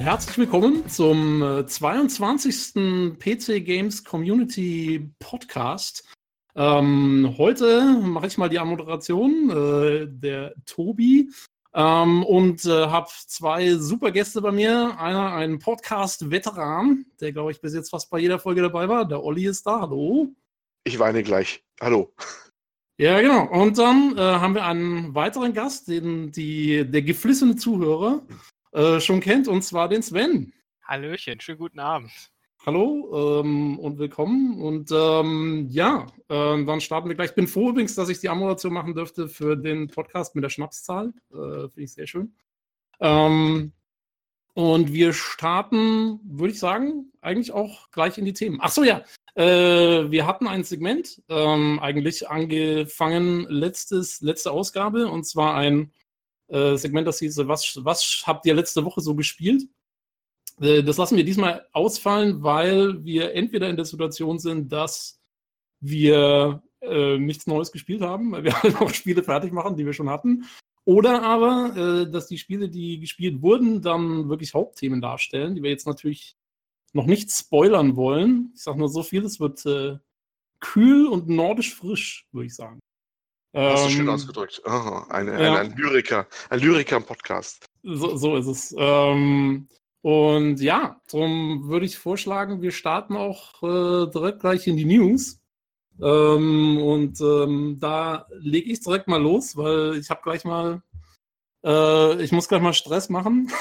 herzlich willkommen zum äh, 22. PC Games Community Podcast. Ähm, heute mache ich mal die Anmoderation, äh, der Tobi, ähm, und äh, habe zwei super Gäste bei mir. Einer, ein Podcast-Veteran, der, glaube ich, bis jetzt fast bei jeder Folge dabei war. Der Olli ist da. Hallo. Ich weine gleich. Hallo. Ja, genau. Und dann äh, haben wir einen weiteren Gast, den die, der geflissene Zuhörer äh, schon kennt, und zwar den Sven. Hallöchen, schönen guten Abend. Hallo ähm, und willkommen. Und ähm, ja, äh, dann starten wir gleich. Ich bin froh übrigens, dass ich die Anmoderation machen dürfte für den Podcast mit der Schnapszahl. Äh, Finde ich sehr schön. Ähm, und wir starten, würde ich sagen, eigentlich auch gleich in die Themen. Ach so, ja. Äh, wir hatten ein Segment ähm, eigentlich angefangen, letztes, letzte Ausgabe, und zwar ein äh, Segment, das hieß, was, was habt ihr letzte Woche so gespielt? Äh, das lassen wir diesmal ausfallen, weil wir entweder in der Situation sind, dass wir äh, nichts Neues gespielt haben, weil wir halt noch Spiele fertig machen, die wir schon hatten. Oder aber, äh, dass die Spiele, die gespielt wurden, dann wirklich Hauptthemen darstellen, die wir jetzt natürlich noch nicht spoilern wollen. Ich sage nur so viel, es wird kühl und nordisch frisch, würde ich sagen. Hast du schön ähm, ausgedrückt. Oh, eine, ja. ein, ein Lyriker, ein Lyriker im Podcast. So, so ist es. Ähm, und ja, darum würde ich vorschlagen, wir starten auch äh, direkt gleich in die News. Ähm, und ähm, da lege ich direkt mal los, weil ich habe gleich mal, äh, ich muss gleich mal Stress machen.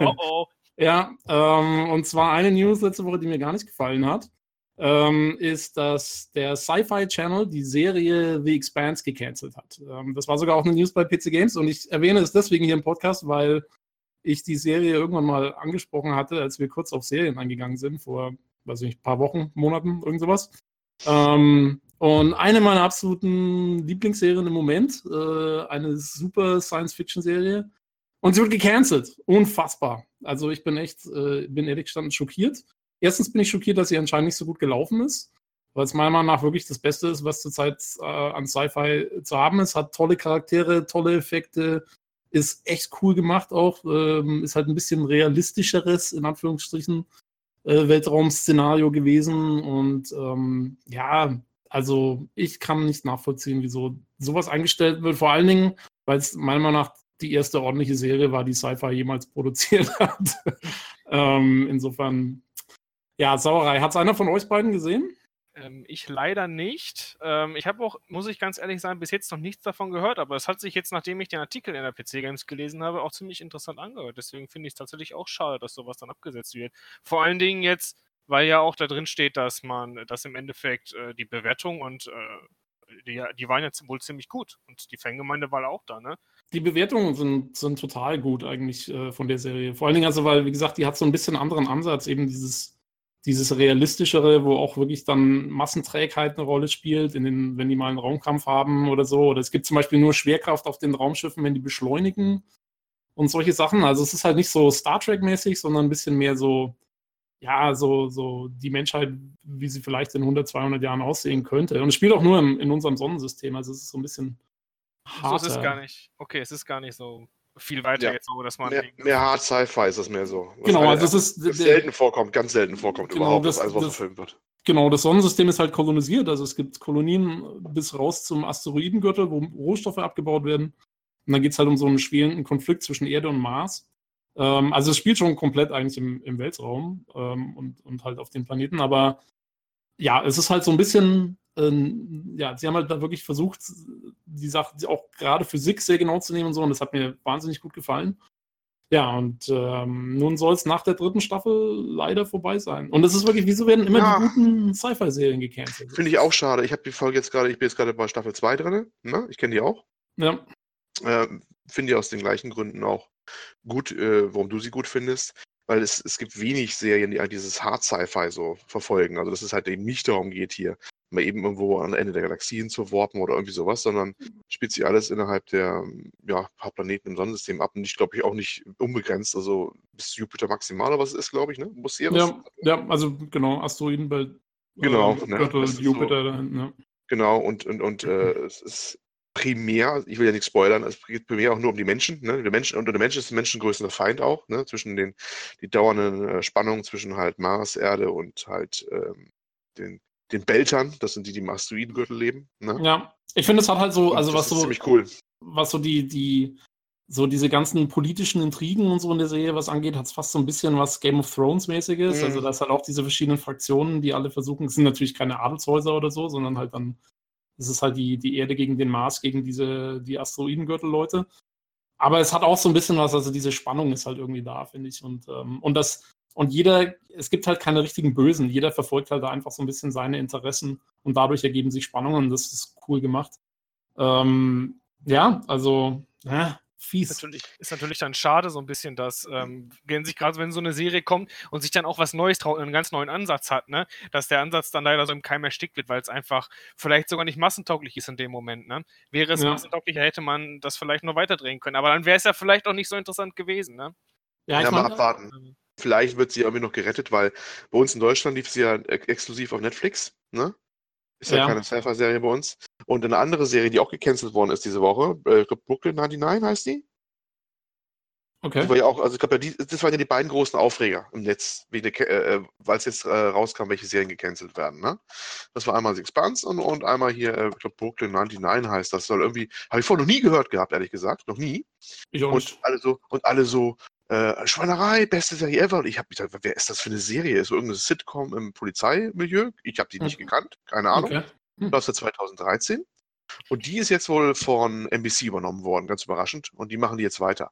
Oh oh. ja, ähm, und zwar eine News letzte Woche, die mir gar nicht gefallen hat ähm, ist, dass der Sci-Fi Channel die Serie The Expanse gecancelt hat. Ähm, das war sogar auch eine News bei PC Games und ich erwähne es deswegen hier im Podcast, weil ich die Serie irgendwann mal angesprochen hatte, als wir kurz auf Serien eingegangen sind, vor, weiß ich nicht, paar Wochen, Monaten, irgend sowas. Ähm, und eine meiner absoluten Lieblingsserien im Moment, äh, eine super Science-Fiction-Serie. Und sie wird gecancelt. Unfassbar. Also ich bin echt, äh, bin ehrlich gestanden schockiert. Erstens bin ich schockiert, dass sie anscheinend nicht so gut gelaufen ist, weil es meiner Meinung nach wirklich das Beste ist, was zurzeit äh, an Sci-Fi zu haben ist. Hat tolle Charaktere, tolle Effekte, ist echt cool gemacht auch, ähm, ist halt ein bisschen realistischeres, in Anführungsstrichen, äh, Weltraum-Szenario gewesen. Und ähm, ja, also ich kann nicht nachvollziehen, wieso sowas eingestellt wird. Vor allen Dingen, weil es meiner Meinung nach die erste ordentliche Serie war, die Sci-Fi jemals produziert hat. ähm, insofern ja, Sauerei. Hat es einer von euch beiden gesehen? Ähm, ich leider nicht. Ähm, ich habe auch, muss ich ganz ehrlich sagen, bis jetzt noch nichts davon gehört, aber es hat sich jetzt, nachdem ich den Artikel in der PC Games gelesen habe, auch ziemlich interessant angehört. Deswegen finde ich es tatsächlich auch schade, dass sowas dann abgesetzt wird. Vor allen Dingen jetzt, weil ja auch da drin steht, dass man, dass im Endeffekt äh, die Bewertung und äh, die, die waren jetzt wohl ziemlich gut und die Fangemeinde war auch da, ne? Die Bewertungen sind, sind total gut eigentlich äh, von der Serie. Vor allen Dingen also, weil, wie gesagt, die hat so ein bisschen anderen Ansatz, eben dieses dieses realistischere, wo auch wirklich dann Massenträgheit eine Rolle spielt, in den, wenn die mal einen Raumkampf haben oder so. Oder es gibt zum Beispiel nur Schwerkraft auf den Raumschiffen, wenn die beschleunigen und solche Sachen. Also es ist halt nicht so Star Trek-mäßig, sondern ein bisschen mehr so, ja, so, so die Menschheit, wie sie vielleicht in 100, 200 Jahren aussehen könnte. Und es spielt auch nur im, in unserem Sonnensystem. Also es ist so ein bisschen harter. So ist es gar nicht. Okay, es ist gar nicht so viel weiter ja. jetzt so, dass man. Mehr, mehr Hard Sci-Fi ist es mehr so. Genau, also das ist. Das selten vorkommt, ganz selten vorkommt genau, überhaupt, das, dass alles was verfilmt wird. Genau, das Sonnensystem ist halt kolonisiert. Also es gibt Kolonien bis raus zum Asteroidengürtel, wo Rohstoffe abgebaut werden. Und dann geht es halt um so einen schwelenden Konflikt zwischen Erde und Mars. Ähm, also es spielt schon komplett eigentlich im, im Weltraum ähm, und, und halt auf den Planeten. Aber ja, es ist halt so ein bisschen ähm, ja, sie haben halt da wirklich versucht, die Sache auch gerade Physik sehr genau zu nehmen und so, und das hat mir wahnsinnig gut gefallen. Ja, und ähm, nun soll es nach der dritten Staffel leider vorbei sein. Und es ist wirklich, wieso werden immer ja. die guten Sci-Fi-Serien gecancelt? Finde ich auch schade. Ich habe die Folge jetzt gerade, ich bin jetzt gerade bei Staffel 2 drin. Ne? Ich kenne die auch. Ja. Äh, Finde die aus den gleichen Gründen auch gut, äh, warum du sie gut findest. Weil es, es gibt wenig Serien, die halt dieses Hard Sci-Fi so verfolgen. Also, dass es halt eben nicht darum geht, hier mal eben irgendwo am Ende der Galaxien zu warpen oder irgendwie sowas, sondern mhm. spielt sich alles innerhalb der ja, paar Planeten im Sonnensystem ab und ich glaube ich auch nicht unbegrenzt, also bis Jupiter maximal, was es ist, glaube ich, ne? Muss hier ja, ja, also genau, Asteroiden bei genau, äh, ne? Jupiter so, dahin, ne? Genau, und, und, und äh, es ist primär, ich will ja nicht spoilern, es geht primär auch nur um die Menschen. Ne? Der Menschen unter der Mensch ist der menschengrößte Feind auch, ne? zwischen den die dauernden äh, Spannungen zwischen halt Mars, Erde und halt ähm, den, den Beltern, das sind die, die im Asteroidengürtel leben. Ne? Ja, ich finde, es hat halt so, also was so, ziemlich cool. was so die, die, so diese ganzen politischen Intrigen und so in der Serie, was angeht, hat es fast so ein bisschen was Game of Thrones-mäßiges. Mhm. Also, das halt auch diese verschiedenen Fraktionen, die alle versuchen, es sind natürlich keine Adelshäuser oder so, sondern halt dann, es ist halt die, die Erde gegen den Mars, gegen diese, die Asteroidengürtel-Leute. Aber es hat auch so ein bisschen was, also diese Spannung ist halt irgendwie da, finde ich. Und, ähm, und das, und jeder, es gibt halt keine richtigen Bösen. Jeder verfolgt halt da einfach so ein bisschen seine Interessen und dadurch ergeben sich Spannungen. Das ist cool gemacht. Ähm, ja, also, ja, fies. Ist natürlich, ist natürlich dann schade, so ein bisschen, dass, ähm, wenn sich gerade, wenn so eine Serie kommt und sich dann auch was Neues traut, einen ganz neuen Ansatz hat, ne, dass der Ansatz dann leider so im Keim erstickt wird, weil es einfach vielleicht sogar nicht massentauglich ist in dem Moment, ne. Wäre es Ja. massentauglicher, hätte man das vielleicht noch weiterdrehen können, aber dann wäre es ja vielleicht auch nicht so interessant gewesen, ne. Ja, Ja, ich mal meine, abwarten. Vielleicht wird sie irgendwie noch gerettet, weil bei uns in Deutschland lief sie ja ex exklusiv auf Netflix, ne? Ist ja, Ja. keine Sci-Fi-Serie bei uns. Und eine andere Serie, die auch gecancelt worden ist diese Woche, äh, Brooklyn 99 heißt die. Die okay. war ja auch, also ich glaube, ja, die, das waren ja die beiden großen Aufreger im Netz, äh, äh, weil es jetzt äh, rauskam, welche Serien gecancelt werden. Ne? Das war einmal Six Buns und, und einmal hier, äh, ich glaube, Brooklyn 99 heißt das. Soll irgendwie, habe ich vorher noch nie gehört gehabt, ehrlich gesagt, noch nie. Ich auch Und nicht. alle so, und alle so, äh, Schweinerei, beste Serie ever. Und ich habe mich gedacht, wer ist das für eine Serie? Ist so irgendeine Sitcom im Polizeimilieu? Ich habe die nicht Mhm. gekannt, keine Ahnung. Okay. Hm. Aus der 2013. Und die ist jetzt wohl von NBC übernommen worden, ganz überraschend. Und die machen die jetzt weiter.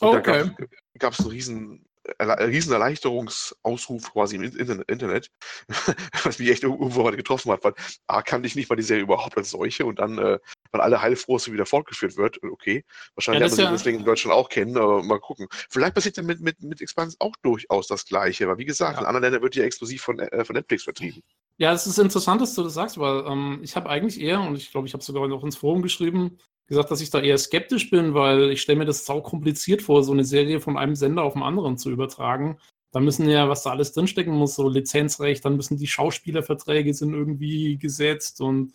Und Okay. da gab es einen riesen, riesen Erleichterungsausruf quasi im Internet, was mich echt irgendwo heute getroffen hat, weil A, kannte ich nicht mal die Serie überhaupt als solche und dann, äh, weil alle heilfroh ist, wieder fortgeführt wird, okay, wahrscheinlich Ja, man sie ja- deswegen in Deutschland auch kennen, aber mal gucken. Vielleicht passiert ja mit, mit, mit Expanse auch durchaus das Gleiche, weil wie gesagt, Ja. in anderen Ländern wird ja exklusiv von, äh, von Netflix vertrieben. Ja, es ist interessant, dass du das sagst, weil ähm, ich habe eigentlich eher, und ich glaube, ich habe sogar noch ins Forum geschrieben, gesagt, dass ich da eher skeptisch bin, weil ich stelle mir das sau kompliziert vor, so eine Serie von einem Sender auf den anderen zu übertragen. Da müssen ja, was da alles drinstecken muss, so Lizenzrecht, dann müssen die Schauspielerverträge sind irgendwie gesetzt und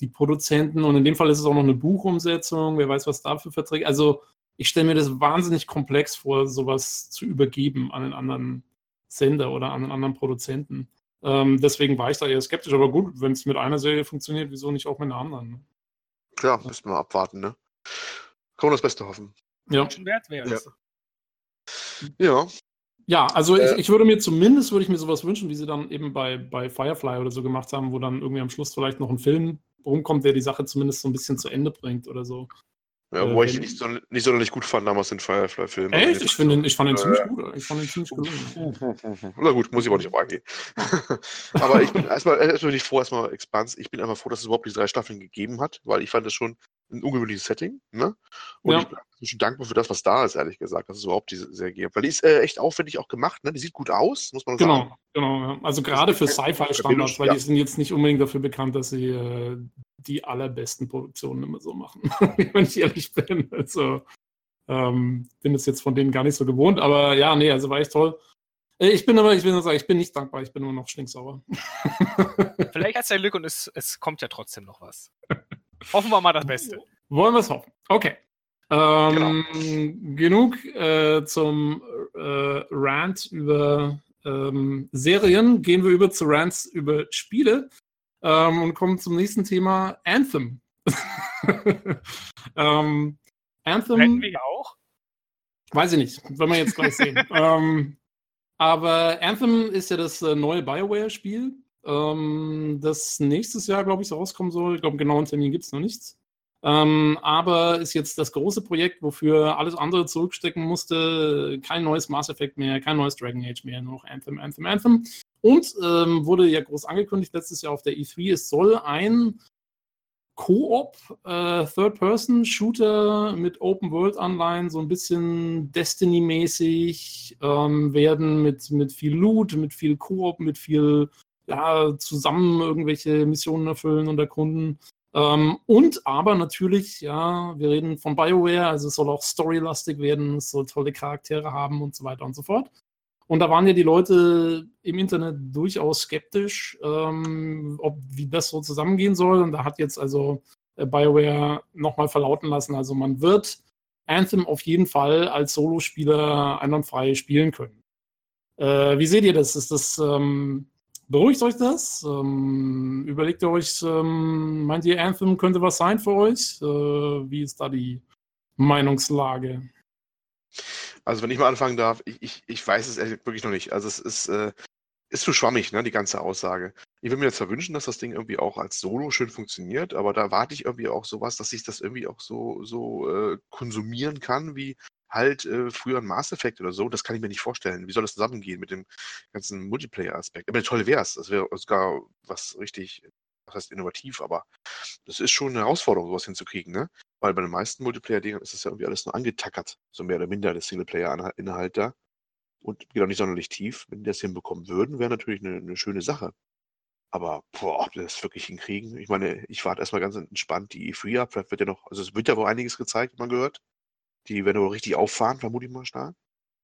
die Produzenten und in dem Fall ist es auch noch eine Buchumsetzung, wer weiß, was da für Verträge. Also ich stelle mir das wahnsinnig komplex vor, sowas zu übergeben an einen anderen Sender oder an einen anderen Produzenten. Ähm, deswegen war ich da eher skeptisch, aber gut, wenn es mit einer Serie funktioniert, wieso nicht auch mit einer anderen? Klar, müssen wir abwarten, ne? Kann man das Beste hoffen. Ja, Schon wert wäre es. Ja, ja also Äh. ich, ich würde mir zumindest, würde ich mir sowas wünschen, wie sie dann eben bei, bei Firefly oder so gemacht haben, wo dann irgendwie am Schluss vielleicht noch ein Film rumkommt, der die Sache zumindest so ein bisschen zu Ende bringt oder so. Ja Äh, wo ich wenn- nicht, so, nicht sonderlich gut fand damals den Firefly-Film. Echt? Ich, finde den- ich fand den Ja, ziemlich ja. gut. Ich fand den ziemlich gelungen. Na gut, muss ich aber nicht auf eingehen. aber ich bin erstmal, erstmal nicht froh, erstmal Expans. Ich bin einfach froh, dass es überhaupt diese drei Staffeln gegeben hat, weil ich fand das schon ein ungewöhnliches Setting. Ne? Und Ja. ich bin inzwischen dankbar für das, was da ist, ehrlich gesagt, dass es überhaupt diese Serie gibt. Weil die ist äh, echt aufwendig auch gemacht. Ne? Die sieht gut aus, muss man sagen. Genau, genau. Ja. Also gerade für Sci-Fi-Standards, weil Ja. die sind jetzt nicht unbedingt dafür bekannt, dass sie äh, die allerbesten Produktionen immer so machen, wenn ich ehrlich bin. Also ähm, bin es jetzt von denen gar nicht so gewohnt, aber ja, nee, also war echt toll. Äh, Ich bin aber, ich will nur sagen, ich bin nicht dankbar, ich bin immer noch stinksauer. Vielleicht hat es ja Glück und es, es kommt ja trotzdem noch was. Hoffen wir mal das Beste. Wollen wir es hoffen. Okay. Ähm, Genug äh, zum äh, Rant über ähm, Serien. Gehen wir über zu Rants über Spiele ähm, und kommen zum nächsten Thema Anthem. ähm, Anthem. Hätten wir auch. Weiß ich nicht, werden wir jetzt gleich sehen. ähm, aber Anthem ist ja das äh, neue BioWare-Spiel, ähm, das nächstes Jahr, glaube ich, so rauskommen soll. Ich glaube, einen genauen Termin gibt es noch nichts. Ähm, aber ist jetzt das große Projekt, wofür alles andere zurückstecken musste. Kein neues Mass Effect mehr, kein neues Dragon Age mehr, nur noch Anthem, Anthem, Anthem. Und ähm, wurde ja groß angekündigt letztes Jahr auf der E3, es soll ein Koop, äh, Third-Person-Shooter mit Open-World-Anleihen, so ein bisschen Destiny-mäßig ähm, werden mit, mit viel Loot, mit viel Koop, mit viel ja, zusammen irgendwelche Missionen erfüllen und erkunden. Ähm, und aber natürlich, ja, wir reden von BioWare, also es soll auch storylastig werden, es soll tolle Charaktere haben und so weiter und so fort. Und da waren ja die Leute im Internet durchaus skeptisch, ähm, ob wie das so zusammengehen soll. Und da hat jetzt also äh, BioWare nochmal verlauten lassen. Also man wird Anthem auf jeden Fall als Solospieler einwandfrei spielen können. Äh, wie seht ihr das? Ist das ähm, beruhigt euch das? Ähm, überlegt ihr euch, ähm, meint ihr Anthem könnte was sein für euch? Äh, wie ist da die Meinungslage? Also wenn ich mal anfangen darf, ich, ich, ich weiß es wirklich noch nicht. Also es ist, äh, ist zu schwammig, ne, die ganze Aussage. Ich würde mir jetzt wünschen, dass das Ding irgendwie auch als Solo schön funktioniert, aber da warte ich irgendwie auch sowas, dass ich das irgendwie auch so, so äh, konsumieren kann, wie halt äh, früher ein Mass Effect oder so. Das kann ich mir nicht vorstellen. Wie soll das zusammengehen mit dem ganzen Multiplayer-Aspekt? Aber toll wäre es. Das wäre sogar was richtig, was heißt innovativ, aber das ist schon eine Herausforderung, sowas hinzukriegen, ne? Weil bei den meisten Multiplayer-Dingern ist das ja irgendwie alles nur angetackert, so mehr oder minder der Singleplayer-Inhalt da. Und geht auch nicht sonderlich tief. Wenn die das hinbekommen würden, wäre natürlich eine, eine schöne Sache. Aber boah, ob wir das wirklich hinkriegen. Ich meine, ich warte erstmal ganz entspannt die E3 ab. Vielleicht wird ja noch, also es wird ja wohl einiges gezeigt, man gehört. Die werden wohl richtig auffahren, vermute ich mal stark.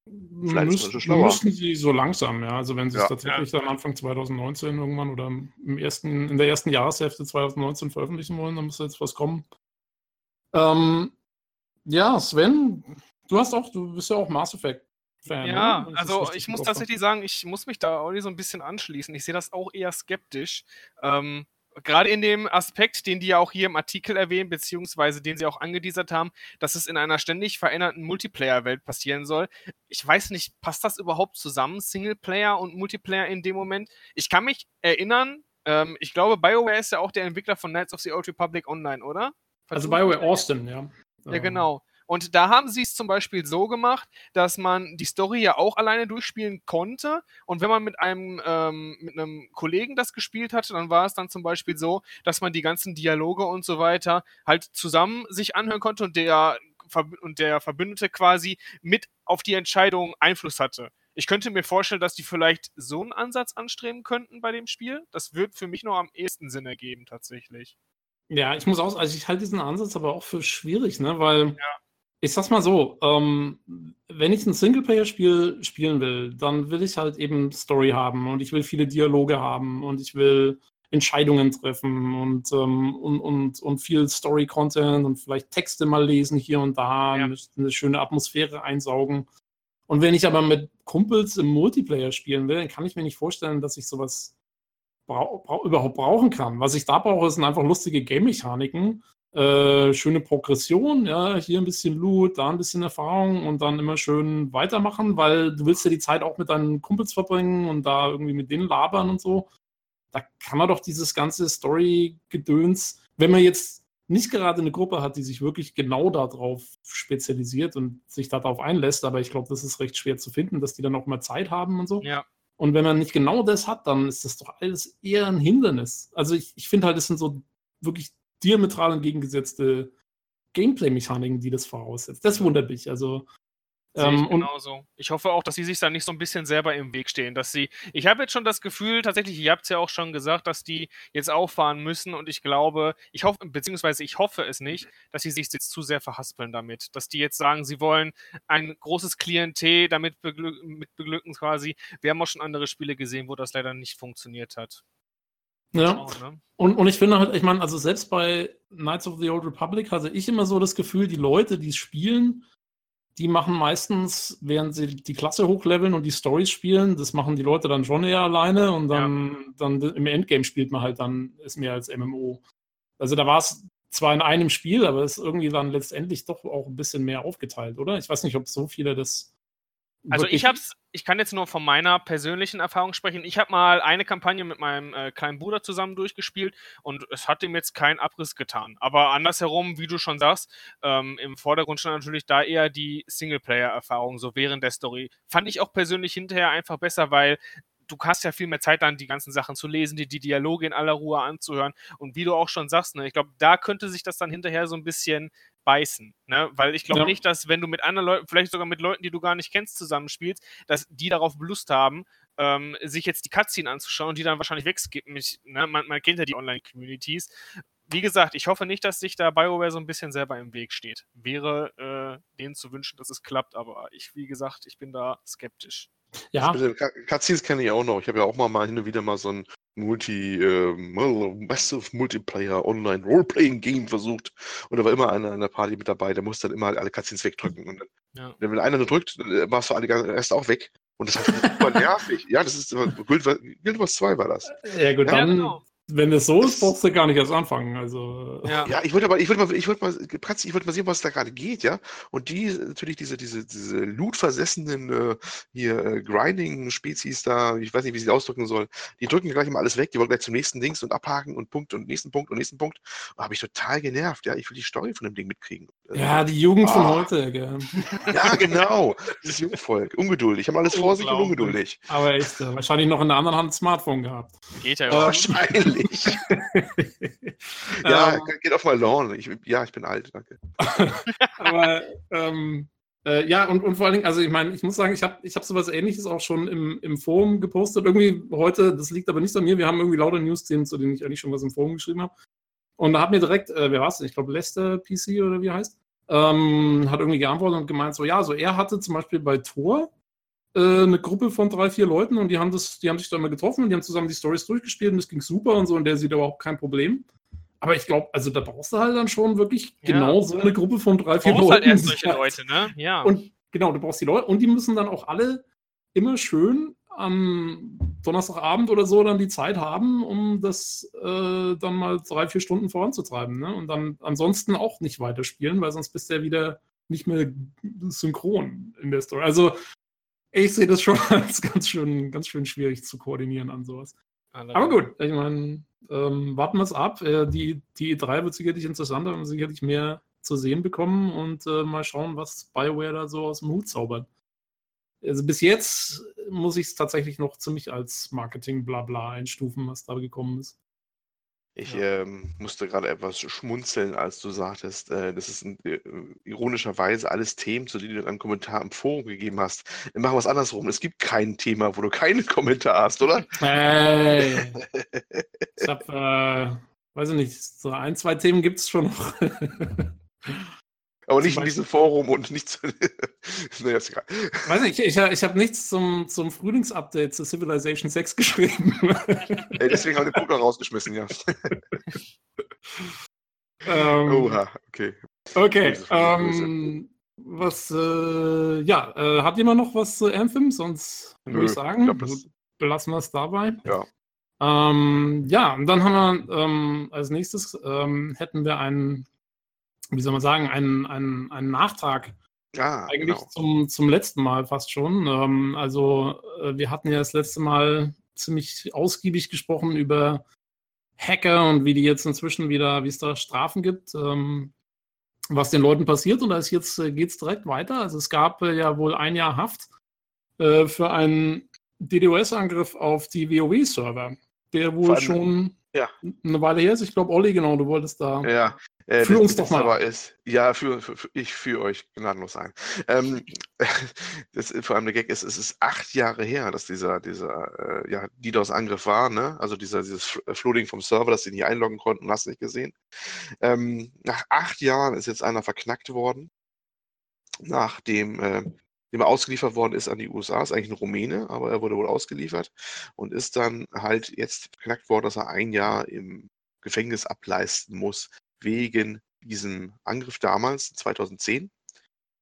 Vielleicht müssen, ist schlauer. müssen sie so langsam, ja. Also wenn sie ja. es tatsächlich dann Anfang 2019 irgendwann oder im ersten, in der ersten Jahreshälfte 2019 veröffentlichen wollen, dann muss jetzt was kommen. Ähm, ja, Sven, du hast auch, du bist ja auch Mass Effect. Fan, ja, ne? also ich muss tatsächlich sagen, ich muss mich da auch so ein bisschen anschließen. Ich sehe das auch eher skeptisch. Ähm, Gerade in dem Aspekt, den die ja auch hier im Artikel erwähnen, beziehungsweise den sie auch angeteasert haben, dass es in einer ständig veränderten Multiplayer-Welt passieren soll. Ich weiß nicht, passt das überhaupt zusammen, Singleplayer und Multiplayer in dem Moment? Ich kann mich erinnern, ähm, ich glaube, BioWare ist ja auch der Entwickler von Knights of the Old Republic Online, oder? Also BioWare Austin, ja. Ja, genau. Und da haben sie es zum Beispiel so gemacht, dass man die Story ja auch alleine durchspielen konnte. Und wenn man mit einem, ähm, mit einem Kollegen das gespielt hatte, dann war es dann zum Beispiel so, dass man die ganzen Dialoge und so weiter halt zusammen sich anhören konnte und der, und der Verbündete quasi mit auf die Entscheidung Einfluss hatte. Ich könnte mir vorstellen, dass die vielleicht so einen Ansatz anstreben könnten bei dem Spiel. Das wird für mich noch am ehesten Sinn ergeben, tatsächlich. Ja, ich muss auch, also ich halte diesen Ansatz aber auch für schwierig, ne, weil ja. Ich sag's mal so, ähm, wenn ich ein Singleplayer-Spiel spielen will, dann will ich halt eben Story haben und ich will viele Dialoge haben und ich will Entscheidungen treffen und, ähm, und, und, und viel Story-Content und vielleicht Texte mal lesen hier und da, ja. eine schöne Atmosphäre einsaugen. Und wenn ich aber mit Kumpels im Multiplayer spielen will, dann kann ich mir nicht vorstellen, dass ich sowas brau brau überhaupt brauchen kann. Was ich da brauche, sind einfach lustige Game-Mechaniken, äh, schöne Progression, ja, hier ein bisschen Loot, da ein bisschen Erfahrung und dann immer schön weitermachen, weil du willst ja die Zeit auch mit deinen Kumpels verbringen und da irgendwie mit denen labern und so. Da kann man doch dieses ganze Story-Gedöns, wenn man jetzt nicht gerade eine Gruppe hat, die sich wirklich genau darauf spezialisiert und sich darauf einlässt, aber ich glaube, das ist recht schwer zu finden, dass die dann auch mal Zeit haben und so. Ja. Und wenn man nicht genau das hat, dann ist das doch alles eher ein Hindernis. Also ich, ich finde halt, es sind so wirklich diametral entgegengesetzte Gameplay-Mechaniken, die das voraussetzt. Das wundert mich. Also ähm, ich genauso. Ich hoffe auch, dass sie sich da nicht so ein bisschen selber im Weg stehen. Dass sie, ich habe jetzt schon das Gefühl, tatsächlich, ihr habt es ja auch schon gesagt, dass die jetzt auffahren müssen und ich glaube, ich hoffe, beziehungsweise ich hoffe es nicht, dass sie sich jetzt zu sehr verhaspeln damit. Dass die jetzt sagen, sie wollen ein großes Klientel damit beglück mit beglücken quasi. Wir haben auch schon andere Spiele gesehen, wo das leider nicht funktioniert hat. Ja. Schauen, ne? und, und ich finde halt, ich meine, also selbst bei Knights of the Old Republic hatte ich immer so das Gefühl, die Leute, die es spielen, die machen meistens, während sie die Klasse hochleveln und die Stories spielen, das machen die Leute dann schon eher alleine und dann, ja. dann im Endgame spielt man halt dann es mehr als MMO. Also da war es zwar in einem Spiel, aber es ist irgendwie dann letztendlich doch auch ein bisschen mehr aufgeteilt, oder? Ich weiß nicht, ob so viele das also ich hab's, ich kann jetzt nur von meiner persönlichen Erfahrung sprechen. Ich habe mal eine Kampagne mit meinem äh, kleinen Bruder zusammen durchgespielt und es hat ihm jetzt keinen Abriss getan. Aber andersherum, wie du schon sagst, ähm, im Vordergrund stand natürlich da eher die Singleplayer-Erfahrung, so während der Story. Fand ich auch persönlich hinterher einfach besser, weil du hast ja viel mehr Zeit dann, die ganzen Sachen zu lesen, die, die Dialoge in aller Ruhe anzuhören. Und wie du auch schon sagst, ne, ich glaube, da könnte sich das dann hinterher so ein bisschen beißen. Ne? Weil ich glaube ja. nicht, dass wenn du mit anderen Leuten, vielleicht sogar mit Leuten, die du gar nicht kennst, zusammenspielst, dass die darauf Lust haben, ähm, sich jetzt die Cutscene anzuschauen und die dann wahrscheinlich wegskippen. Ich, ne? man, man kennt ja die Online-Communities. Wie gesagt, ich hoffe nicht, dass sich da BioWare so ein bisschen selber im Weg steht. Wäre äh, denen zu wünschen, dass es klappt, aber ich, wie gesagt, ich bin da skeptisch. Ja. Cutscenes kenne ich auch noch. Ich habe ja auch mal, mal hin und wieder mal so ein Multi, äh, Massive Multiplayer Online Roleplaying Game versucht. Und da war immer einer in der Party mit dabei, der musste dann immer alle Cutscenes wegdrücken. Und dann, Ja. wenn einer nur drückt, dann warst du alle ganzen Rest auch weg. Und das ist super nervig. Ja, das ist immer, Guild, Wars- Guild Wars 2 war das. Ja, gut, Ja, dann, genau. Wenn es so ist, brauchst du gar nicht erst anfangen. Also, Ja. Ja, ich wollte aber, ich wollte mal, ich wollte mal, Pratzi, ich wollte mal sehen, was da gerade geht, ja. Und die, natürlich diese, diese, diese loot-versessenen, äh, hier, äh, Grinding-Spezies da, ich weiß nicht, wie sie ausdrücken soll, die drücken gleich immer alles weg, die wollen gleich zum nächsten Dings und abhaken und Punkt und nächsten Punkt und nächsten Punkt. Da habe ich total genervt, ja. Ich will die Story von dem Ding mitkriegen. ja, die Jugend von Ah. heute, gell. Ja, genau. Dieses Jungvolk. Ungeduldig. Haben alles vor sich und ungeduldig. Aber echt, äh, wahrscheinlich noch in der anderen Hand ein Smartphone gehabt. Geht ja Äh, überhaupt. Wahrscheinlich. ja, Ähm, geht auf mal Lawn. Ich, ja, ich bin alt, danke. Aber ähm, äh, ja, und, und vor allen Dingen, also ich meine, ich muss sagen, ich habe ich hab sowas ähnliches auch schon im, im Forum gepostet. Irgendwie heute, das liegt aber nicht an mir, wir haben irgendwie lauter News-Themen, zu denen ich eigentlich schon was im Forum geschrieben habe. Und da hat mir direkt, äh, wer war es denn? Ich glaube, Lester PC oder wie heißt, ähm, hat irgendwie geantwortet und gemeint, so ja, so er hatte zum Beispiel bei Tor äh, eine Gruppe von drei, vier Leuten und die haben das, die haben sich da mal getroffen und die haben zusammen die Stories durchgespielt und das ging super und so und der sieht überhaupt kein Problem. Aber ich glaube, also da brauchst du halt dann schon wirklich Ja. genau so eine Gruppe von drei, Du vier brauchst Leuten. halt erst solche halt- Leute, ne? Ja. Und genau, du brauchst die Leute und die müssen dann auch alle immer schön am Donnerstagabend oder so dann die Zeit haben, um das äh, dann mal drei, vier Stunden voranzutreiben. Ne? Und dann ansonsten auch nicht weiterspielen, weil sonst bist du ja wieder nicht mehr synchron in der Story. Also ich sehe das schon als ganz schön, ganz schön schwierig zu koordinieren an sowas. Aber gut, ich meine, ähm, warten wir es ab. Äh, die, die E3 wird sicherlich interessanter und sicherlich mehr zu sehen bekommen und äh, mal schauen, was BioWare da so aus dem Hut zaubert. Also bis jetzt muss ich es tatsächlich noch ziemlich als Marketing-Blabla einstufen, was da gekommen ist. Ich Ja. ähm, musste gerade etwas schmunzeln, als du sagtest, äh, das ist äh, ironischerweise alles Themen, zu denen du einen Kommentar im Forum gegeben hast. Wir machen was andersrum. Es gibt kein Thema, wo du keinen Kommentar hast, oder? Hey, ich habe, äh, weiß ich nicht, so ein, zwei Themen gibt es schon noch. Aber nicht in diesem Forum und nicht zu. naja, ist egal. weiß nicht, ich, ich habe nichts zum, zum Frühlingsupdate zu Civilization 6 geschrieben. Ey, deswegen haben wir den Punkt rausgeschmissen, ja. ähm, Oha, okay. Okay, ähm, was, äh, ja, äh, hat jemand noch was zu Anthem? Sonst würde ich sagen, ich glaub, das- belassen wir es dabei. Ja. Ähm, ja, und dann haben wir ähm, als nächstes ähm, hätten wir einen, wie soll man sagen, einen, einen, einen Nachtrag Ah, eigentlich genau. zum, zum letzten Mal fast schon. Ähm, also äh, wir hatten ja das letzte Mal ziemlich ausgiebig gesprochen über Hacker und wie die jetzt inzwischen wieder, wie es da Strafen gibt, ähm, was den Leuten passiert. Und da ist jetzt äh, geht es direkt weiter. Also es gab äh, ja wohl ein Jahr Haft äh, für einen DDoS-Angriff auf die WoW-Server, der wohl schon ja. eine Weile her ist. Ich glaube, Olli, genau, du wolltest da. Ja. Äh, das- uns doch mal aber ist, ja, für, für, für, ich führe euch gnadenlos ein. Ähm, das, vor allem der Gag ist, es ist acht Jahre her, dass dieser, dieser äh, ja, DDoS-Angriff war, ne? Also dieser, dieses Fl- Flooding vom Server, dass sie nicht einloggen konnten, hast du nicht gesehen. Ähm, nach acht Jahren ist jetzt einer verknackt worden, nachdem äh, dem er ausgeliefert worden ist an die USA, ist eigentlich ein Rumäne, aber er wurde wohl ausgeliefert und ist dann halt jetzt verknackt worden, dass er ein Jahr im Gefängnis ableisten muss, wegen diesem Angriff damals, 2010.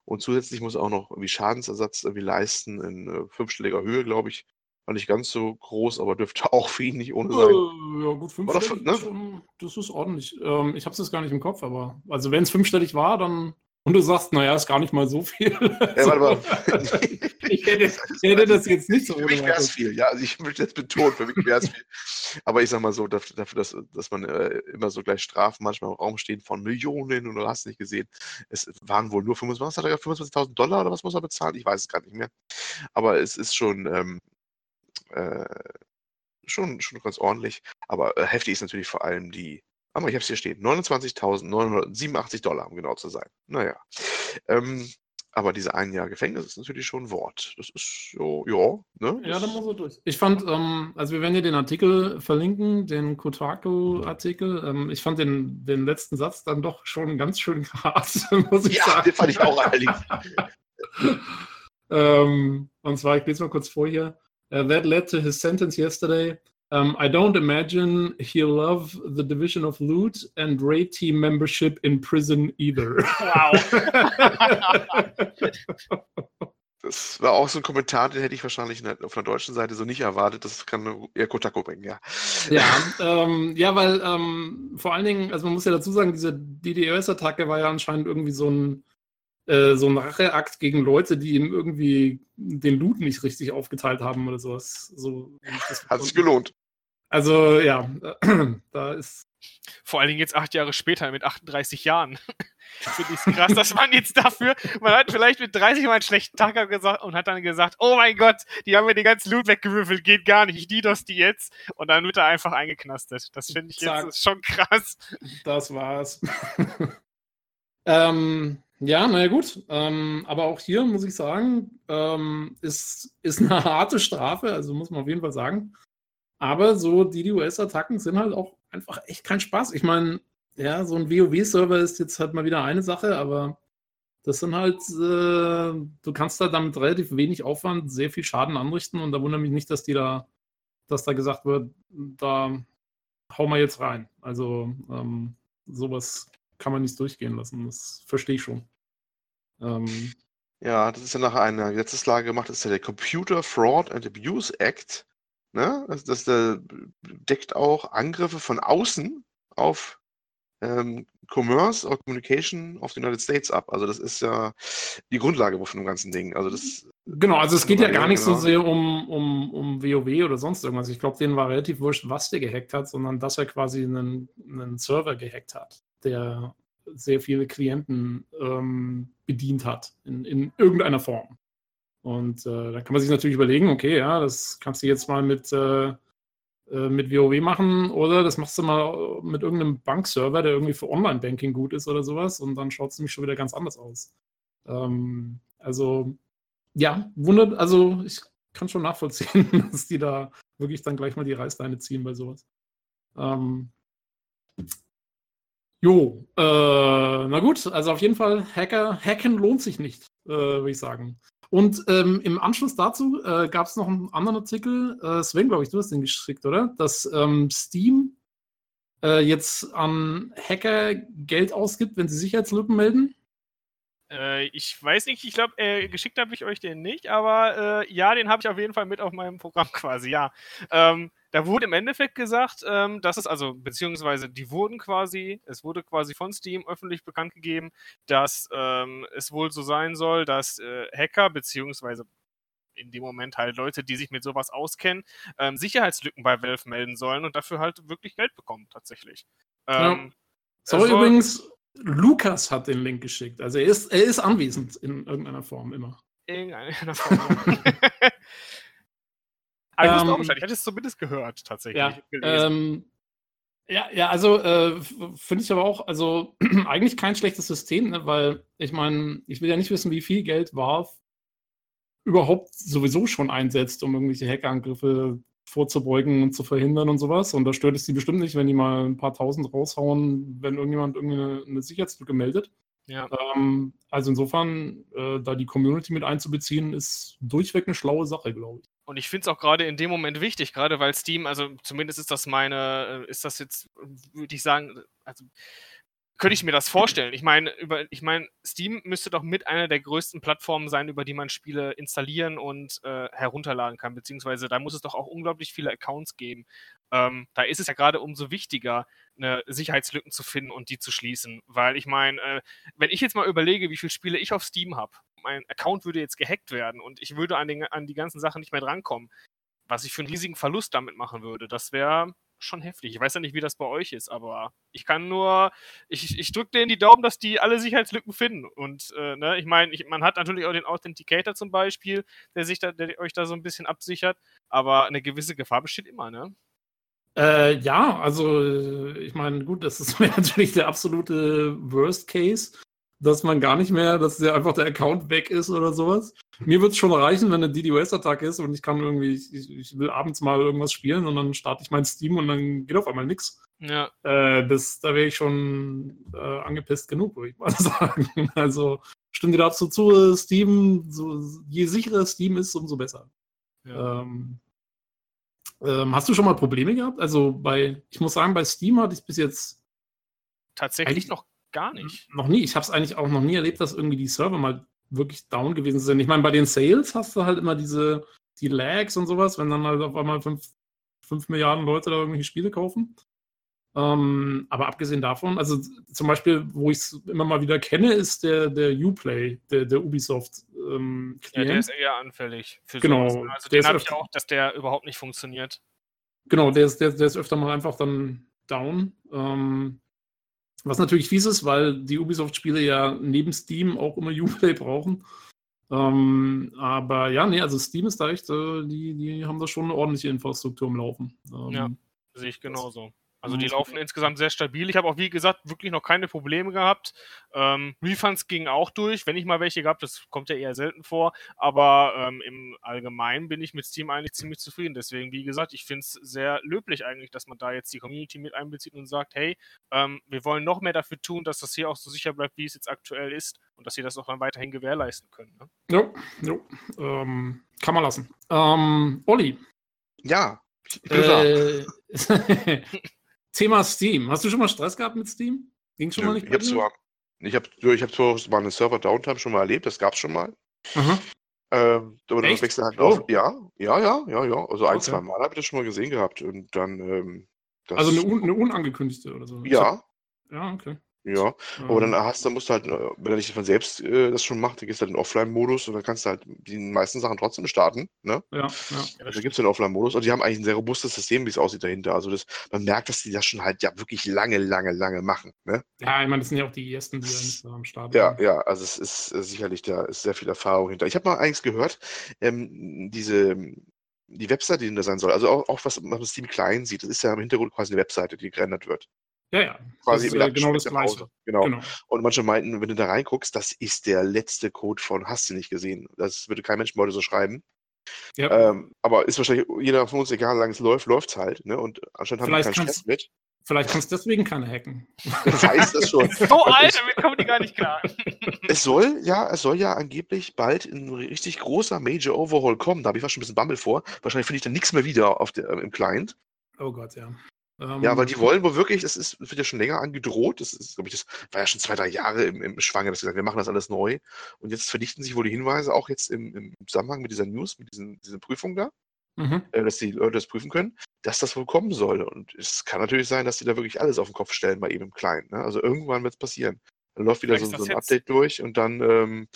Und zusätzlich muss er auch noch irgendwie Schadensersatz irgendwie leisten in äh, fünfstelliger Höhe, glaube ich. War nicht ganz so groß, aber dürfte auch für ihn nicht ohne sein. Äh, ja, gut, War das fünfstellig. ne? Das ist ordentlich. Ähm, ich habe es jetzt gar nicht im Kopf, aber also wenn es fünfstellig war, dann und du sagst, naja, ist gar nicht mal so viel. Ja, warte mal. ich, hätte, hätte das jetzt nicht so Für mich wäre es viel, ja. Also ich möchte das betonen, für mich wäre es viel. Aber ich sag mal so, dafür, dass, dass man äh, immer so gleich Strafen manchmal im Raum stehen von Millionen und du hast nicht gesehen. Es waren wohl nur 25, was hat er gesagt, 25.000 Dollar oder was muss er bezahlen? Ich weiß es gar nicht mehr. Aber es ist schon, ähm, äh, schon, schon ganz ordentlich. Aber äh, heftig ist natürlich vor allem die, aber ich habe es hier stehen, 29.987 Dollar, um genau zu sein. Naja. Ähm, aber diese ein Jahr Gefängnis ist natürlich schon ein Wort. Das ist so, ja, ne? Ja, dann muss er durch. Ich fand, ähm, also wir werden hier den Artikel verlinken, den Kotaku-Artikel. Ähm, ich fand den, den letzten Satz dann doch schon ganz schön hart, muss ich Ja, sagen. den fand ich auch allerdings. ähm, und zwar, ich lese mal kurz vor hier. Uh, that led to his sentence yesterday. Um, I don't imagine he'll love the division of loot and raid team membership in prison either. Wow. Das war auch so ein Kommentar, den hätte ich wahrscheinlich auf der deutschen Seite so nicht erwartet. Das kann nur eher Kotaku bringen, ja. Ja, ähm, ja, weil ähm, vor allen Dingen, also man muss ja dazu sagen, diese DDoS-Attacke war ja anscheinend irgendwie so ein, äh, so ein Racheakt gegen Leute, die ihm irgendwie den Loot nicht richtig aufgeteilt haben oder sowas. So, Hat sich gelohnt. Also ja, da ist Vor allen Dingen jetzt acht Jahre später mit 38 Jahren. Finde ich krass, dass man jetzt dafür, man hat vielleicht mit 30 mal einen schlechten Tag gesagt und hat dann gesagt, oh mein Gott, die haben mir den ganzen Loot weggewürfelt, geht gar nicht, ich DDoS die jetzt. Und dann wird er einfach eingeknastet. Das finde ich Zack. jetzt ist schon krass. Das war's. ähm, ja, naja, gut. Ähm, aber auch hier muss ich sagen, ähm, ist, ist eine harte Strafe, also muss man auf jeden Fall sagen. Aber so DDoS-Attacken sind halt auch einfach echt kein Spaß. Ich meine, ja, so ein WoW-Server ist jetzt halt mal wieder eine Sache, aber das sind halt, äh, du kannst da damit relativ wenig Aufwand sehr viel Schaden anrichten und da wundert mich nicht, dass die da, dass da gesagt wird, da hau mal jetzt rein. Also ähm, sowas kann man nicht durchgehen lassen. Das verstehe ich schon. Ähm, Ja, das ist ja nach einer Gesetzeslage gemacht, das ist ja der Computer Fraud and Abuse Act. Ne? Das, das äh, deckt auch Angriffe von außen auf ähm, Commerce or Communication of the United States ab. Also das ist ja die Grundlage von dem ganzen Ding. Also das genau, also es geht ja gar nicht so Genau. sehr um, um, um WoW oder sonst irgendwas. Ich glaube, denen war relativ wurscht, was der gehackt hat, sondern dass er quasi einen, einen Server gehackt hat, der sehr viele Klienten ähm, bedient hat in, in irgendeiner Form. Und äh, da kann man sich natürlich überlegen, okay, ja, das kannst du jetzt mal mit, äh, äh, mit WoW machen oder das machst du mal mit irgendeinem Bankserver, der irgendwie für Online-Banking gut ist oder sowas und dann schaut es nämlich schon wieder ganz anders aus. Ähm, also, ja, wundert, also ich kann schon nachvollziehen, dass die da wirklich dann gleich mal die Reißleine ziehen bei sowas. Ähm, jo, äh, na gut, also auf jeden Fall, Hacker, Hacken lohnt sich nicht, äh, würde ich sagen. Und ähm, im Anschluss dazu äh, gab es noch einen anderen Artikel, äh, Sven, glaube ich, du hast den geschickt, oder? Dass ähm, Steam äh, jetzt an Hacker Geld ausgibt, wenn sie Sicherheitslücken melden. Äh, ich weiß nicht, ich glaube, äh, geschickt habe ich euch den nicht, aber äh, ja, den habe ich auf jeden Fall mit auf meinem Programm quasi, ja. Ähm, da wurde im Endeffekt gesagt, ähm, dass es also, beziehungsweise die wurden quasi, es wurde quasi von Steam öffentlich bekannt gegeben, dass ähm, es wohl so sein soll, dass äh, Hacker, beziehungsweise in dem Moment halt Leute, die sich mit sowas auskennen, ähm, Sicherheitslücken bei Valve melden sollen und dafür halt wirklich Geld bekommen, tatsächlich. Ja. Ähm, es soll- übrigens, Lukas hat den Link geschickt. Also er ist, er ist anwesend in irgendeiner Form immer. Irgendeiner Form. Aber ich Ähm, Bescheid. Ich hatte es zumindest gehört, tatsächlich. Ja, ähm, ja, ja, also äh, finde ich aber auch, also eigentlich kein schlechtes System, ne, weil ich meine, ich will ja nicht wissen, wie viel Geld Valve überhaupt sowieso schon einsetzt, um irgendwelche Hackerangriffe vorzubeugen und zu verhindern und sowas. Und da stört es die bestimmt nicht, wenn die mal ein paar tausend raushauen, wenn irgendjemand irgendwie eine, eine Sicherheitslücke meldet. ja. Ähm, also insofern, äh, da die Community mit einzubeziehen, ist durchweg eine schlaue Sache, glaube ich. Und ich finde es auch gerade in dem Moment wichtig, gerade weil Steam, also zumindest ist das meine, äh, ist das jetzt, würde ich sagen, also könnte ich mir das vorstellen. Ich meine, über, ich meine, Steam müsste doch mit einer der größten Plattformen sein, über die man Spiele installieren und äh, herunterladen kann, beziehungsweise da muss es doch auch unglaublich viele Accounts geben. Ähm, da ist es ja gerade umso wichtiger, eine Sicherheitslücken zu finden und die zu schließen, weil ich meine, äh, wenn ich jetzt mal überlege, wie viele Spiele ich auf Steam habe, mein Account würde jetzt gehackt werden und ich würde an, den, an die ganzen Sachen nicht mehr drankommen, was ich für einen riesigen Verlust damit machen würde, das wäre schon heftig. Ich weiß ja nicht, wie das bei euch ist, aber ich kann nur, ich, ich drücke denen die Daumen, dass die alle Sicherheitslücken finden. Und äh, ne, ich meine, man hat natürlich auch den Authenticator zum Beispiel, der sich da, der euch da so ein bisschen absichert, aber eine gewisse Gefahr besteht immer, ne? Äh, ja, also äh, ich meine, gut, das ist natürlich der absolute Worst Case, dass man gar nicht mehr, dass der einfach der Account weg ist oder sowas. Mir wird es schon reichen, wenn eine DDoS-Attacke ist und ich kann irgendwie, ich, ich will abends mal irgendwas spielen und dann starte ich mein Steam und dann geht auf einmal nichts. Ja, Äh, das, da wäre ich schon äh, angepisst genug, würde ich mal sagen. Also stimmt dir dazu zu, Steam, so, je sicherer Steam ist, umso besser. ja. Ähm, Ähm, hast du schon mal Probleme gehabt? Also bei, ich muss sagen, bei Steam hatte ich bis jetzt Tatsächlich noch gar nicht. noch nie. Ich habe es eigentlich auch noch nie erlebt, dass irgendwie die Server mal wirklich down gewesen sind. Ich meine, bei den Sales hast du halt immer diese die Lags und sowas, wenn dann halt auf einmal 5 Milliarden Leute da irgendwelche Spiele kaufen. Ähm, aber abgesehen davon, also zum Beispiel, wo ich es immer mal wieder kenne, ist der, der Uplay, der, der Ubisoft ähm, Ja, der ist eher anfällig für Genau, sowas. ne? Also der den habe ich auch, dass der überhaupt nicht funktioniert. Genau, der ist, der, der ist öfter mal einfach dann down. Ähm, was natürlich fies ist, weil die Ubisoft-Spiele ja neben Steam auch immer Uplay brauchen. Ähm, aber ja, nee, also Steam ist da echt, äh, die, die haben da schon eine ordentliche Infrastruktur im Laufen. Ähm, Ja. Sehe ich genauso. Also Mhm. die laufen insgesamt sehr stabil. Ich habe auch, wie gesagt, wirklich noch keine Probleme gehabt. Ähm, Refunds gingen auch durch, wenn ich mal welche gehabt, das kommt ja eher selten vor. Aber ähm, im Allgemeinen bin ich mit Steam eigentlich ziemlich zufrieden. Deswegen, wie gesagt, ich finde es sehr löblich eigentlich, dass man da jetzt die Community mit einbezieht und sagt, hey, ähm, wir wollen noch mehr dafür tun, dass das hier auch so sicher bleibt, wie es jetzt aktuell ist und dass sie das auch dann weiterhin gewährleisten können. Ne? Jo, jo. Ähm, kann man lassen. Ähm, Olli, Ja, äh, Thema Steam. Hast du schon mal Stress gehabt mit Steam? Ging schon mal Nö, nicht Ich habe zwar, ich hab, ich hab zwar mal eine Server-Downtime schon mal erlebt, das gab es schon mal. Aha. Ähm, aber dann Echt? wechseln halt Oh. auf. Ja, ja, ja, ja, ja. Also ein, Okay. zwei Mal habe ich das schon mal gesehen gehabt. Und dann, ähm, das, Also eine, un eine unangekündigte oder so. Ja, Ja, okay. Ja. Aber dann Ähm, hast du, musst du halt, äh, wenn er nicht von selbst äh, das schon macht, dann gehst du halt in den Offline-Modus und dann kannst du halt die meisten Sachen trotzdem starten. Ne? ja, ja. Ja, das Da gibt es den Offline-Modus und die haben eigentlich ein sehr robustes System, wie es aussieht dahinter. Also das, man merkt, dass die das schon halt ja wirklich lange, lange, lange machen. Ne? ja, ich meine, das sind ja auch die ersten, die eigentlich da am Start Ja, waren. ja, also es ist äh, sicherlich, da ist sehr viel Erfahrung hinter. Ich habe mal eins gehört, ähm, diese, die Webseite, die hinter sein soll, also auch, auch was man Steam Client sieht, das ist ja im Hintergrund quasi eine Webseite, die gerendert wird. Ja, ja. Quasi ist, mit äh, genau das. Gleiche. Genau. Genau. Und manche meinten, wenn du da reinguckst, das ist der letzte Code von Hast du nicht gesehen. Das würde kein Mensch heute so schreiben. Ja. Ähm, aber ist wahrscheinlich jeder von uns, egal wie lange es läuft, läuft es halt. Ne? Und anscheinend haben wir Vielleicht keinen kannst- Stress mit. Vielleicht kannst du deswegen keine hacken. Ich weiß das schon. So alt, damit kommen die gar nicht klar. Es soll ja, es soll ja angeblich bald ein richtig großer Major Overhaul kommen. Da habe ich fast schon ein bisschen Bammel vor. Wahrscheinlich finde ich dann nichts mehr wieder auf der, äh, im Client. Oh Gott, ja. Ähm, Ja, weil die wollen wohl wirklich, das ist, wird ja schon länger angedroht. Das ist, glaube ich, das war ja schon zwei, drei Jahre im, im Schwange, dass sie sagen, wir machen das alles neu. Und jetzt verdichten sich wohl die Hinweise, auch jetzt im, im Zusammenhang mit dieser News, mit diesen, dieser Prüfung da, Mhm. äh, dass die Leute das prüfen können, dass das wohl kommen soll. Und es kann natürlich sein, dass die da wirklich alles auf den Kopf stellen bei eben im Client. Ne? Also irgendwann wird es passieren. Dann läuft wieder so, so ein jetzt- Update durch und dann, ähm,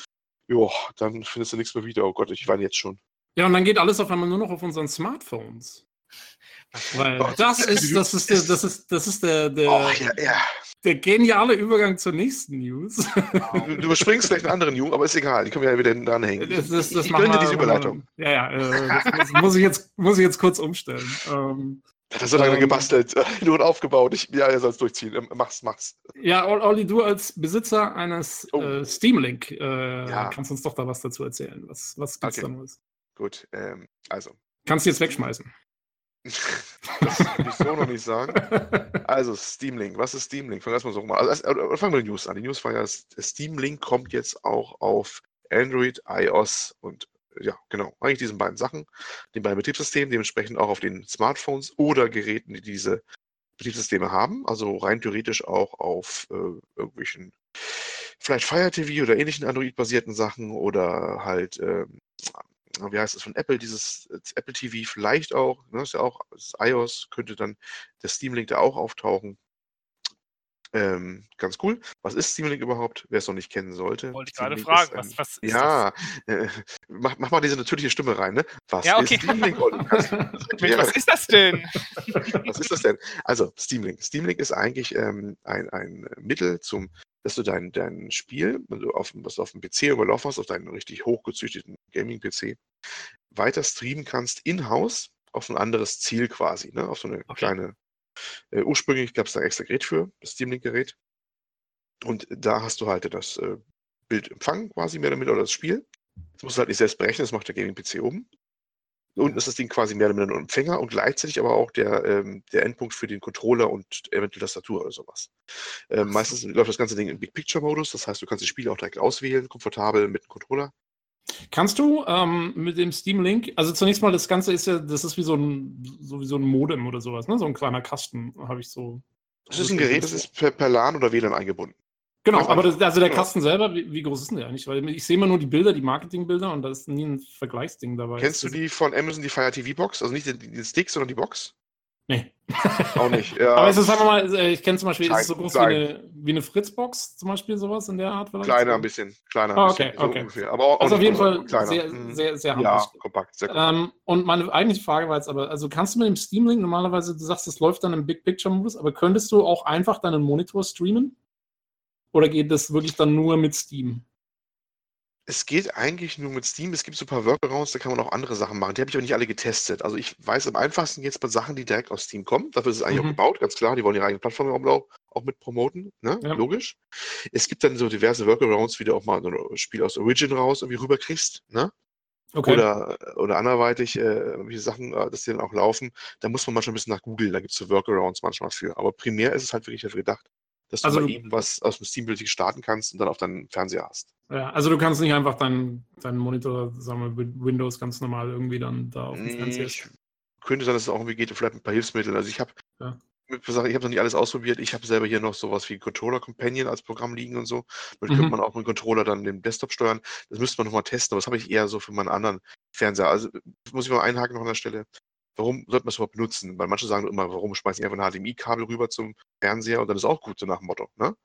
jo, dann findest du nichts mehr wieder. Oh Gott, ich weine jetzt schon. Ja, und dann geht alles auf einmal nur noch auf unseren Smartphones. Weil Oh, das ist, das ist der, das ist, das ist der, der, Oh, ja, ja. der geniale Übergang zur nächsten News. Du, du überspringst vielleicht einen anderen Jungen, aber ist egal. Die können wir ja wieder dranhängen. Das, das, das ich wir- diese Überleitung. Ja, ja, äh, das, muss, ich jetzt, muss ich jetzt kurz umstellen. Ähm, Das hat so lange Ähm, gebastelt, nur aufgebaut. Ich, ja, er soll es durchziehen. Ähm, Mach's, mach's. ja, Ol- Olli, du als Besitzer eines Oh. äh, Steam Link äh, Ja. kannst uns doch da was dazu erzählen. Was, was gibt's Okay. da Neues? Gut, ähm, also. Kannst du jetzt wegschmeißen. Das will ich so noch nicht sagen. Also, Steam Link. Was ist Steam Link? Fangen wir erstmal so an. Also, äh, fangen wir den News an. Die News war ja, Steam Link kommt jetzt auch auf Android, iOS und ja, genau, eigentlich diesen beiden Sachen, den beiden Betriebssystemen, dementsprechend auch auf den Smartphones oder Geräten, die diese Betriebssysteme haben. Also rein theoretisch auch auf äh, irgendwelchen, vielleicht Fire TV oder ähnlichen Android-basierten Sachen oder halt, ähm, wie heißt es von Apple, dieses äh, Apple TV vielleicht auch, ne, ist ja auch das ist iOS, könnte dann der Steam Link da auch auftauchen. Ähm, ganz cool. Was ist Steam Link überhaupt? Wer es noch nicht kennen sollte. Wollte ich gerade fragen, ist, was, was ist ja, äh, mach, mach mal diese natürliche Stimme rein, ne? Was Ja, okay. ist Steam Link? Das das? Was ist das denn? Was ist das denn? Also, Steam Link. Steam Link ist eigentlich ähm, ein, ein Mittel zum, dass du dein, dein Spiel, wenn du auf, was du auf dem PC überlaufen hast, auf deinen richtig hochgezüchteten Gaming-PC, weiter streamen kannst in-house auf ein anderes Ziel quasi, ne? Auf so eine Okay. kleine, äh, ursprünglich gab es da ein extra Gerät für, das Steam Link-Gerät. Und da hast du halt das äh, Bild empfangen quasi mehr weniger oder das Spiel. Das musst du halt nicht selbst berechnen, das macht der Gaming-PC oben. Unten ist das Ding quasi mehr oder weniger ein Empfänger und gleichzeitig aber auch der, ähm, der Endpunkt für den Controller und eventuell Tastatur oder sowas. Ähm, meistens läuft das ganze Ding im Big Picture-Modus, das heißt, du kannst die Spiele auch direkt auswählen, komfortabel mit dem Controller. Kannst du ähm, mit dem Steam Link, also zunächst mal, das Ganze ist ja, das ist wie so ein, so wie so ein Modem oder sowas, ne? So ein kleiner Kasten, habe ich so. Das ist ein Gerät, das ist per, per LAN oder WLAN eingebunden. Genau, aber das, also der ja. Kasten selber, wie, wie groß ist denn der eigentlich? Weil ich sehe immer nur die Bilder, die Marketingbilder und da ist nie ein Vergleichsding dabei. Kennst du Ist die von Amazon, die Fire TV Box? Also nicht den, den Stick, sondern die Box? das- Nee. Auch nicht. Ja, Aber es ist, sagen wir mal, äh, ich kenne zum Beispiel, ist es so Klein, groß klein. wie eine, wie eine Fritzbox, zum Beispiel, sowas in der Art? vielleicht? kleiner ein bisschen. Kleiner Ah, okay, bisschen. So okay. ungefähr. Aber auch, auch Also auf nicht jeden Fall kleiner. sehr, Mhm. sehr, sehr Ja, handlich. kompakt, sehr kompakt. Ähm, und meine eigentliche Frage war jetzt aber, also kannst du mit dem Steam Link normalerweise, du sagst, es läuft dann im Big Picture Modus, aber könntest du auch einfach deinen Monitor streamen? Oder geht das wirklich dann nur mit Steam? Es geht eigentlich nur mit Steam. Es gibt so ein paar Workarounds, da kann man auch andere Sachen machen. Die habe ich aber nicht alle getestet. Also ich weiß am einfachsten jetzt bei Sachen, die direkt aus Steam kommen. Dafür ist es eigentlich Mhm. auch gebaut, ganz klar. Die wollen ihre eigene Plattform auch, auch, mit promoten, ne? Ja. Logisch. Es gibt dann so diverse Workarounds, wie du auch mal so ein Spiel aus Origin raus irgendwie rüberkriegst, ne? Okay. Oder, oder anderweitig, äh, Sachen, äh, dass die dann auch laufen. Da muss man manchmal ein bisschen nach Google, da gibt es so Workarounds manchmal für. Aber primär ist es halt wirklich dafür gedacht, dass du Also eben was aus dem Steam wirklich starten kannst und dann auf deinen Fernseher hast. ja, also du kannst nicht einfach deinen deinen Monitor, sagen wir, mit Windows ganz normal irgendwie dann da auf dem Fernseher. Ich könnte sein, dass es auch irgendwie geht, vielleicht ein paar Hilfsmitteln. Also ich habe Ja. ich habe noch nicht alles ausprobiert. Ich habe selber hier noch sowas wie Controller Companion als Programm liegen und so. Damit Mhm. könnte man auch mit dem Controller dann den Desktop steuern. Das müsste man nochmal testen, aber das habe ich eher so für meinen anderen Fernseher. Also muss ich mal einhaken noch an der Stelle. Warum sollte man es überhaupt benutzen? Weil manche sagen immer, warum schmeiße ich einfach ein HDMI-Kabel rüber zum Fernseher und dann ist auch gut, so nach dem Motto. Ne?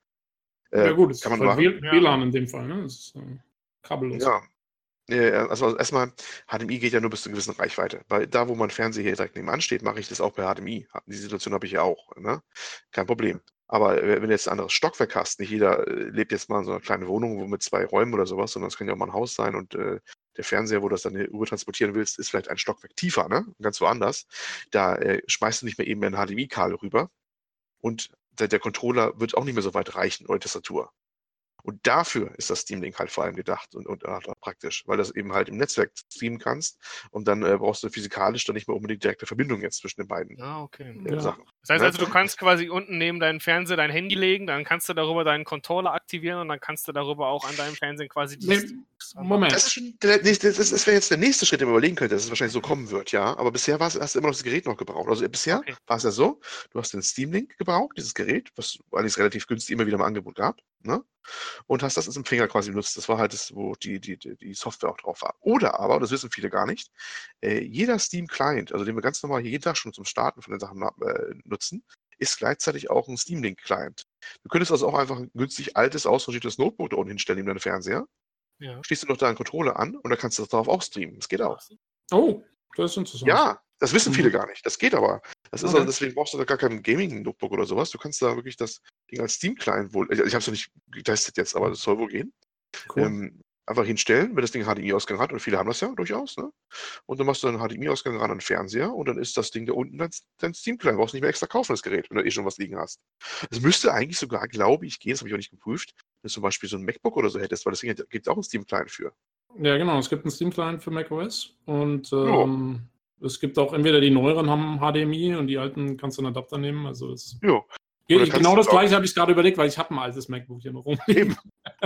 Äh, ja gut, das kann man ist halt. W- Ja. WLAN in dem Fall, ne? Das ist äh, kabellos. Ja. Äh, Also erstmal, HDMI geht ja nur bis zu einer gewissen Reichweite. Weil da, wo mein Fernseher hier direkt nebenan steht, mache ich das auch per HDMI. Die Situation habe ich ja auch. Ne? Kein Problem. Aber äh, wenn du jetzt ein anderes Stockwerk hast, nicht jeder äh, lebt jetzt mal in so einer kleinen Wohnung wo mit zwei Räumen oder sowas, sondern es kann ja auch mal ein Haus sein und äh, der Fernseher, wo du das dann rüber transportieren willst, ist vielleicht ein Stockwerk tiefer, ne? Ganz woanders. Da äh, schmeißt du nicht mehr eben ein HDMI-Kabel rüber und der, der Controller wird auch nicht mehr so weit reichen oder Tastatur. Und dafür ist das Steam Link halt vor allem gedacht und, und äh, praktisch, weil du das eben halt im Netzwerk streamen kannst und dann äh, brauchst du physikalisch dann nicht mehr unbedingt direkte Verbindung jetzt zwischen den beiden Ah, okay. äh, Ja. Sachen. Das heißt Ne? also, du kannst quasi unten neben deinen Fernseher dein Handy legen, dann kannst du darüber deinen Controller aktivieren und dann kannst du darüber auch an deinem Fernsehen quasi die Nee. Moment. Das ist schon der nächste, das, ist- das wäre jetzt der nächste Schritt, den man überlegen könnte, dass es wahrscheinlich so kommen wird, ja. Aber bisher war's, hast du immer noch das Gerät noch gebraucht. Also bisher Okay. war es ja so, du hast den Steam Link gebraucht, dieses Gerät, was eigentlich relativ günstig immer wieder im Angebot gab, ne? Und hast das als Empfänger quasi benutzt. Das war halt das, wo die, die, die, Software auch drauf war. Oder aber, und das wissen viele gar nicht, äh, jeder Steam-Client, also den wir ganz normal hier jeden Tag schon zum Starten von den Sachen äh, nutzen, ist gleichzeitig auch ein Steam Link-Client. Du könntest also auch einfach ein günstig altes, ausrangiertes Notebook da unten hinstellen, neben deinen Fernseher. Ja. Schließt du noch deinen Controller an und dann kannst du das darauf auch streamen. Das geht auch. Oh, das ist interessant. Ja, das wissen viele Mhm. gar nicht. Das geht aber. Das ist Okay. also, deswegen brauchst du da gar kein Gaming-Notebook oder sowas. Du kannst da wirklich das Ding als Steam-Client wohl. Ich, ich habe es noch nicht getestet jetzt, aber das soll wohl gehen. Cool. Ähm, einfach hinstellen, wenn das Ding HDMI-Ausgang hat, und viele haben das ja durchaus, ne? Und dann machst du einen HDMI-Ausgang ran an den Fernseher und dann ist das Ding da unten dein, dein Steam-Client. Brauchst nicht mehr extra kaufen, das Gerät, wenn du eh schon was liegen hast. Es müsste eigentlich sogar, glaube ich, gehen, das habe ich auch nicht geprüft, wenn du zum Beispiel so ein MacBook oder so hättest, weil das Ding gibt auch einen Steam-Client für. Ja, genau. Es gibt einen Steam-Client für macOS und ähm, es gibt auch entweder die neueren haben HDMI und die alten kannst du einen Adapter nehmen. Also es geht, kannst genau das gleiche habe ich gerade überlegt, weil ich habe ein altes MacBook hier noch rumliegen.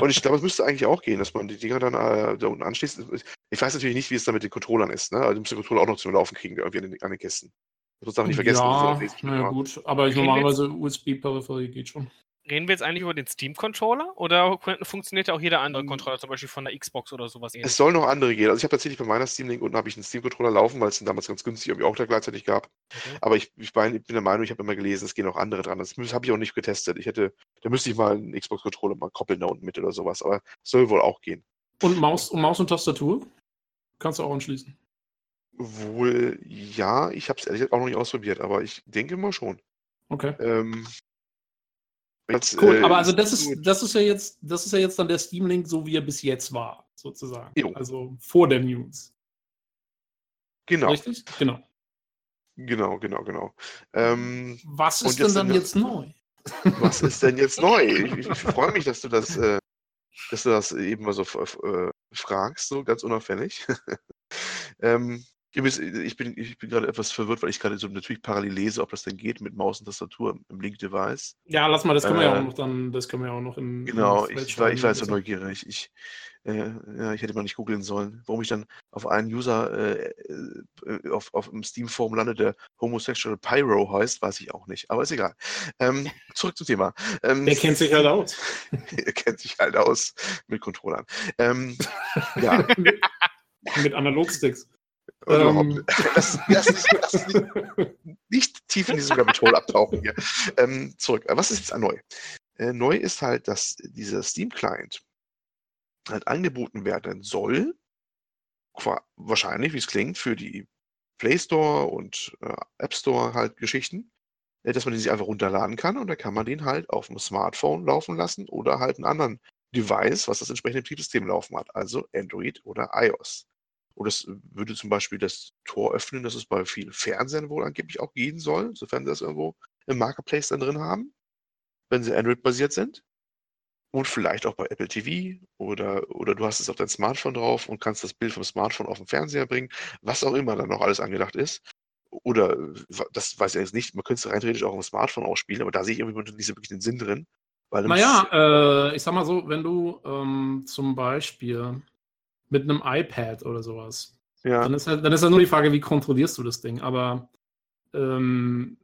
Und ich glaube, es müsste eigentlich auch gehen, dass man die Dinger dann äh, da unten anschließt. Ich weiß natürlich nicht, wie es da mit den Controllern ist. Ne? Also du musst den Controller auch noch zum Laufen kriegen, irgendwie an den, an den Kästen. Das darf nicht vergessen. Ja, naja, gut. Aber ich normalerweise USB-Peripherie geht schon. Reden wir jetzt eigentlich über den Steam-Controller oder funktioniert auch jeder andere Mhm. Controller, zum Beispiel von der Xbox oder sowas Es ähnliches? soll noch andere gehen. Also ich habe tatsächlich bei meiner Steam Link unten habe ich einen Steam-Controller laufen, weil es den damals ganz günstig irgendwie auch da gleichzeitig gab. Okay. Aber ich, ich, mein, ich bin der Meinung, ich habe immer gelesen, es gehen auch andere dran. Das habe ich auch nicht getestet. Ich hätte, da müsste ich mal einen Xbox-Controller mal koppeln da unten mit oder sowas. Aber es soll wohl auch gehen. Und Maus und Maus und Tastatur kannst du auch anschließen. Wohl ja, ich habe es ehrlich gesagt auch noch nicht ausprobiert, aber ich denke mal schon. Okay. Ähm, jetzt, Cool, äh, aber also das ist, das ist ja jetzt, das ist ja jetzt dann der Steam Link, so wie er bis jetzt war, sozusagen. Jo. Also vor der News. Genau, Richtig? Genau. genau, genau, genau. Ähm, Was ist denn dann jetzt neu? was ist denn jetzt neu? Ich, ich, freue mich, dass du das, äh, dass du das eben mal so äh, fragst, so ganz unauffällig. ähm, Ich bin, ich bin gerade etwas verwirrt, weil ich gerade so natürlich parallel lese, ob das denn geht mit Maus und Tastatur im Link-Device. Ja, lass mal, das können wir ja auch noch dann, das können wir ja auch noch im. Genau, im ich, war, ich war jetzt so neugierig. Ich, äh, ja, ich hätte mal nicht googeln sollen, warum ich dann auf einen User äh, äh, auf, auf dem Steam-Forum lande, der Homosexual Pyro heißt, weiß ich auch nicht. Aber ist egal. Ähm, zurück zum Thema. Ähm, er kennt sich halt aus. er kennt sich halt aus mit Controllern. Ähm, ja. mit Analogsticks. Ähm. Lass, lass, lass nicht, nicht, tief in diese Rabbit Hole abtauchen hier. Ähm, zurück. Was ist jetzt neu? Äh, neu ist halt, dass dieser Steam-Client halt angeboten werden soll, wahrscheinlich, wie es klingt, für die Play Store und äh, App Store halt Geschichten, äh, dass man den sich einfach runterladen kann und dann kann man den halt auf dem Smartphone laufen lassen oder halt einen anderen Device, was das entsprechende Betriebssystem laufen hat, also Android oder iOS. Und das würde zum Beispiel das Tor öffnen, dass es bei vielen Fernsehern wohl angeblich auch gehen soll, sofern sie das irgendwo im Marketplace dann drin haben, wenn sie Android-basiert sind. Und vielleicht auch bei Apple TV oder, oder du hast es auf dein Smartphone drauf und kannst das Bild vom Smartphone auf den Fernseher bringen, was auch immer dann noch alles angedacht ist. Oder, das weiß ich jetzt nicht, man könnte es rein theoretisch auch auf dem Smartphone auch spielen, aber da sehe ich irgendwie nicht so wirklich den Sinn drin. Weil naja, äh, ich sag mal so, wenn du ähm, zum Beispiel mit einem iPad oder sowas. Ja. Dann ist, halt, dann ist halt nur die Frage, wie kontrollierst du das Ding. Aber ähm,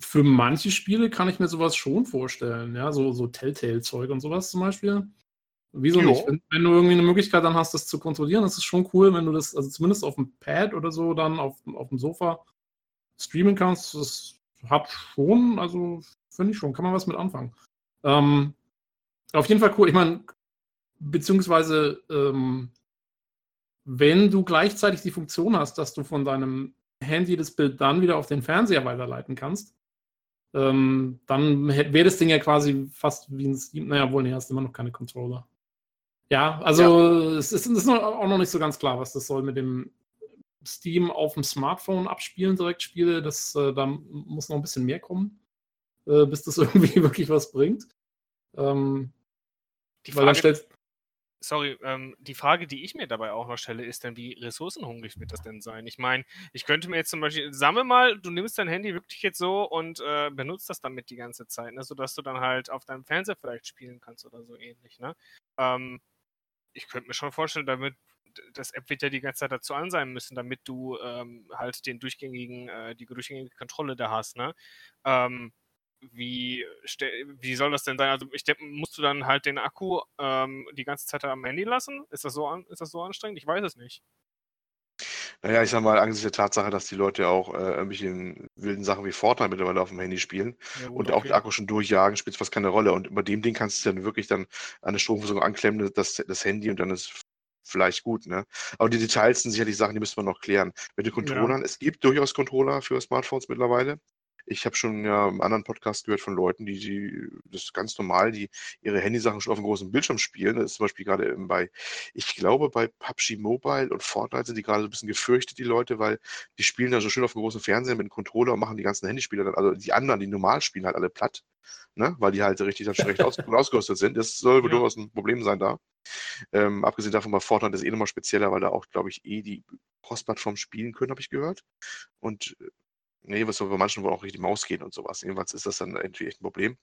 für manche Spiele kann ich mir sowas schon vorstellen. Ja, so, so Telltale-Zeug und sowas zum Beispiel. Wieso jo. nicht? Wenn, wenn, du irgendwie eine Möglichkeit dann hast, das zu kontrollieren, das ist schon cool, wenn du das, also zumindest auf dem Pad oder so, dann auf, auf dem Sofa streamen kannst. Das hat schon, also finde ich schon, kann man was mit anfangen. Ähm, auf jeden Fall cool. Ich meine, beziehungsweise ähm, wenn du gleichzeitig die Funktion hast, dass du von deinem Handy das Bild dann wieder auf den Fernseher weiterleiten kannst, ähm, dann wäre das Ding ja quasi fast wie ein Steam. Naja, wohl, nee, hast immer noch keine Controller. Ja, also ja. Es, ist, ist auch noch nicht so ganz klar, was das soll mit dem Steam auf dem Smartphone abspielen, direkt Spiele. Das, äh, da muss noch ein bisschen mehr kommen, äh, bis das irgendwie wirklich was bringt. Ähm, die Frage, stellt, sorry, ähm, die Frage, die ich mir dabei auch noch stelle, ist dann, wie ressourcenhungrig wird das denn sein? Ich meine, ich könnte mir jetzt zum Beispiel, sammle mal, du nimmst dein Handy wirklich jetzt so und äh, benutzt das damit die ganze Zeit, ne? sodass du dann halt auf deinem Fernseher vielleicht spielen kannst oder so ähnlich. Ne? Ähm, ich könnte mir schon vorstellen, damit das App wird ja die ganze Zeit dazu an sein müssen, damit du ähm, halt den durchgängigen, äh, die durchgängige Kontrolle da hast, ne? Ähm, wie, wie soll das denn sein? Also ich denke, musst du dann halt den Akku ähm, die ganze Zeit am Handy lassen? Ist das, so an, ist das so anstrengend? Ich weiß es nicht. Naja, ich sag mal, angesichts der Tatsache, dass die Leute auch äh, irgendwelche wilden Sachen wie Fortnite mittlerweile auf dem Handy spielen ja, gut, und okay. auch den Akku schon durchjagen, spielt fast keine Rolle. Und bei dem Ding kannst du dann wirklich dann eine Stromversorgung anklemmen, das, das Handy und dann ist vielleicht gut, ne? Aber die Details sind sicherlich Sachen, die müssen wir noch klären. Mit den Controllern, ja. es gibt durchaus Controller für Smartphones mittlerweile. Ich habe schon ja im anderen Podcast gehört von Leuten, die, die das ist ganz normal, die ihre Handysachen schon auf dem großen Bildschirm spielen. Das ist zum Beispiel gerade bei, ich glaube, bei PUBG Mobile und Fortnite sind die gerade so ein bisschen gefürchtet, die Leute, weil die spielen da so schön auf dem großen Fernseher mit dem Controller und machen die ganzen Handyspieler dann, also die anderen, die normal spielen, halt alle platt. Ne? Weil die halt richtig dann schlecht aus, ausgerüstet sind. Das soll ja. durchaus ein Problem sein da. Ähm, abgesehen davon bei Fortnite ist eh nochmal spezieller, weil da auch, glaube ich, eh die Cross-Plattform spielen können, habe ich gehört. Und Nee, was soll bei manchen wohl auch richtig Maus gehen und sowas. Jedenfalls ist das dann irgendwie echt ein Problem.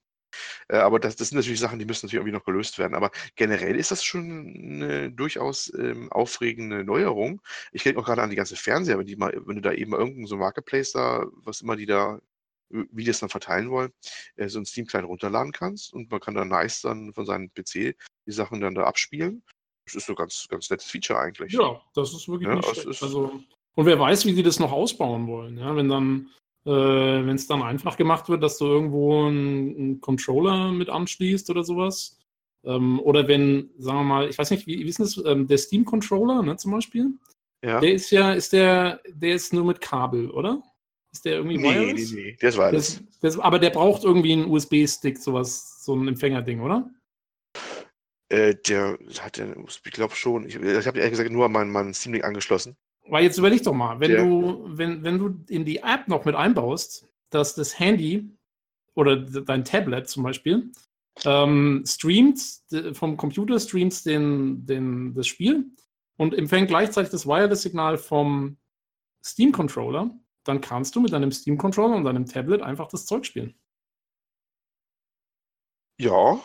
Äh, aber das, das sind natürlich Sachen, die müssen natürlich irgendwie noch gelöst werden. Aber generell ist das schon eine durchaus ähm, aufregende Neuerung. Ich denke auch gerade an die ganze Fernseher, wenn, die mal, wenn du da eben irgendein so Marketplace da, was immer die da, wie die das dann verteilen wollen, äh, so ein Steam klein runterladen kannst und man kann dann nice dann von seinem PC die Sachen dann da abspielen. Das ist so ganz, ganz nettes Feature eigentlich. Ja, das ist wirklich ja, nicht schlecht. Also und wer weiß, wie die das noch ausbauen wollen. Ja, wenn dann, äh, wenn es dann einfach gemacht wird, dass du irgendwo einen, einen Controller mit anschließt oder sowas. Ähm, oder wenn, sagen wir mal, ich weiß nicht, wie, wie ist das, ähm, der Steam-Controller, ne, zum Beispiel? Ja. Der ist ja, ist der, der ist nur mit Kabel, oder? Ist der irgendwie nee, wireless? Nee, nee, der ist wireless. Der ist, aber der braucht irgendwie einen USB-Stick, sowas, so ein Empfängerding, oder? Äh, der hat ja, ich glaube schon. Ich, ich habe ehrlich gesagt nur an meinen, meinen Steam Link angeschlossen. Weil jetzt überleg doch mal, wenn ja. du, wenn, wenn du in die App noch mit einbaust, dass das Handy oder dein Tablet zum Beispiel ähm, streamt vom Computer streamt den, den, das Spiel und empfängt gleichzeitig das Wireless-Signal vom Steam-Controller, dann kannst du mit deinem Steam-Controller und deinem Tablet einfach das Zeug spielen. Ja,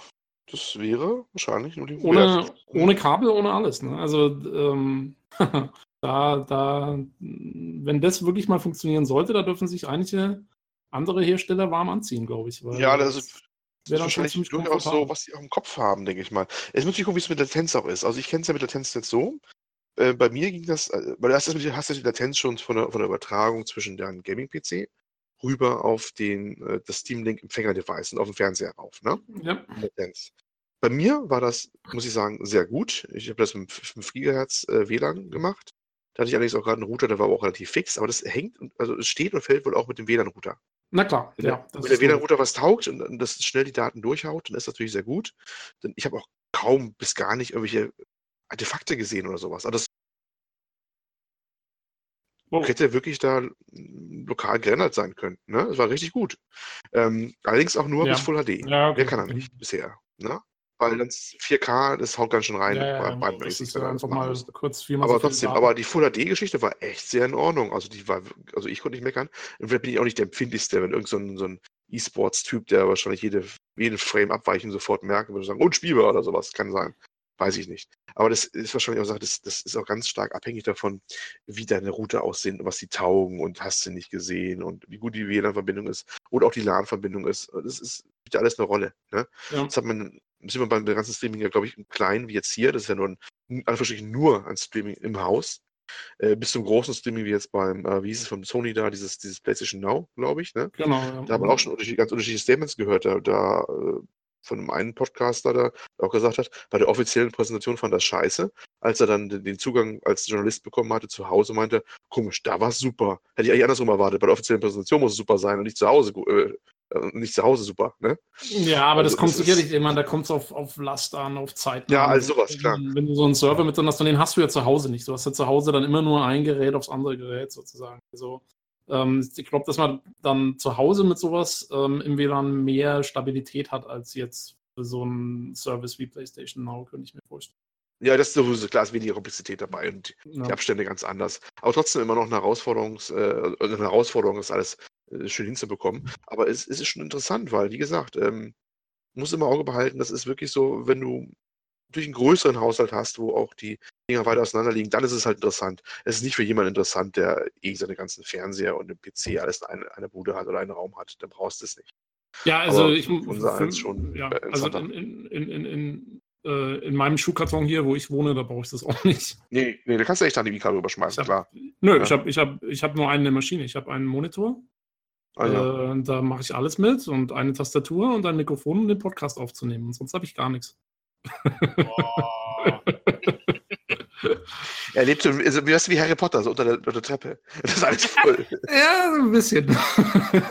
das wäre wahrscheinlich nur die Ohne, ohne Kabel, ohne alles. Ne? Also ähm, da, da, wenn das wirklich mal funktionieren sollte, da dürfen sich einige andere Hersteller warm anziehen, glaube ich. ja, das ist, das ist wahrscheinlich durchaus so, was die auch im Kopf haben, denke ich mal. Es muss natürlich gucken, wie es mit Latenz auch ist. Also ich kenne es ja mit Latenz jetzt so. Äh, bei mir ging das, äh, weil du hast, hast ja die Latenz schon von der, von der Übertragung zwischen deinem Gaming-PC rüber auf den, äh, das Steam Link Empfänger-Device und auf den Fernseher rauf. Ne? Ja. Latenz. Bei mir war das, muss ich sagen, sehr gut. Ich habe das mit 5 GHz äh, WLAN gemacht. Da hatte ich allerdings auch gerade einen Router, der war auch relativ fix, aber das hängt, also es steht und fällt wohl auch mit dem WLAN-Router. Na klar, wenn ja. Der, wenn der WLAN-Router was taugt und das schnell die Daten durchhaut, dann ist das natürlich sehr gut. Denn ich habe auch kaum bis gar nicht irgendwelche Artefakte gesehen oder sowas. Aber das oh. hätte wirklich da lokal gerendert sein können. Ne? Das war richtig gut. Ähm, allerdings auch nur ja. bis Full HD. Ja, okay. Mehr kann er nicht bisher. Ne? Weil dann 4K, das haut ganz schön rein. Ja, ja, bei, das ist ja einfach mal müsste. kurz viermal Aber so trotzdem, aber die Full HD-Geschichte war echt sehr in Ordnung. Also die war, also ich konnte nicht meckern. Und vielleicht bin ich auch nicht der empfindlichste, wenn irgend so ein, so ein E-Sports-Typ, der wahrscheinlich jede, jeden Frame abweichen sofort merken würde, sagen, unspielbar oder sowas, kann sein. Weiß ich nicht. Aber das ist wahrscheinlich auch, das, das ist auch ganz stark abhängig davon, wie deine Route aussehen, was die taugen und hast du nicht gesehen und wie gut die WLAN-Verbindung ist und auch die LAN-Verbindung ist. Das ist spielt alles eine Rolle. Ne? Ja. Das hat man sieht man beim ganzen Streaming ja, glaube ich, im Kleinen wie jetzt hier. Das ist ja nur ein, Anführungsstrichen nur ein Streaming im Haus. Äh, bis zum großen Streaming wie jetzt beim, äh, wie hieß es von Sony da, dieses, dieses PlayStation Now, glaube ich. Ne? Genau. Ja. Da haben wir auch schon ganz unterschiedliche Statements gehört. Da, da äh, von einem einen Podcaster, der auch gesagt hat, bei der offiziellen Präsentation fand er das scheiße. Als er dann den Zugang als Journalist bekommen hatte zu Hause, meinte, komisch, da war es super. Hätte ich eigentlich andersrum erwartet. Bei der offiziellen Präsentation muss es super sein und nicht zu Hause äh, nicht zu Hause super, ne? Ja, aber also, das kommt sicherlich immer, da kommt es auf, auf Last an, auf Zeit. Ja, also sowas, klar. Wenn du so einen Server mit drin hast, dann den hast du ja zu Hause nicht. Du hast ja zu Hause dann immer nur ein Gerät aufs andere Gerät sozusagen. Also ähm, ich glaube, dass man dann zu Hause mit sowas ähm, im WLAN mehr Stabilität hat als jetzt für so einen Service wie PlayStation Now, könnte ich mir vorstellen. Ja, das ist sowieso klar, ist weniger Komplexität dabei und ja. die Abstände ganz anders. Aber trotzdem immer noch eine Herausforderung, äh, eine Herausforderung ist alles schön hinzubekommen. Aber es, es, ist schon interessant, weil, wie gesagt, ähm, muss immer Auge behalten, das ist wirklich so, wenn du durch einen größeren Haushalt hast, wo auch die Dinger weiter auseinander liegen, dann ist es halt interessant. Es ist nicht für jemanden interessant, der eh seine ganzen Fernseher und den PC alles in eine, eine Bude hat oder einen Raum hat. Dann brauchst du es nicht. Ja, also Aber ich unser eins schon. Ja, also in, in, in, in, äh, in meinem Schuhkarton hier, wo ich wohne, da brauche ich das auch nicht. Nee, nee, da kannst du echt an die Vika rüberschmeißen, hab, klar. Nö, ja. ich habe ich hab, ich hab nur eine Maschine. Ich habe einen Monitor, Ja. äh, da mache ich alles mit und eine Tastatur und ein Mikrofon, um den Podcast aufzunehmen. Und sonst habe ich gar nichts. er lebt so, also, wie, wie Harry Potter, so unter der, unter der Treppe. Das ist alles voll. ja, ein bisschen.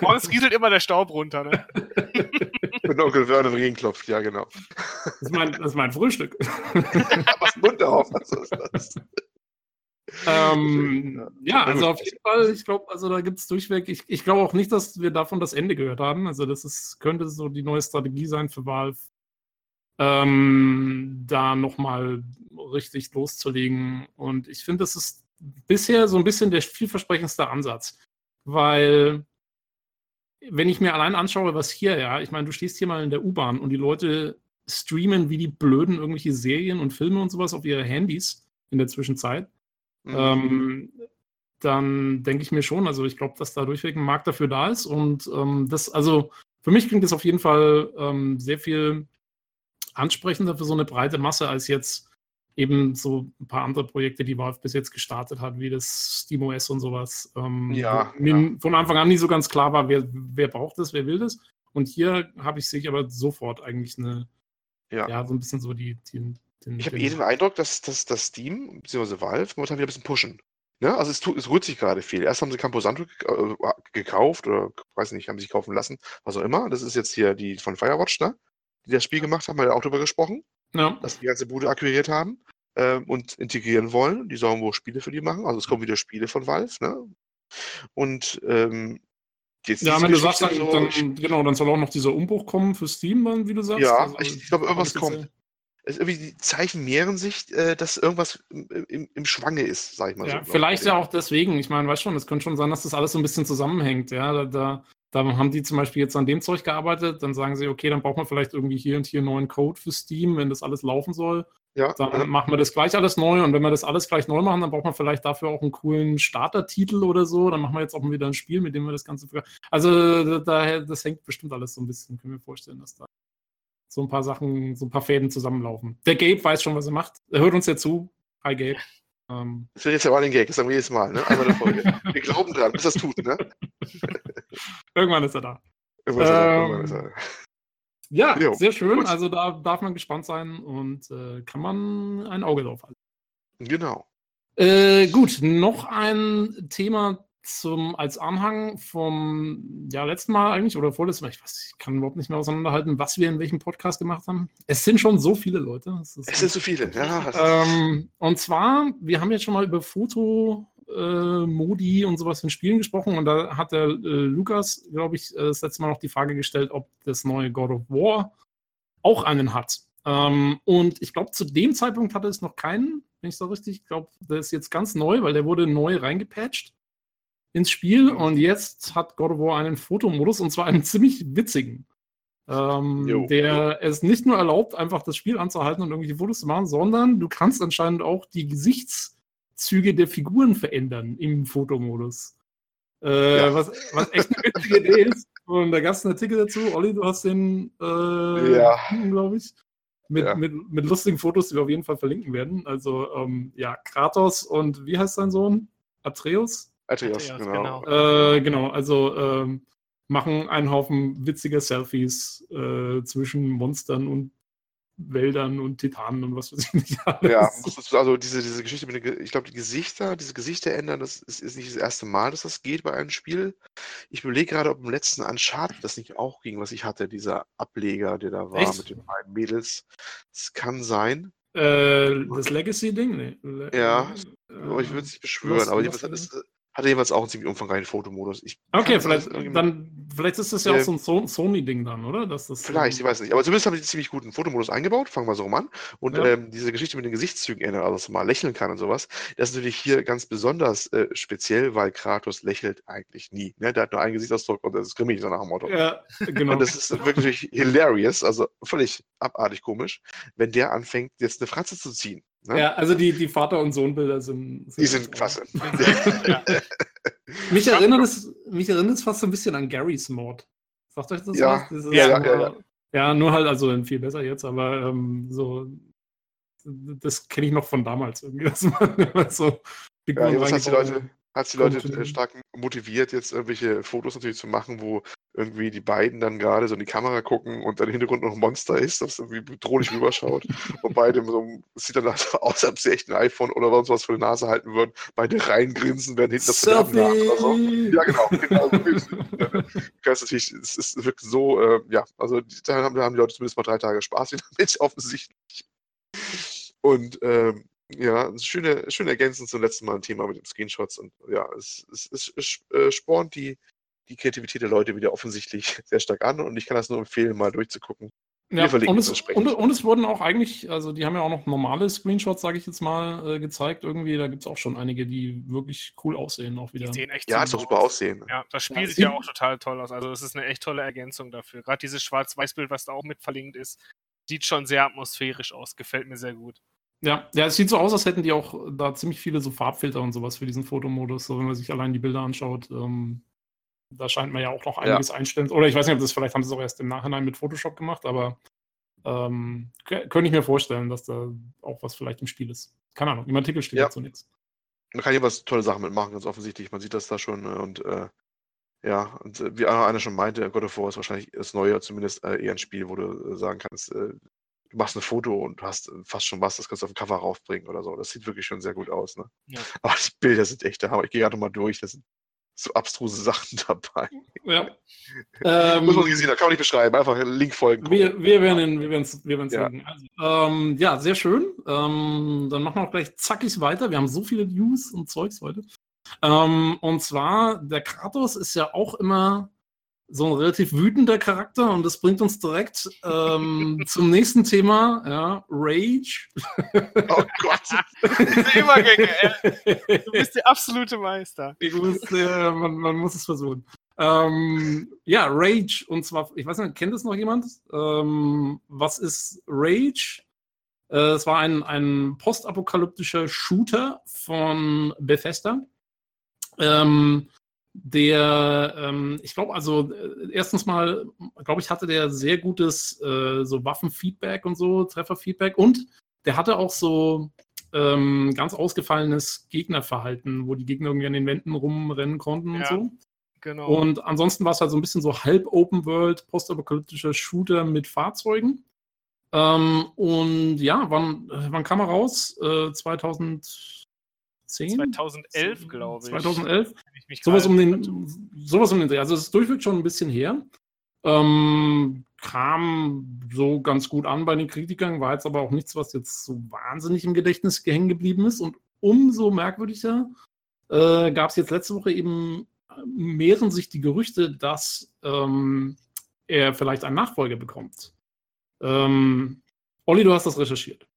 Oh, es rieselt immer der Staub runter, ne? Wenn Onkel Werner im Regen klopft, ja, genau. Das ist mein, das ist mein Frühstück. Was Munter auf, was ist das? Ähm, ja, also auf jeden Fall, ich glaube, also da gibt es durchweg, ich, ich glaube auch nicht, dass wir davon das Ende gehört haben. Also das ist, könnte so die neue Strategie sein für Valve, ähm, da nochmal richtig loszulegen. Und ich finde, das ist bisher so ein bisschen der vielversprechendste Ansatz. Weil, wenn ich mir allein anschaue, was hier, ja, ich meine, du stehst hier mal in der U-Bahn und die Leute streamen wie die Blöden irgendwelche Serien und Filme und sowas auf ihre Handys in der Zwischenzeit. Mhm. Ähm, dann denke ich mir schon, also ich glaube, dass da durchweg ein Markt dafür da ist. Und ähm, das, also für mich klingt das auf jeden Fall ähm, sehr viel ansprechender für so eine breite Masse als jetzt eben so ein paar andere Projekte, die Valve bis jetzt gestartet hat, wie das SteamOS und sowas. Ähm, ja, mir ja. von Anfang an nie so ganz klar war, wer, wer braucht das, wer will das. Und hier habe ich sich aber sofort eigentlich eine, ja. ja, so ein bisschen so die, die, den, ich habe eh den Eindruck, dass, dass, dass Steam bzw. Valve momentan wieder ein bisschen pushen. Ne? Also es, tut, es rührt sich gerade viel. Erst haben sie Camposanto äh, gekauft oder weiß nicht, haben sich kaufen lassen, was auch immer. Das ist jetzt hier die von Firewatch, ne? die das Spiel gemacht haben, haben wir auch drüber gesprochen, ja. dass die, die ganze Bude akquiriert haben ähm, und integrieren wollen. Die sollen wohl Spiele für die machen. Also es kommen wieder Spiele von Valve. Ne? Und ähm, Jetzt ja, wenn du sagst, dann, so, dann, genau, dann soll auch noch dieser Umbruch kommen für Steam, wie du sagst. Ja, also, ich, ich glaube, irgendwas kommt. Es irgendwie die Zeichen mehren sich, äh, dass irgendwas im, im, im Schwange ist, sag ich mal Ja, so. vielleicht ja auch deswegen. Ich meine, weißt schon, es könnte schon sein, dass das alles so ein bisschen zusammenhängt. Ja, da, da, da haben die zum Beispiel jetzt an dem Zeug gearbeitet, dann sagen sie, okay, dann braucht man vielleicht irgendwie hier und hier neuen Code für Steam, wenn das alles laufen soll. Ja, Dann ja. machen wir das gleich alles neu und wenn wir das alles gleich neu machen, dann braucht man vielleicht dafür auch einen coolen Startertitel oder so. Dann machen wir jetzt auch wieder ein Spiel, mit dem wir das Ganze. Also daher, das hängt bestimmt alles so ein bisschen, können wir vorstellen, dass da so ein paar Sachen, so ein paar Fäden zusammenlaufen. Der Gabe weiß schon, was er macht. Er hört uns ja zu. Hi Gabe. Ähm, Das wird jetzt ja mal ein Gag, das sagen wir jedes Mal, ne? Einmal eine Folge. wir glauben dran, bis das tut, ne? irgendwann ist er da. Irgendwann ist er- Ähm, irgendwann ist er- Ja, Jo, sehr schön. gut. Also da darf man gespannt sein und äh, kann man ein Auge drauf halten. Genau. Äh, gut, noch ein Thema zum, als Anhang vom ja, letzten Mal eigentlich oder vorletzten Mal. Ich weiß, ich kann überhaupt nicht mehr auseinanderhalten, was wir in welchem Podcast gemacht haben. Es sind schon so viele Leute. Es ist Es sind so viele, ja. ähm, und zwar, wir haben jetzt schon mal über Foto, äh, Modi und sowas in Spielen gesprochen und da hat der äh, Lukas, glaube ich, äh, das letzte Mal noch die Frage gestellt, ob das neue God of War auch einen hat. Ähm, und ich glaube, zu dem Zeitpunkt hatte es noch keinen, wenn ich so richtig, ich glaube, der ist jetzt ganz neu, weil der wurde neu reingepatcht ins Spiel und jetzt hat God of War einen Fotomodus und zwar einen ziemlich witzigen. Ähm, Jo. der es nicht nur erlaubt, einfach das Spiel anzuhalten und irgendwelche Fotos zu machen, sondern du kannst anscheinend auch die Gesichtszüge der Figuren verändern im Fotomodus. Äh, Ja. was, was echt eine witzige Idee ist. Und da gab es einen Artikel dazu. Olli, du hast den, äh, Ja. glaube ich. Mit, Ja. mit, mit lustigen Fotos, die wir auf jeden Fall verlinken werden. Also, ähm, ja, Kratos und wie heißt sein Sohn? Atreus? Atreus, Atreus, genau. genau. Äh, genau, also ähm, machen einen Haufen witziger Selfies äh, zwischen Monstern und Wäldern und Titanen und was weiß ich nicht alles. Ja, also diese, diese Geschichte mit den, ich glaube, die Gesichter, diese Gesichter ändern, das ist, ist nicht das erste Mal, dass das geht bei einem Spiel. Ich überlege gerade, ob im letzten Uncharted das nicht auch ging, was ich hatte, dieser Ableger, der da war Echt? mit den beiden Mädels. Das kann sein, Äh, das Legacy-Ding? Nee. Le Ja, äh, aber ich würde es nicht beschwören. was- aber war hat es, hatte jeweils auch einen ziemlich umfangreichen Fotomodus. Ich Okay, vielleicht, dann, vielleicht ist das ja auch Äh, so ein so Sony-Ding dann, oder? Dass das, Vielleicht, ich weiß nicht. Aber zumindest haben die einen ziemlich guten Fotomodus eingebaut, fangen wir so rum an. Und Ja. ähm, diese Geschichte mit den Gesichtszügen ändern, also dass man mal lächeln kann und sowas, das ist natürlich hier ganz besonders äh, speziell, weil Kratos lächelt eigentlich nie. Ne? Der hat nur einen Gesichtsausdruck und das ist grimmig, so nach dem Motto. Ja, genau. Und das ist wirklich hilarious, also völlig abartig komisch, wenn der anfängt, jetzt eine Fratze zu ziehen. Ne? ja, also die, die Vater- und Sohnbilder sind. Die sind klasse. Ja. Mich erinnert, es, mich erinnert es fast so ein bisschen an Gary's Mod. Sagt euch das Ja, was? Das ja, ja, nur- ja, ja. Ja, nur halt, also viel besser jetzt, aber ähm, so, das kenne ich noch von damals irgendwie, immer so Ja, Figuren hat die Leute, hat. die Leute äh, stark motiviert, jetzt irgendwelche Fotos natürlich zu machen, wo irgendwie die beiden dann gerade so in die Kamera gucken und dann im Hintergrund noch ein Monster ist, das irgendwie bedrohlich rüberschaut. und beide so, es sieht dann halt aus, als ob sie echt ein iPhone oder sonst was vor die Nase halten würden, beide reingrinsen, werden hinten das nach oder so. Ja, genau. genau. natürlich, es, es wirkt so, äh, ja, also da haben, die Leute zumindest mal drei Tage Spaß wieder mit, offensichtlich. Und ähm, ja, ist schöne, schön ergänzend zum letzten Mal ein Thema mit den Screenshots und ja, es, es, es, es äh, spornt die, die Kreativität der Leute wieder offensichtlich sehr stark an und ich kann das nur empfehlen, mal durchzugucken. Ja, und, es und, und es wurden auch eigentlich, also die haben ja auch noch normale Screenshots, sage ich jetzt mal, äh, gezeigt irgendwie. Da gibt es auch schon einige, die wirklich cool aussehen auch wieder. Die sehen echt Ja, doch super aus. aussehen. Ja, das Spiel Ja, sieht sieht- ja auch total toll aus. Also es ist eine echt tolle Ergänzung dafür. Gerade dieses Schwarz-Weiß-Bild, was da auch mit verlinkt ist, sieht schon sehr atmosphärisch aus. Gefällt mir sehr gut. Ja, ja, es sieht so aus, als hätten die auch da ziemlich viele so Farbfilter und sowas für diesen Fotomodus, so wenn man sich allein die Bilder anschaut. Ähm, da scheint man ja auch noch einiges einstellen. Oder ich weiß nicht, ob das vielleicht haben sie es auch erst im Nachhinein mit Photoshop gemacht, aber ähm, könnte ich mir vorstellen, dass da auch was vielleicht im Spiel ist. Keine Ahnung, im Artikel steht Ja. dazu nichts. Man kann hier was tolle Sachen mitmachen, ganz offensichtlich. Man sieht das da schon äh, und äh, ja, und äh, wie einer schon meinte, God of War ist wahrscheinlich das neue, zumindest äh, eher ein Spiel, wo du äh, sagen kannst, äh, du machst ein Foto und hast fast schon was, das kannst du auf dem Cover raufbringen oder so. Das sieht wirklich schon sehr gut aus. Ne? Ja. Aber die Bilder sind echt der Hammer. Ich gehe gerade mal durch, da sind so abstruse Sachen dabei. Ja. Muss man ähm, gesehen haben, kann man nicht beschreiben, einfach Link folgen. Wir, wir werden wir werden's, wir werden's Ja. linken. Also, ähm, ja, sehr schön. Ähm, dann machen wir auch gleich zackig weiter. Wir haben so viele News und Zeugs heute. Ähm, und zwar, der Kratos ist ja auch immer so ein relativ wütender Charakter und das bringt uns direkt ähm, zum nächsten Thema, ja, Rage. Oh Gott. Diese Übergänge, ey. Du bist der absolute Meister. Ich muss, äh, man, man muss es versuchen. Ähm, ja, Rage. Und zwar, ich weiß nicht, kennt das noch jemand? Ähm, was ist Rage? Äh, es war ein, ein postapokalyptischer Shooter von Bethesda. Ähm, der, ähm, ich glaube, also äh, erstens mal, glaube ich, hatte der sehr gutes äh, so Waffenfeedback und so, Trefferfeedback und der hatte auch so ähm, ganz ausgefallenes Gegnerverhalten, wo die Gegner irgendwie an den Wänden rumrennen konnten Ja. und so. Genau. Und ansonsten war es halt so ein bisschen so halb Open World, postapokalyptischer Shooter mit Fahrzeugen. Ähm, und ja, wann, wann kam er raus? Äh, 2010? 2011, glaube ich. 2011? Wenn ich Sowas um den, sowas um den Dreh. Also es ist durchweg schon ein bisschen her. Ähm, kam so ganz gut an bei den Kritikern, war jetzt aber auch nichts, was jetzt so wahnsinnig im Gedächtnis hängen geblieben ist. Und umso merkwürdiger äh, gab es jetzt letzte Woche eben, äh, mehren sich die Gerüchte, dass ähm, er vielleicht einen Nachfolger bekommt. Ähm, Olli, du hast das recherchiert.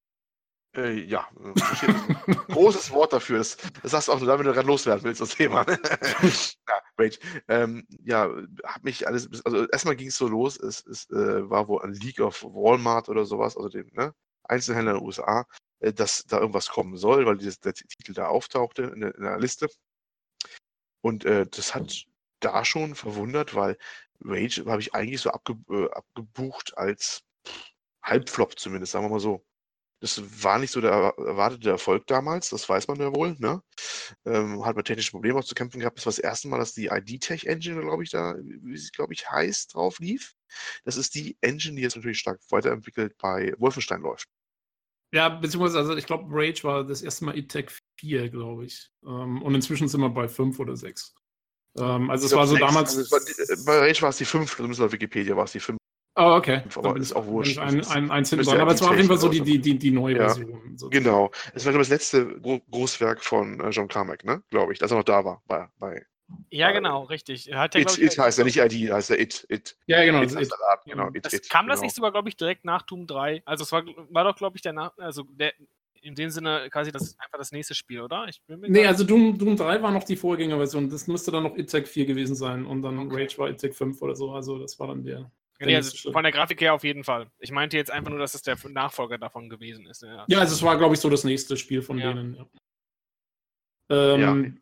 Äh, ja, großes Wort dafür. Das, das sagst du auch nur, damit du gerade loswerden willst, das Thema. ja, Rage. Ähm, ja, hat mich alles, also erstmal ging es so los, es, es äh, war wohl ein Leak auf Walmart oder sowas, also dem ne, Einzelhändler in den USA, äh, dass da irgendwas kommen soll, weil dieses, der Titel da auftauchte in der, in der Liste. Und äh, das hat da schon verwundert, weil Rage habe ich eigentlich so abge, äh, abgebucht als Halbflop zumindest, sagen wir mal so. Das war nicht so der erwa- erwartete Erfolg damals, das weiß man ja wohl. Ne? Ähm, hat mit technischen Problemen auch zu kämpfen gehabt. Das war das erste Mal, dass die ID-Tech-Engine, glaube ich, da, wie sie, glaube ich, heißt, drauf lief. Das ist die Engine, die jetzt natürlich stark weiterentwickelt bei Wolfenstein läuft. Ja, beziehungsweise, also ich glaube, Rage war das erste Mal E-Tech 4, glaube ich. Ähm, und inzwischen sind wir bei 5 oder 6. Ähm, also es Ich war glaub, so sechs. damals. Also es war, die- bei Rage war es die 5, zumindest laut Wikipedia war es die 5. Oh, okay. aber Dann ist auch wurscht. Ein, ein, dran. Aber es war auf jeden Fall so die, die, die, die neue Ja, Version. Genau. Es war, glaube ich, das letzte Gro Großwerk von äh, John Carmack, ne? Glaube ich, dass er noch da war. Bei, bei Ja, genau, richtig. Hat ja, It, ich, It heißt er, nicht ID, heißt er It. It. Ja, genau. It der Laden, genau. It, Das, It, kam das genau. nicht sogar, glaube ich, direkt nach Doom 3? Also es war, war doch, glaube ich, der nach, also der, in dem Sinne quasi das einfach das nächste Spiel, oder? Ich bin mir Nee, also Doom, Doom 3 war noch die Vorgängerversion. Das müsste dann noch E-Tech 4 gewesen sein. Und dann Okay. Rage war E-Tech 5 oder so. Also das war dann der. Nee, also von der Grafik her auf jeden Fall. Ich meinte jetzt einfach nur, dass es der Nachfolger davon gewesen ist. Ja. Ja, also es war, glaube ich, so das nächste Spiel von Ja. denen. Ja, ähm,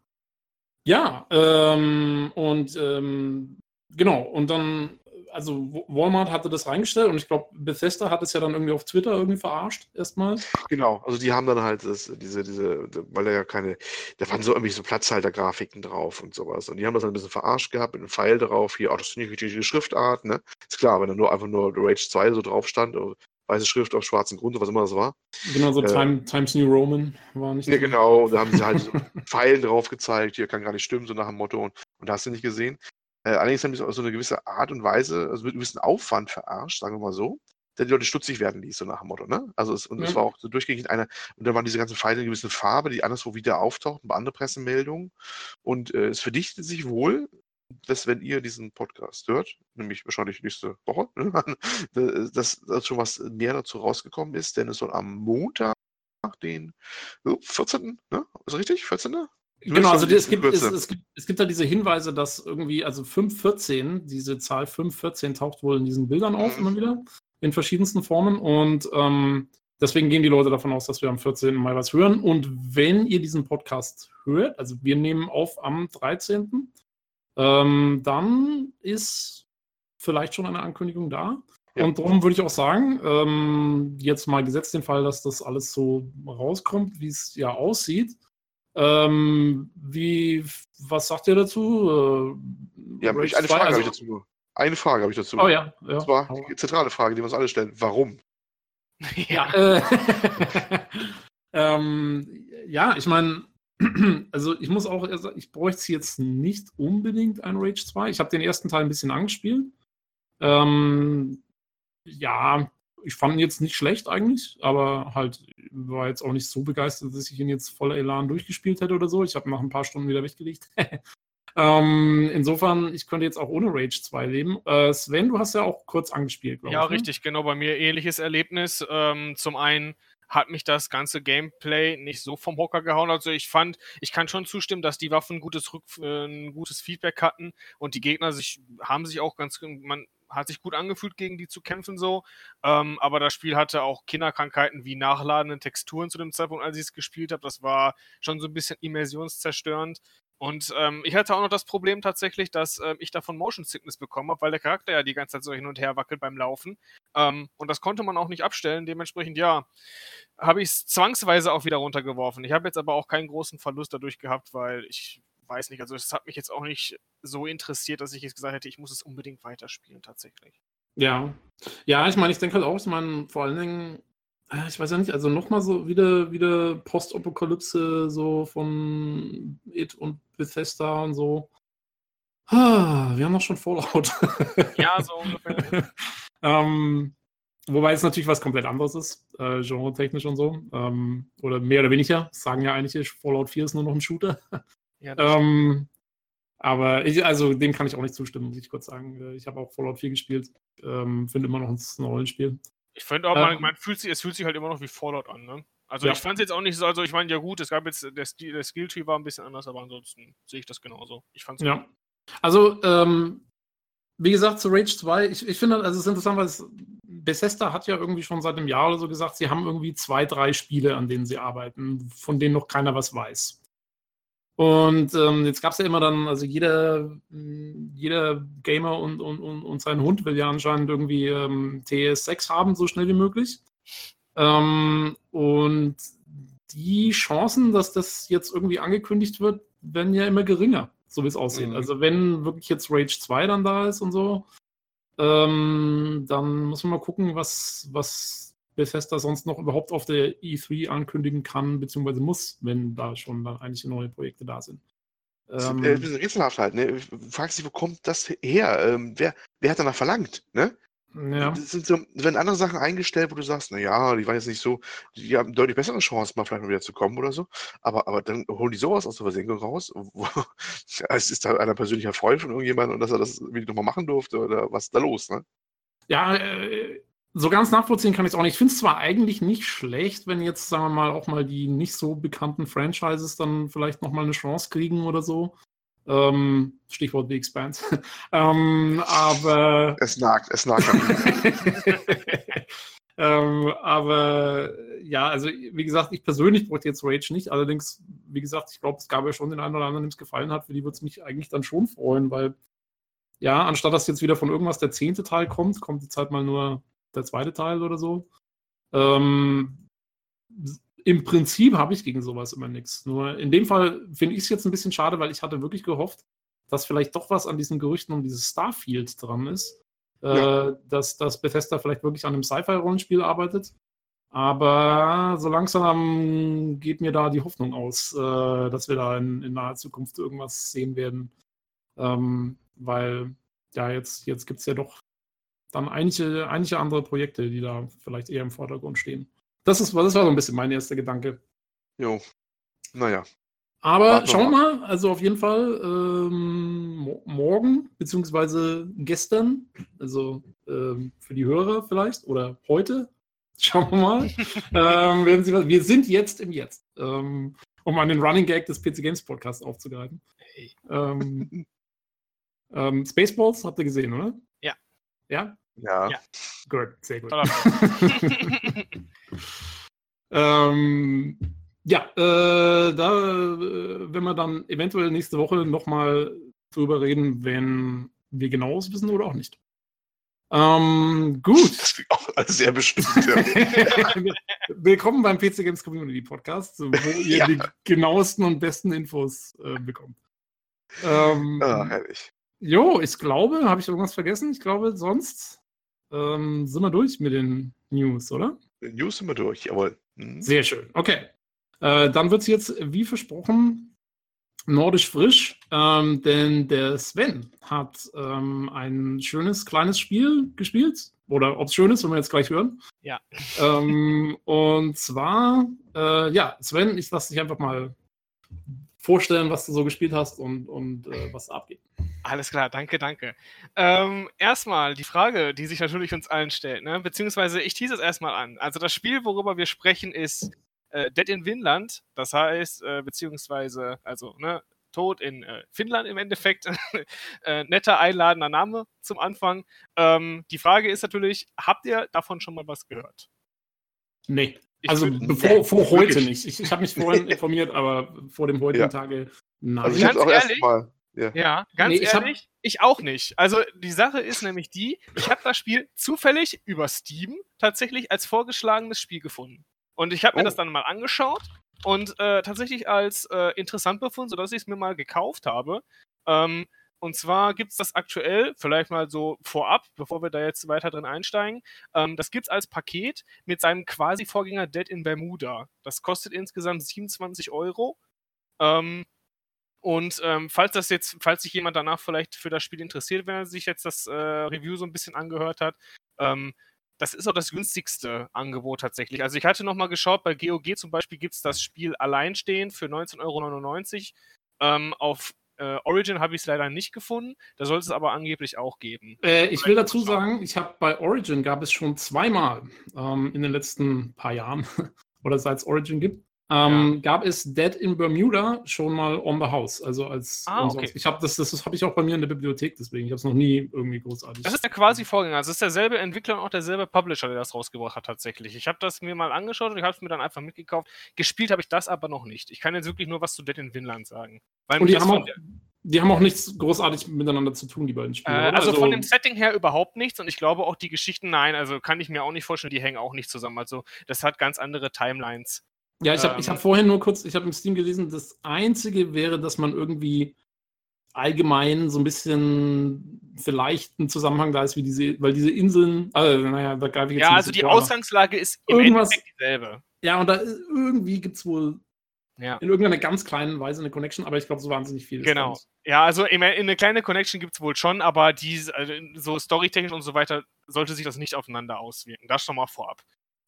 ja. ähm, und ähm, genau, und dann, also Walmart hatte das reingestellt und ich glaube, Bethesda hat es ja dann irgendwie auf Twitter irgendwie verarscht, erstmal. Genau, also die haben dann halt das, diese, diese, weil er ja keine, da waren so irgendwie so Platzhalter-Grafiken drauf und sowas. Und die haben das dann ein bisschen verarscht gehabt mit einem Pfeil drauf, hier, oh, das ist nicht die richtige Schriftart, ne? Ist klar, wenn da nur einfach nur Rage 2 so drauf stand, oh, weiße Schrift auf schwarzem Grund, was immer das war. Genau, so Äh, Time, Times New Roman war nicht Ja, genau, da haben sie halt so einen Pfeil drauf gezeigt, hier kann gar nicht stimmen, so nach dem Motto, und, und da hast du nicht gesehen. Äh, allerdings haben die es auf so eine gewisse Art und Weise, also mit einem gewissen Aufwand verarscht, sagen wir mal so, der die Leute stutzig werden ließ, so nach dem Motto, ne? Also es, und es Ja. war auch so durchgängig eine, und da waren diese ganzen Pfeile in einer gewissen Farbe, die anderswo wieder auftauchten, bei anderen Pressemeldungen. Und äh, es verdichtet sich wohl, dass wenn ihr diesen Podcast hört, nämlich wahrscheinlich nächste Woche, ne, dass, dass schon was mehr dazu rausgekommen ist, denn es soll am Montag, den oh, 14. Ne? Ist richtig? 14. Genau, also die, es, gibt, es, es, gibt, es gibt da diese Hinweise, dass irgendwie, also 514, diese Zahl 514 taucht wohl in diesen Bildern auf, Mhm. immer wieder, in verschiedensten Formen. Und ähm, deswegen gehen die Leute davon aus, dass wir am 14. Mai was hören. Und wenn ihr diesen Podcast hört, also wir nehmen auf am 13., ähm, dann ist vielleicht schon eine Ankündigung da. Ja. Und darum würde ich auch sagen, ähm, jetzt mal gesetzt den Fall, dass das alles so rauskommt, wie es ja aussieht. Ähm, wie, was sagt ihr dazu? Äh, Ja, ich, eine 2, Frage also- habe ich dazu. Eine Frage habe ich dazu. Oh ja, ja. Und zwar Hau- die zentrale Frage, die wir uns alle stellen. Warum? ja. Äh, ähm, ja, ich meine, also ich muss auch, also ich bräuchte jetzt nicht unbedingt ein Rage 2. Ich habe den ersten Teil ein bisschen angespielt. Ähm, ja, ich fand ihn jetzt nicht schlecht eigentlich, aber halt war jetzt auch nicht so begeistert, dass ich ihn jetzt voller Elan durchgespielt hätte oder so. Ich habe nach ein paar Stunden wieder weggelegt. Ähm, insofern, ich könnte jetzt auch ohne Rage 2 leben. Äh, Sven, du hast ja auch kurz angespielt, glaube ja, ich. Ja, ne? richtig, genau. Bei mir ähnliches Erlebnis. Ähm, zum einen hat mich das ganze Gameplay nicht so vom Hocker gehauen. Also ich fand, ich kann schon zustimmen, dass die Waffen gutes Rück, äh, ein gutes Feedback hatten und die Gegner sich haben sich auch ganz man hat sich gut angefühlt, gegen die zu kämpfen so. Ähm, aber das Spiel hatte auch Kinderkrankheiten wie nachladende Texturen zu dem Zeitpunkt, als ich es gespielt habe. Das war schon so ein bisschen immersionszerstörend. Und ähm, ich hatte auch noch das Problem tatsächlich, dass äh, ich davon Motion Sickness bekommen habe, weil der Charakter ja die ganze Zeit so hin und her wackelt beim Laufen. Ähm, und das konnte man auch nicht abstellen. Dementsprechend, ja, habe ich es zwangsweise auch wieder runtergeworfen. Ich habe jetzt aber auch keinen großen Verlust dadurch gehabt, weil ich weiß nicht, also es hat mich jetzt auch nicht so interessiert, dass ich jetzt gesagt hätte, ich muss es unbedingt weiterspielen tatsächlich. Ja. Ja, ich meine, ich denke halt auch, dass man vor allen Dingen äh, ich weiß ja nicht, also nochmal so wieder, wieder Postapokalypse so von It und Bethesda und so. Ah, wir haben noch schon Fallout. Ja, so ungefähr. ähm, wobei es natürlich was komplett anderes ist, äh, genre-technisch und so. Ähm, oder mehr oder weniger. Das sagen ja eigentlich, Fallout 4 ist nur noch ein Shooter. Ja, ähm, aber ich, also dem kann ich auch nicht zustimmen, muss ich kurz sagen. Ich habe auch Fallout 4 gespielt. Ähm, Finde immer noch ein Rollenspiel. Ich finde auch, man, ähm. man, fühlt sich, es fühlt sich halt immer noch wie Fallout an, ne? Also ja. ich fand es jetzt auch nicht so, also ich meine, ja gut, es gab jetzt, der, Skill, der Skilltree war ein bisschen anders, aber ansonsten sehe ich das genauso. Ich fand's Ja. Gut. Also, ähm, wie gesagt, zu Rage 2, ich, ich finde, also es ist interessant, weil es, Bethesda hat ja irgendwie schon seit einem Jahr oder so gesagt, sie haben irgendwie zwei, drei Spiele, an denen sie arbeiten, von denen noch keiner was weiß. Und ähm, jetzt gab es ja immer dann, also jeder, jeder Gamer und, und, und, und sein Hund will ja anscheinend irgendwie ähm, TS6 haben, so schnell wie möglich. Ähm, und die Chancen, dass das jetzt irgendwie angekündigt wird, werden ja immer geringer, so wie es aussieht. Mhm. Also wenn wirklich jetzt Rage 2 dann da ist und so, ähm, dann muss man mal gucken, was, was Bethesda sonst noch überhaupt auf der E3 ankündigen kann, beziehungsweise muss, wenn da schon dann eigentlich neue Projekte da sind. Ähm, ein bisschen rätselhaft halt, ne? Fragst dich, wo kommt das her? Ähm, wer, wer hat danach verlangt, ne? Ja. Das sind so, wenn andere Sachen eingestellt, wo du sagst, naja, die waren jetzt nicht so, die haben deutlich bessere Chancen, mal vielleicht mal wieder zu kommen oder so. Aber, aber dann holen die sowas aus der Versenkung raus. Wo, es ist da einer persönlicher Freund von irgendjemandem und dass er das wieder nochmal machen durfte oder was ist da los, ne? Ja, äh, so ganz nachvollziehen kann ich es auch nicht. Ich finde es zwar eigentlich nicht schlecht, wenn jetzt, sagen wir mal, auch mal die nicht so bekannten Franchises dann vielleicht nochmal eine Chance kriegen oder so. Ähm, Stichwort The Expanse. ähm, aber. Es nagt, es nagt. ähm, aber ja, also wie gesagt, ich persönlich bräuchte jetzt Rage nicht. Allerdings, wie gesagt, ich glaube, es gab ja schon den einen oder anderen, dem es gefallen hat. Für die würde es mich eigentlich dann schon freuen, weil ja, anstatt dass jetzt wieder von irgendwas der zehnte Teil kommt, kommt jetzt halt mal nur der zweite Teil oder so. Ähm, Im Prinzip habe ich gegen sowas immer nichts. Nur in dem Fall finde ich es jetzt ein bisschen schade, weil ich hatte wirklich gehofft, dass vielleicht doch was an diesen Gerüchten um dieses Starfield dran ist. Äh, ja. dass, dass Bethesda vielleicht wirklich an einem Sci-Fi-Rollenspiel arbeitet. Aber so langsam geht mir da die Hoffnung aus, äh, dass wir da in, in, naher Zukunft irgendwas sehen werden. Ähm, weil ja, jetzt, jetzt gibt es ja doch dann einige, einige andere Projekte, die da vielleicht eher im Vordergrund stehen. Das, ist, das war so ein bisschen mein erster Gedanke. Jo, naja. Aber schauen wir mal, also auf jeden Fall ähm, morgen, beziehungsweise gestern, also ähm, für die Hörer vielleicht, oder heute, schauen wir mal, ähm, werden Sie, wir sind jetzt im Jetzt, ähm, um an den Running Gag des PC Games Podcasts aufzugreifen. Hey. Ähm, ähm, Spaceballs habt ihr gesehen, oder? Ja. Ja? Ja. ja. Gut, sehr gut. ähm, ja, äh, da äh, wenn wir dann eventuell nächste Woche nochmal drüber reden, wenn wir genaues wissen oder auch nicht. Ähm, gut. Das klingt auch sehr bestimmt. Willkommen beim PC Games Community Podcast, wo ihr ja. die genauesten und besten Infos äh, bekommt. Ähm, ah, herrlich. Jo, ich glaube, habe ich irgendwas vergessen? Ich glaube, sonst ähm, sind wir durch mit den News, oder? News sind wir durch, jawohl. Mhm. Sehr schön. Okay. Äh, dann wird es jetzt, wie versprochen, nordisch frisch, ähm, denn der Sven hat ähm, ein schönes kleines Spiel gespielt. Oder ob es schön ist, wenn wir jetzt gleich hören. Ja. Ähm, und zwar, äh, ja, Sven, ich lasse dich einfach mal vorstellen, was du so gespielt hast und, und äh, was da abgeht. Alles klar, danke, danke. Ähm, erstmal die Frage, die sich natürlich uns allen stellt, ne? beziehungsweise ich tease es erstmal an. Also das Spiel, worüber wir sprechen, ist äh, Dead in Vinland, das heißt, äh, beziehungsweise, also, ne, Tod in äh, Finnland im Endeffekt. äh, netter, einladender Name zum Anfang. Ähm, die Frage ist natürlich, habt ihr davon schon mal was gehört? Nee. Ich also bevor, vor heute nicht. Ich, ich habe mich vorhin informiert, aber vor dem heutigen ja. Tage nein. Also ich ganz auch ehrlich, Mal. Ja. ja, ganz nee, ich ehrlich, hab... ich auch nicht. Also die Sache ist nämlich die, ich habe das Spiel zufällig über Steam tatsächlich als vorgeschlagenes Spiel gefunden. Und ich habe mir oh. das dann mal angeschaut und äh, tatsächlich als äh, interessant befunden, sodass ich es mir mal gekauft habe. Ähm, und zwar gibt es das aktuell, vielleicht mal so vorab, bevor wir da jetzt weiter drin einsteigen, ähm, das gibt es als Paket mit seinem quasi Vorgänger Dead in Bermuda. Das kostet insgesamt 27 Euro. Ähm, und ähm, falls das jetzt, falls sich jemand danach vielleicht für das Spiel interessiert, wenn er sich jetzt das äh, Review so ein bisschen angehört hat, ähm, das ist auch das günstigste Angebot tatsächlich. Also ich hatte nochmal geschaut, bei GOG zum Beispiel gibt es das Spiel alleinstehend für 19,99 Euro. Ähm, auf äh, Origin habe ich es leider nicht gefunden. Da soll es aber angeblich auch geben. Äh, ich will dazu sagen, ich habe bei Origin gab es schon zweimal ähm, in den letzten paar Jahren oder seit es Origin gibt, ähm, ja. gab es Dead in Bermuda schon mal on the house. Also als ah, okay. ich habe das, das, das habe ich auch bei mir in der Bibliothek, deswegen ich habe es noch nie irgendwie großartig. Das ist der quasi Vorgänger. Also es ist derselbe Entwickler und auch derselbe Publisher, der das rausgebracht hat tatsächlich. Ich habe das mir mal angeschaut und ich habe es mir dann einfach mitgekauft. Gespielt habe ich das aber noch nicht. Ich kann jetzt wirklich nur was zu Dead in Vinland sagen. und die haben, auch, die haben auch nichts großartig miteinander zu tun, die beiden Spiele. Äh, also, also, von dem Setting her überhaupt nichts und ich glaube auch die Geschichten, nein, also kann ich mir auch nicht vorstellen, die hängen auch nicht zusammen. Also das hat ganz andere Timelines. Ja, ich habe ähm, hab vorhin nur kurz, ich habe im Steam gelesen, das Einzige wäre, dass man irgendwie allgemein so ein bisschen vielleicht ein Zusammenhang da ist, wie diese, weil diese Inseln, also, naja, da greife ich jetzt Ja, also die vor, Ausgangslage ist im irgendwas, Endeffekt dieselbe. Ja, und da irgendwie gibt es wohl ja. in irgendeiner ganz kleinen Weise eine Connection, aber ich glaube, so wahnsinnig viel. Genau. Ja, also in, eine kleine Connection gibt es wohl schon, aber die, also so storytechnisch und so weiter sollte sich das nicht aufeinander auswirken. Das schon mal vorab.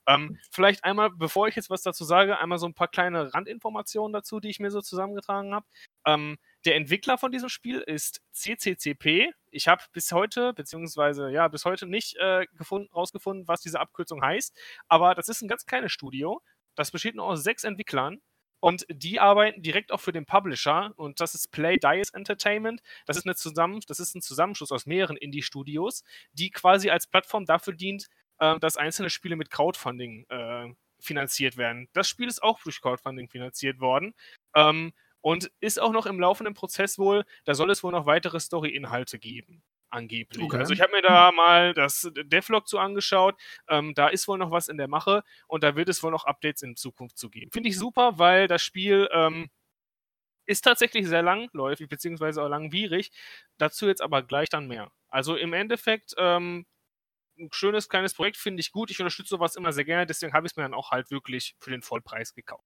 Ähm, vielleicht einmal, bevor ich jetzt was dazu sage, einmal so ein paar kleine Randinformationen dazu, die ich mir so zusammengetragen habe. Ähm, der Entwickler von diesem Spiel ist CCCP. Ich habe bis heute, beziehungsweise ja, bis heute nicht äh, gefunden, rausgefunden, was diese Abkürzung heißt. Aber das ist ein ganz kleines Studio. Das besteht nur aus sechs Entwicklern. Und die arbeiten direkt auch für den Publisher und das ist Play Dice Entertainment. Das ist, eine Zusammen das ist ein Zusammenschluss aus mehreren Indie-Studios, die quasi als Plattform dafür dient, äh, dass einzelne Spiele mit Crowdfunding äh, finanziert werden. Das Spiel ist auch durch Crowdfunding finanziert worden. Ähm, und ist auch noch im laufenden Prozess wohl, da soll es wohl noch weitere Story-Inhalte geben angeblich. Okay. Also ich habe mir da mal das Devlog zu angeschaut. Ähm, da ist wohl noch was in der Mache und da wird es wohl noch Updates in Zukunft zu geben. Finde ich super, weil das Spiel ähm, ist tatsächlich sehr langläufig beziehungsweise auch langwierig. Dazu jetzt aber gleich dann mehr. Also im Endeffekt ähm, ein schönes kleines Projekt, finde ich gut. Ich unterstütze sowas immer sehr gerne, deswegen habe ich es mir dann auch halt wirklich für den Vollpreis gekauft.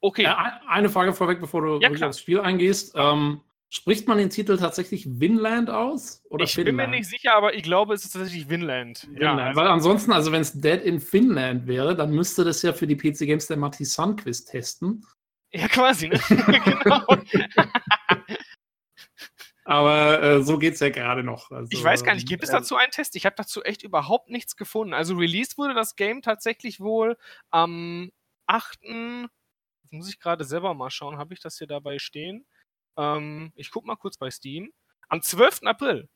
Okay. Äh, eine Frage vorweg, bevor du ja, aufs Spiel eingehst. Ähm, spricht man den Titel tatsächlich Winland aus? Oder ich Finland? bin mir nicht sicher, aber ich glaube, es ist tatsächlich Winland. Winland. Ja, also Weil ansonsten, also wenn es Dead in Finland wäre, dann müsste das ja für die PC Games der Matti Sun Quiz testen. Ja, quasi, ne? genau. Aber äh, so geht es ja gerade noch. Also, ich weiß gar nicht, gibt es dazu einen Test? Ich habe dazu echt überhaupt nichts gefunden. Also released wurde das Game tatsächlich wohl am 8. Jetzt muss ich gerade selber mal schauen, habe ich das hier dabei stehen? Ähm, ich gucke mal kurz bei Steam. Am 12. April.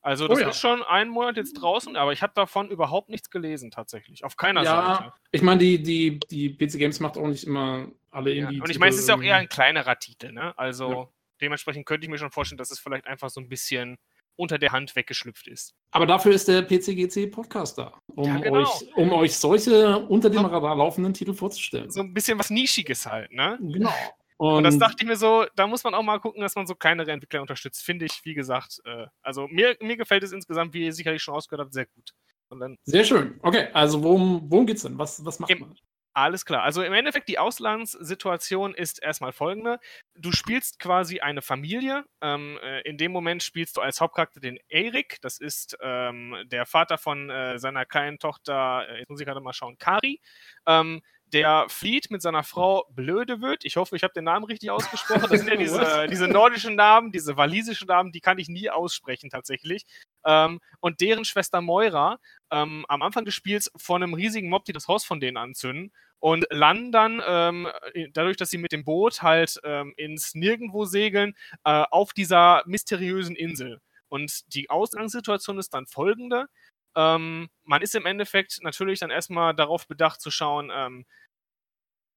Also das oh ja. ist schon ein Monat jetzt draußen, aber ich habe davon überhaupt nichts gelesen tatsächlich. Auf keiner ja, Seite. Ich meine, die, die, die PC Games macht auch nicht immer alle Indie. Ja. Und ich meine, es ist ja auch eher ein kleinerer Titel, ne? Also dementsprechend könnte ich mir schon vorstellen, dass es vielleicht einfach so ein bisschen unter der Hand weggeschlüpft ist. Aber dafür ist der PCGC Podcast da, um, ja, genau. euch, um euch solche unter dem Radar laufenden Titel vorzustellen. So ein bisschen was Nischiges halt, ne? Genau. Und, und, das dachte ich mir so, da muss man auch mal gucken, dass man so kleinere Entwickler unterstützt. Finde ich, wie gesagt, äh, also mir, mir gefällt es insgesamt, wie ihr sicherlich schon ausgehört habt, sehr gut. sehr schön. Okay, also worum, worum geht's denn? Was, was macht man? Alles klar. Also im Endeffekt, die Auslandssituation ist erstmal folgende. Du spielst quasi eine Familie. Ähm, äh, in dem Moment spielst du als Hauptcharakter den Erik. Das ist ähm, der Vater von äh, seiner kleinen Tochter, äh, jetzt muss ich gerade mal schauen, Kari. Ähm, der flieht mit seiner Frau Blödewöd. Ich hoffe, ich habe den Namen richtig ausgesprochen. Das sind ja diese, diese nordischen Namen, diese walisischen Namen, die kann ich nie aussprechen tatsächlich. Ähm, und deren Schwester Moira ähm, am Anfang des Spiels von einem riesigen Mob, die das Haus von denen anzünden und landen dann, ähm, dadurch, dass sie mit dem Boot halt ähm, ins Nirgendwo segeln, äh, auf dieser mysteriösen Insel. Und die Ausgangssituation ist dann folgende. Ähm, man ist im Endeffekt natürlich dann erstmal darauf bedacht zu schauen, ähm,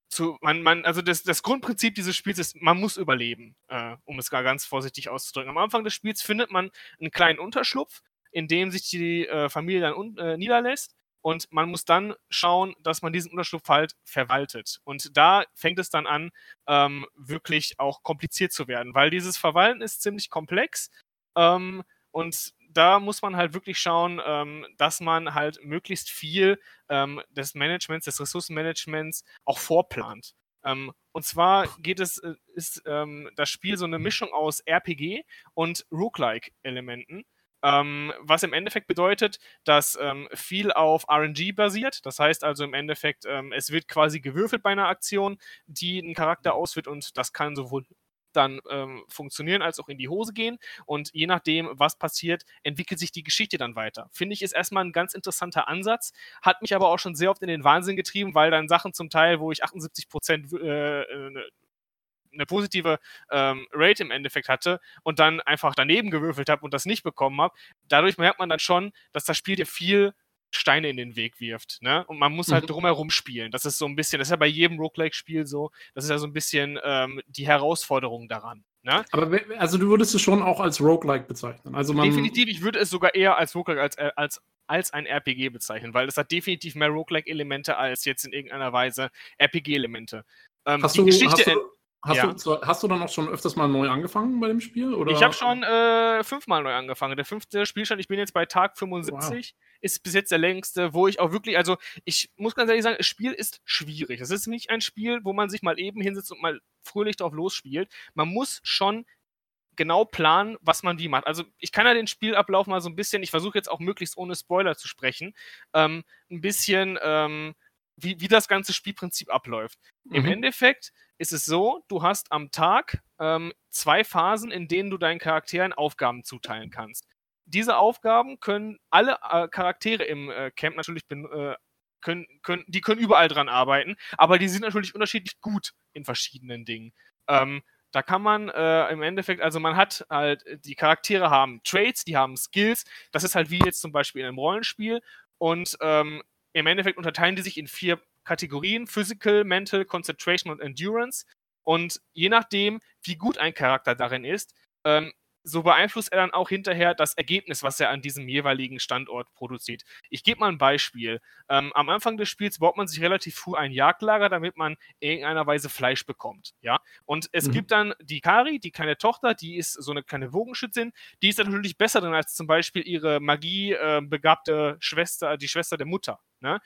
zu, man, man, also das, das Grundprinzip dieses Spiels ist, man muss überleben, äh, um es gar ganz vorsichtig auszudrücken. Am Anfang des Spiels findet man einen kleinen Unterschlupf, in dem sich die äh, Familie dann äh, niederlässt und man muss dann schauen, dass man diesen Unterschlupf halt verwaltet. Und da fängt es dann an, ähm, wirklich auch kompliziert zu werden, weil dieses Verwalten ist ziemlich komplex ähm, und da muss man halt wirklich schauen, ähm, dass man halt möglichst viel ähm, des Managements, des Ressourcenmanagements auch vorplant. Ähm, und zwar geht es, äh, ist ähm, das Spiel so eine Mischung aus RPG und Roguelike-Elementen. Ähm, was im Endeffekt bedeutet, dass ähm, viel auf RNG basiert. Das heißt also im Endeffekt, ähm, es wird quasi gewürfelt bei einer Aktion, die einen Charakter ausführt und das kann sowohl dann ähm, funktionieren als auch in die Hose gehen. Und je nachdem, was passiert, entwickelt sich die Geschichte dann weiter. Finde ich, ist erstmal ein ganz interessanter Ansatz, hat mich aber auch schon sehr oft in den Wahnsinn getrieben, weil dann Sachen zum Teil, wo ich 78 Prozent äh, äh eine positive ähm, Rate im Endeffekt hatte und dann einfach daneben gewürfelt habe und das nicht bekommen habe, dadurch merkt man dann schon, dass das Spiel dir viel Steine in den Weg wirft. Ne? Und man muss halt mhm. drumherum spielen. Das ist so ein bisschen, das ist ja bei jedem Roguelike-Spiel so, das ist ja so ein bisschen ähm, die Herausforderung daran. Ne? Aber also du würdest es schon auch als Roguelike bezeichnen. Also man definitiv, ich würde es sogar eher als Roguelike als, äh, als, als ein RPG bezeichnen, weil es hat definitiv mehr Roguelike-Elemente als jetzt in irgendeiner Weise RPG-Elemente. Ähm, hast, du, hast, du, Hast, ja. du, hast du dann auch schon öfters mal neu angefangen bei dem Spiel? Oder? Ich habe schon äh, fünfmal neu angefangen. Der fünfte Spielstand, ich bin jetzt bei Tag 75, wow. ist bis jetzt der längste, wo ich auch wirklich, also ich muss ganz ehrlich sagen, das Spiel ist schwierig. Es ist nicht ein Spiel, wo man sich mal eben hinsetzt und mal fröhlich drauf losspielt. Man muss schon genau planen, was man wie macht. Also ich kann ja den Spielablauf mal so ein bisschen, ich versuche jetzt auch möglichst ohne Spoiler zu sprechen, ähm, ein bisschen ähm, wie, wie das ganze Spielprinzip abläuft. Mhm. Im Endeffekt ist es so, du hast am Tag ähm, zwei Phasen, in denen du deinen Charakteren Aufgaben zuteilen kannst. Diese Aufgaben können alle äh, Charaktere im äh, Camp natürlich äh, können, können, die können überall dran arbeiten, aber die sind natürlich unterschiedlich gut in verschiedenen Dingen. Ähm, da kann man äh, im Endeffekt, also man hat halt, die Charaktere haben Traits, die haben Skills, das ist halt wie jetzt zum Beispiel in einem Rollenspiel und ähm, im Endeffekt unterteilen die sich in vier Kategorien: Physical, Mental, Concentration und Endurance. Und je nachdem, wie gut ein Charakter darin ist, ähm, so beeinflusst er dann auch hinterher das Ergebnis, was er an diesem jeweiligen Standort produziert. Ich gebe mal ein Beispiel. Ähm, am Anfang des Spiels baut man sich relativ früh ein Jagdlager, damit man in irgendeiner Weise Fleisch bekommt. Ja? Und es mhm. gibt dann die Kari, die kleine Tochter, die ist so eine kleine Wogenschützin, die ist natürlich besser drin als zum Beispiel ihre magiebegabte äh, Schwester, die Schwester der Mutter. Ne?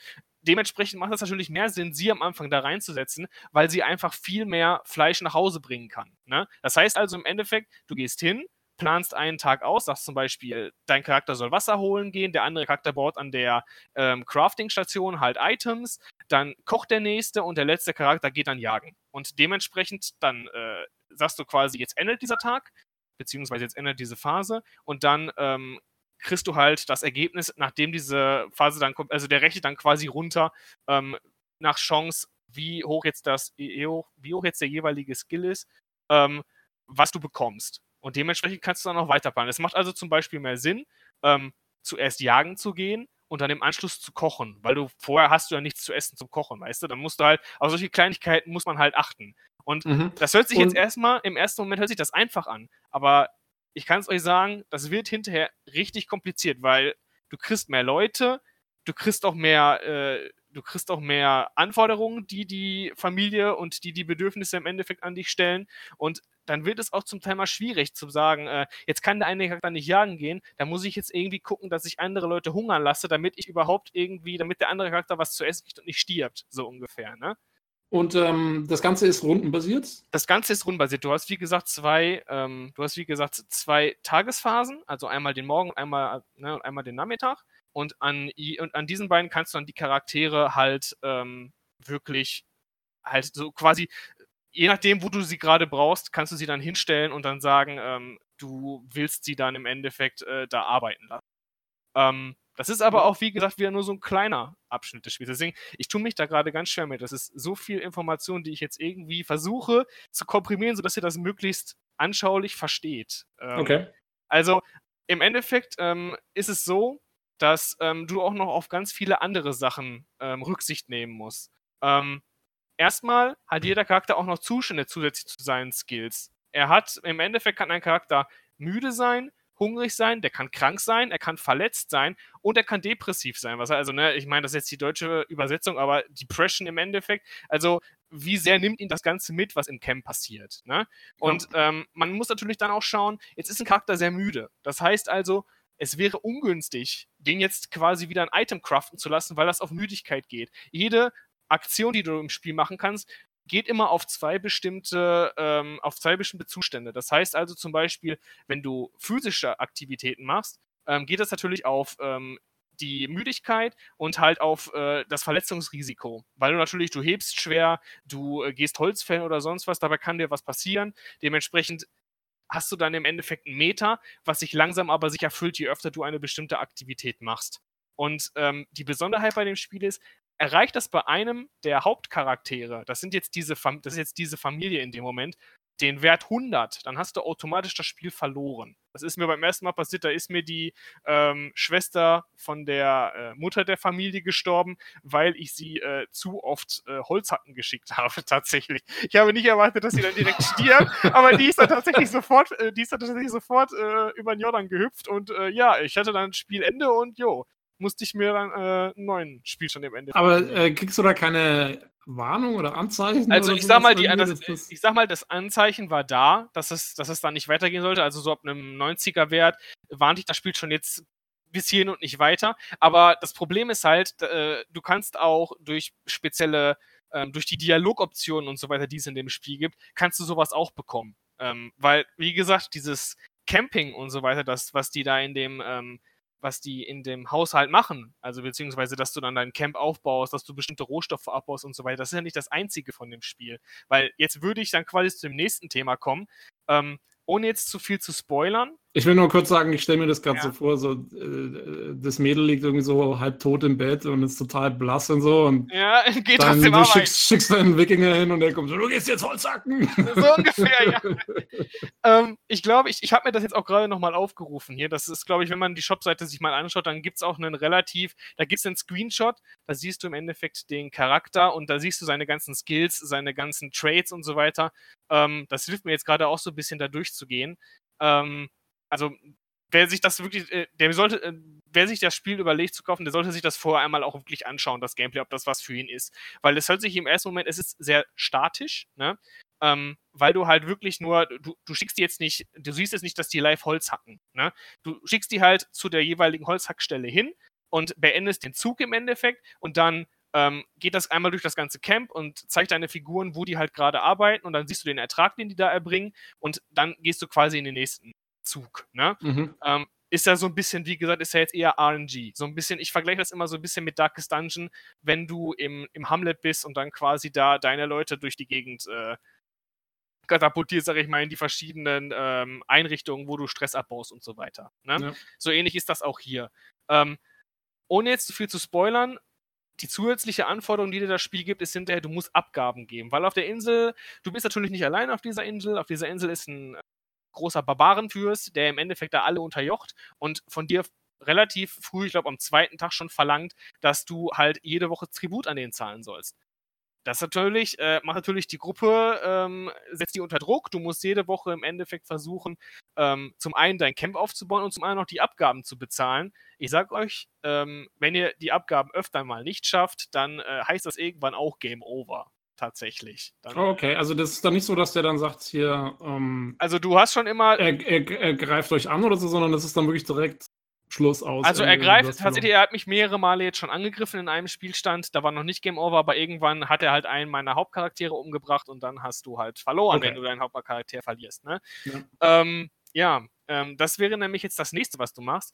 dementsprechend macht es natürlich mehr Sinn, sie am Anfang da reinzusetzen, weil sie einfach viel mehr Fleisch nach Hause bringen kann. Ne? Das heißt also im Endeffekt, du gehst hin, planst einen Tag aus, sagst zum Beispiel, dein Charakter soll Wasser holen gehen, der andere Charakter baut an der ähm, Crafting-Station halt Items, dann kocht der nächste und der letzte Charakter geht dann jagen. Und dementsprechend dann äh, sagst du quasi, jetzt endet dieser Tag, beziehungsweise jetzt endet diese Phase und dann ähm, kriegst du halt das Ergebnis, nachdem diese Phase dann kommt, also der rechnet dann quasi runter ähm, nach Chance, wie hoch jetzt das, wie hoch jetzt der jeweilige Skill ist, ähm, was du bekommst. Und dementsprechend kannst du dann auch weiterplanen. Es macht also zum Beispiel mehr Sinn, ähm, zuerst jagen zu gehen und dann im Anschluss zu kochen, weil du vorher hast du ja nichts zu essen zum Kochen, weißt du? Dann musst du halt, auf solche Kleinigkeiten muss man halt achten. Und mhm. das hört sich und jetzt erstmal, im ersten Moment hört sich das einfach an, aber ich kann es euch sagen, das wird hinterher richtig kompliziert, weil du kriegst mehr Leute, du kriegst auch mehr, äh, du kriegst auch mehr Anforderungen, die die Familie und die die Bedürfnisse im Endeffekt an dich stellen und dann wird es auch zum Teil mal schwierig zu sagen, äh, jetzt kann der eine Charakter nicht jagen gehen, da muss ich jetzt irgendwie gucken, dass ich andere Leute hungern lasse, damit ich überhaupt irgendwie, damit der andere Charakter was zu essen kriegt und nicht stirbt, so ungefähr, ne? Und ähm, das Ganze ist rundenbasiert? Das Ganze ist rundenbasiert. Du hast wie gesagt zwei, ähm, du hast wie gesagt zwei Tagesphasen, also einmal den Morgen, einmal, ne, einmal den Nachmittag. Und an, und an diesen beiden kannst du dann die Charaktere halt ähm, wirklich halt so quasi, je nachdem, wo du sie gerade brauchst, kannst du sie dann hinstellen und dann sagen, ähm, du willst sie dann im Endeffekt äh, da arbeiten lassen. Ähm, das ist aber auch, wie gesagt, wieder nur so ein kleiner Abschnitt des Spiels. Deswegen, ich tue mich da gerade ganz schwer mit. Das ist so viel Information, die ich jetzt irgendwie versuche zu komprimieren, sodass ihr das möglichst anschaulich versteht. Ähm, okay. Also, im Endeffekt ähm, ist es so, dass ähm, du auch noch auf ganz viele andere Sachen ähm, Rücksicht nehmen musst. Ähm, erstmal hat jeder Charakter auch noch Zustände zusätzlich zu seinen Skills. Er hat, im Endeffekt kann ein Charakter müde sein, hungrig sein, der kann krank sein, er kann verletzt sein und er kann depressiv sein. Was also, ne, ich meine, das ist jetzt die deutsche Übersetzung, aber Depression im Endeffekt, also wie sehr nimmt ihn das Ganze mit, was im Camp passiert. Ne? Und ja. ähm, man muss natürlich dann auch schauen, jetzt ist ein Charakter sehr müde. Das heißt also, es wäre ungünstig, den jetzt quasi wieder ein Item craften zu lassen, weil das auf Müdigkeit geht. Jede Aktion, die du im Spiel machen kannst, geht immer auf zwei bestimmte, ähm, auf zwei bestimmte Zustände. Das heißt also zum Beispiel, wenn du physische Aktivitäten machst, ähm, geht das natürlich auf ähm, die Müdigkeit und halt auf äh, das Verletzungsrisiko. Weil du natürlich, du hebst schwer, du äh, gehst Holz fällen oder sonst was, dabei kann dir was passieren. Dementsprechend hast du dann im Endeffekt einen Meter, was sich langsam aber sicher füllt, je öfter du eine bestimmte Aktivität machst. Und ähm, die Besonderheit bei dem Spiel ist, erreicht das bei einem der Hauptcharaktere, das sind jetzt diese, Fam das ist jetzt diese Familie in dem Moment, den Wert 100, dann hast du automatisch das Spiel verloren. Das ist mir beim ersten Mal passiert, da ist mir die ähm, Schwester von der äh, Mutter der Familie gestorben, weil ich sie äh, zu oft äh, Holzhacken geschickt habe, tatsächlich. Ich habe nicht erwartet, dass sie dann direkt stirbt, aber die ist dann tatsächlich sofort, äh, die ist dann tatsächlich sofort äh, über den Jordan gehüpft und äh, ja, ich hatte dann Spielende und jo, musste ich mir dann äh, einen neuen Spielstand im Ende. Aber äh, kriegst du da keine Warnung oder Anzeichen? Also oder ich sag mal, die, das, das, ich sag mal, das Anzeichen war da, dass es, dass es dann nicht weitergehen sollte. Also so ab einem 90er Wert warnte ich das Spiel schon jetzt bis hierhin und nicht weiter. Aber das Problem ist halt, äh, du kannst auch durch spezielle, äh, durch die Dialogoptionen und so weiter, die es in dem Spiel gibt, kannst du sowas auch bekommen. Ähm, weil, wie gesagt, dieses Camping und so weiter, das, was die da in dem ähm, was die in dem Haushalt machen, also beziehungsweise, dass du dann dein Camp aufbaust, dass du bestimmte Rohstoffe abbaust und so weiter, das ist ja nicht das Einzige von dem Spiel. Weil jetzt würde ich dann quasi zu dem nächsten Thema kommen. Ähm, ohne jetzt zu viel zu spoilern. Ich will nur kurz sagen, ich stelle mir das gerade ja. so vor, so äh, das Mädel liegt irgendwie so halb tot im Bett und ist total blass und so und ja, geht dann du schickst, schickst einen Wikinger hin und der kommt so, du gehst jetzt Holzhacken. So ungefähr, ja. ähm, ich glaube, ich, ich habe mir das jetzt auch gerade nochmal aufgerufen hier. Das ist, glaube ich, wenn man die Shopseite sich mal anschaut, dann gibt es auch einen relativ, da gibt es einen Screenshot, da siehst du im Endeffekt den Charakter und da siehst du seine ganzen Skills, seine ganzen Trades und so weiter. Ähm, das hilft mir jetzt gerade auch so ein bisschen da durchzugehen. Ähm, also, wer sich das wirklich, äh, der sollte, äh, wer sich das Spiel überlegt zu kaufen, der sollte sich das vorher einmal auch wirklich anschauen, das Gameplay, ob das was für ihn ist. Weil es hört sich im ersten Moment, es ist sehr statisch, ne? Ähm, weil du halt wirklich nur, du, du schickst die jetzt nicht, du siehst jetzt nicht, dass die live Holz hacken. Ne? Du schickst die halt zu der jeweiligen Holzhackstelle hin und beendest den Zug im Endeffekt und dann ähm, geht das einmal durch das ganze Camp und zeigt deine Figuren, wo die halt gerade arbeiten und dann siehst du den Ertrag, den die da erbringen und dann gehst du quasi in den nächsten Zug. Ne? Mhm. Ähm, ist ja so ein bisschen, wie gesagt, ist ja jetzt eher RNG. So ein bisschen, ich vergleiche das immer so ein bisschen mit Darkest Dungeon, wenn du im, im Hamlet bist und dann quasi da deine Leute durch die Gegend äh, katapultierst, sag ich mal, in die verschiedenen ähm, Einrichtungen, wo du Stress abbaust und so weiter. Ne? Ja. So ähnlich ist das auch hier. Ähm, ohne jetzt zu viel zu spoilern, die zusätzliche Anforderung, die dir das Spiel gibt, ist hinterher, du musst Abgaben geben. Weil auf der Insel, du bist natürlich nicht allein auf dieser Insel. Auf dieser Insel ist ein großer Barbarenfürst, der im Endeffekt da alle unterjocht und von dir relativ früh, ich glaube am zweiten Tag schon verlangt, dass du halt jede Woche Tribut an den zahlen sollst. Das natürlich, äh, macht natürlich die Gruppe, ähm, setzt die unter Druck. Du musst jede Woche im Endeffekt versuchen, ähm, zum einen dein Camp aufzubauen und zum anderen auch die Abgaben zu bezahlen. Ich sag euch, ähm, wenn ihr die Abgaben öfter mal nicht schafft, dann äh, heißt das irgendwann auch Game Over tatsächlich. Dann, oh, okay, also das ist dann nicht so, dass der dann sagt hier. Ähm, also du hast schon immer. Er, er, er, greift euch an oder so, sondern das ist dann wirklich direkt Schluss aus. Also er greift, tatsächlich, er hat mich mehrere Male jetzt schon angegriffen in einem Spielstand. Da war noch nicht Game Over, aber irgendwann hat er halt einen meiner Hauptcharaktere umgebracht und dann hast du halt verloren, okay. wenn du deinen Hauptcharakter verlierst. Ne? Ja, ähm, ja ähm, das wäre nämlich jetzt das nächste, was du machst.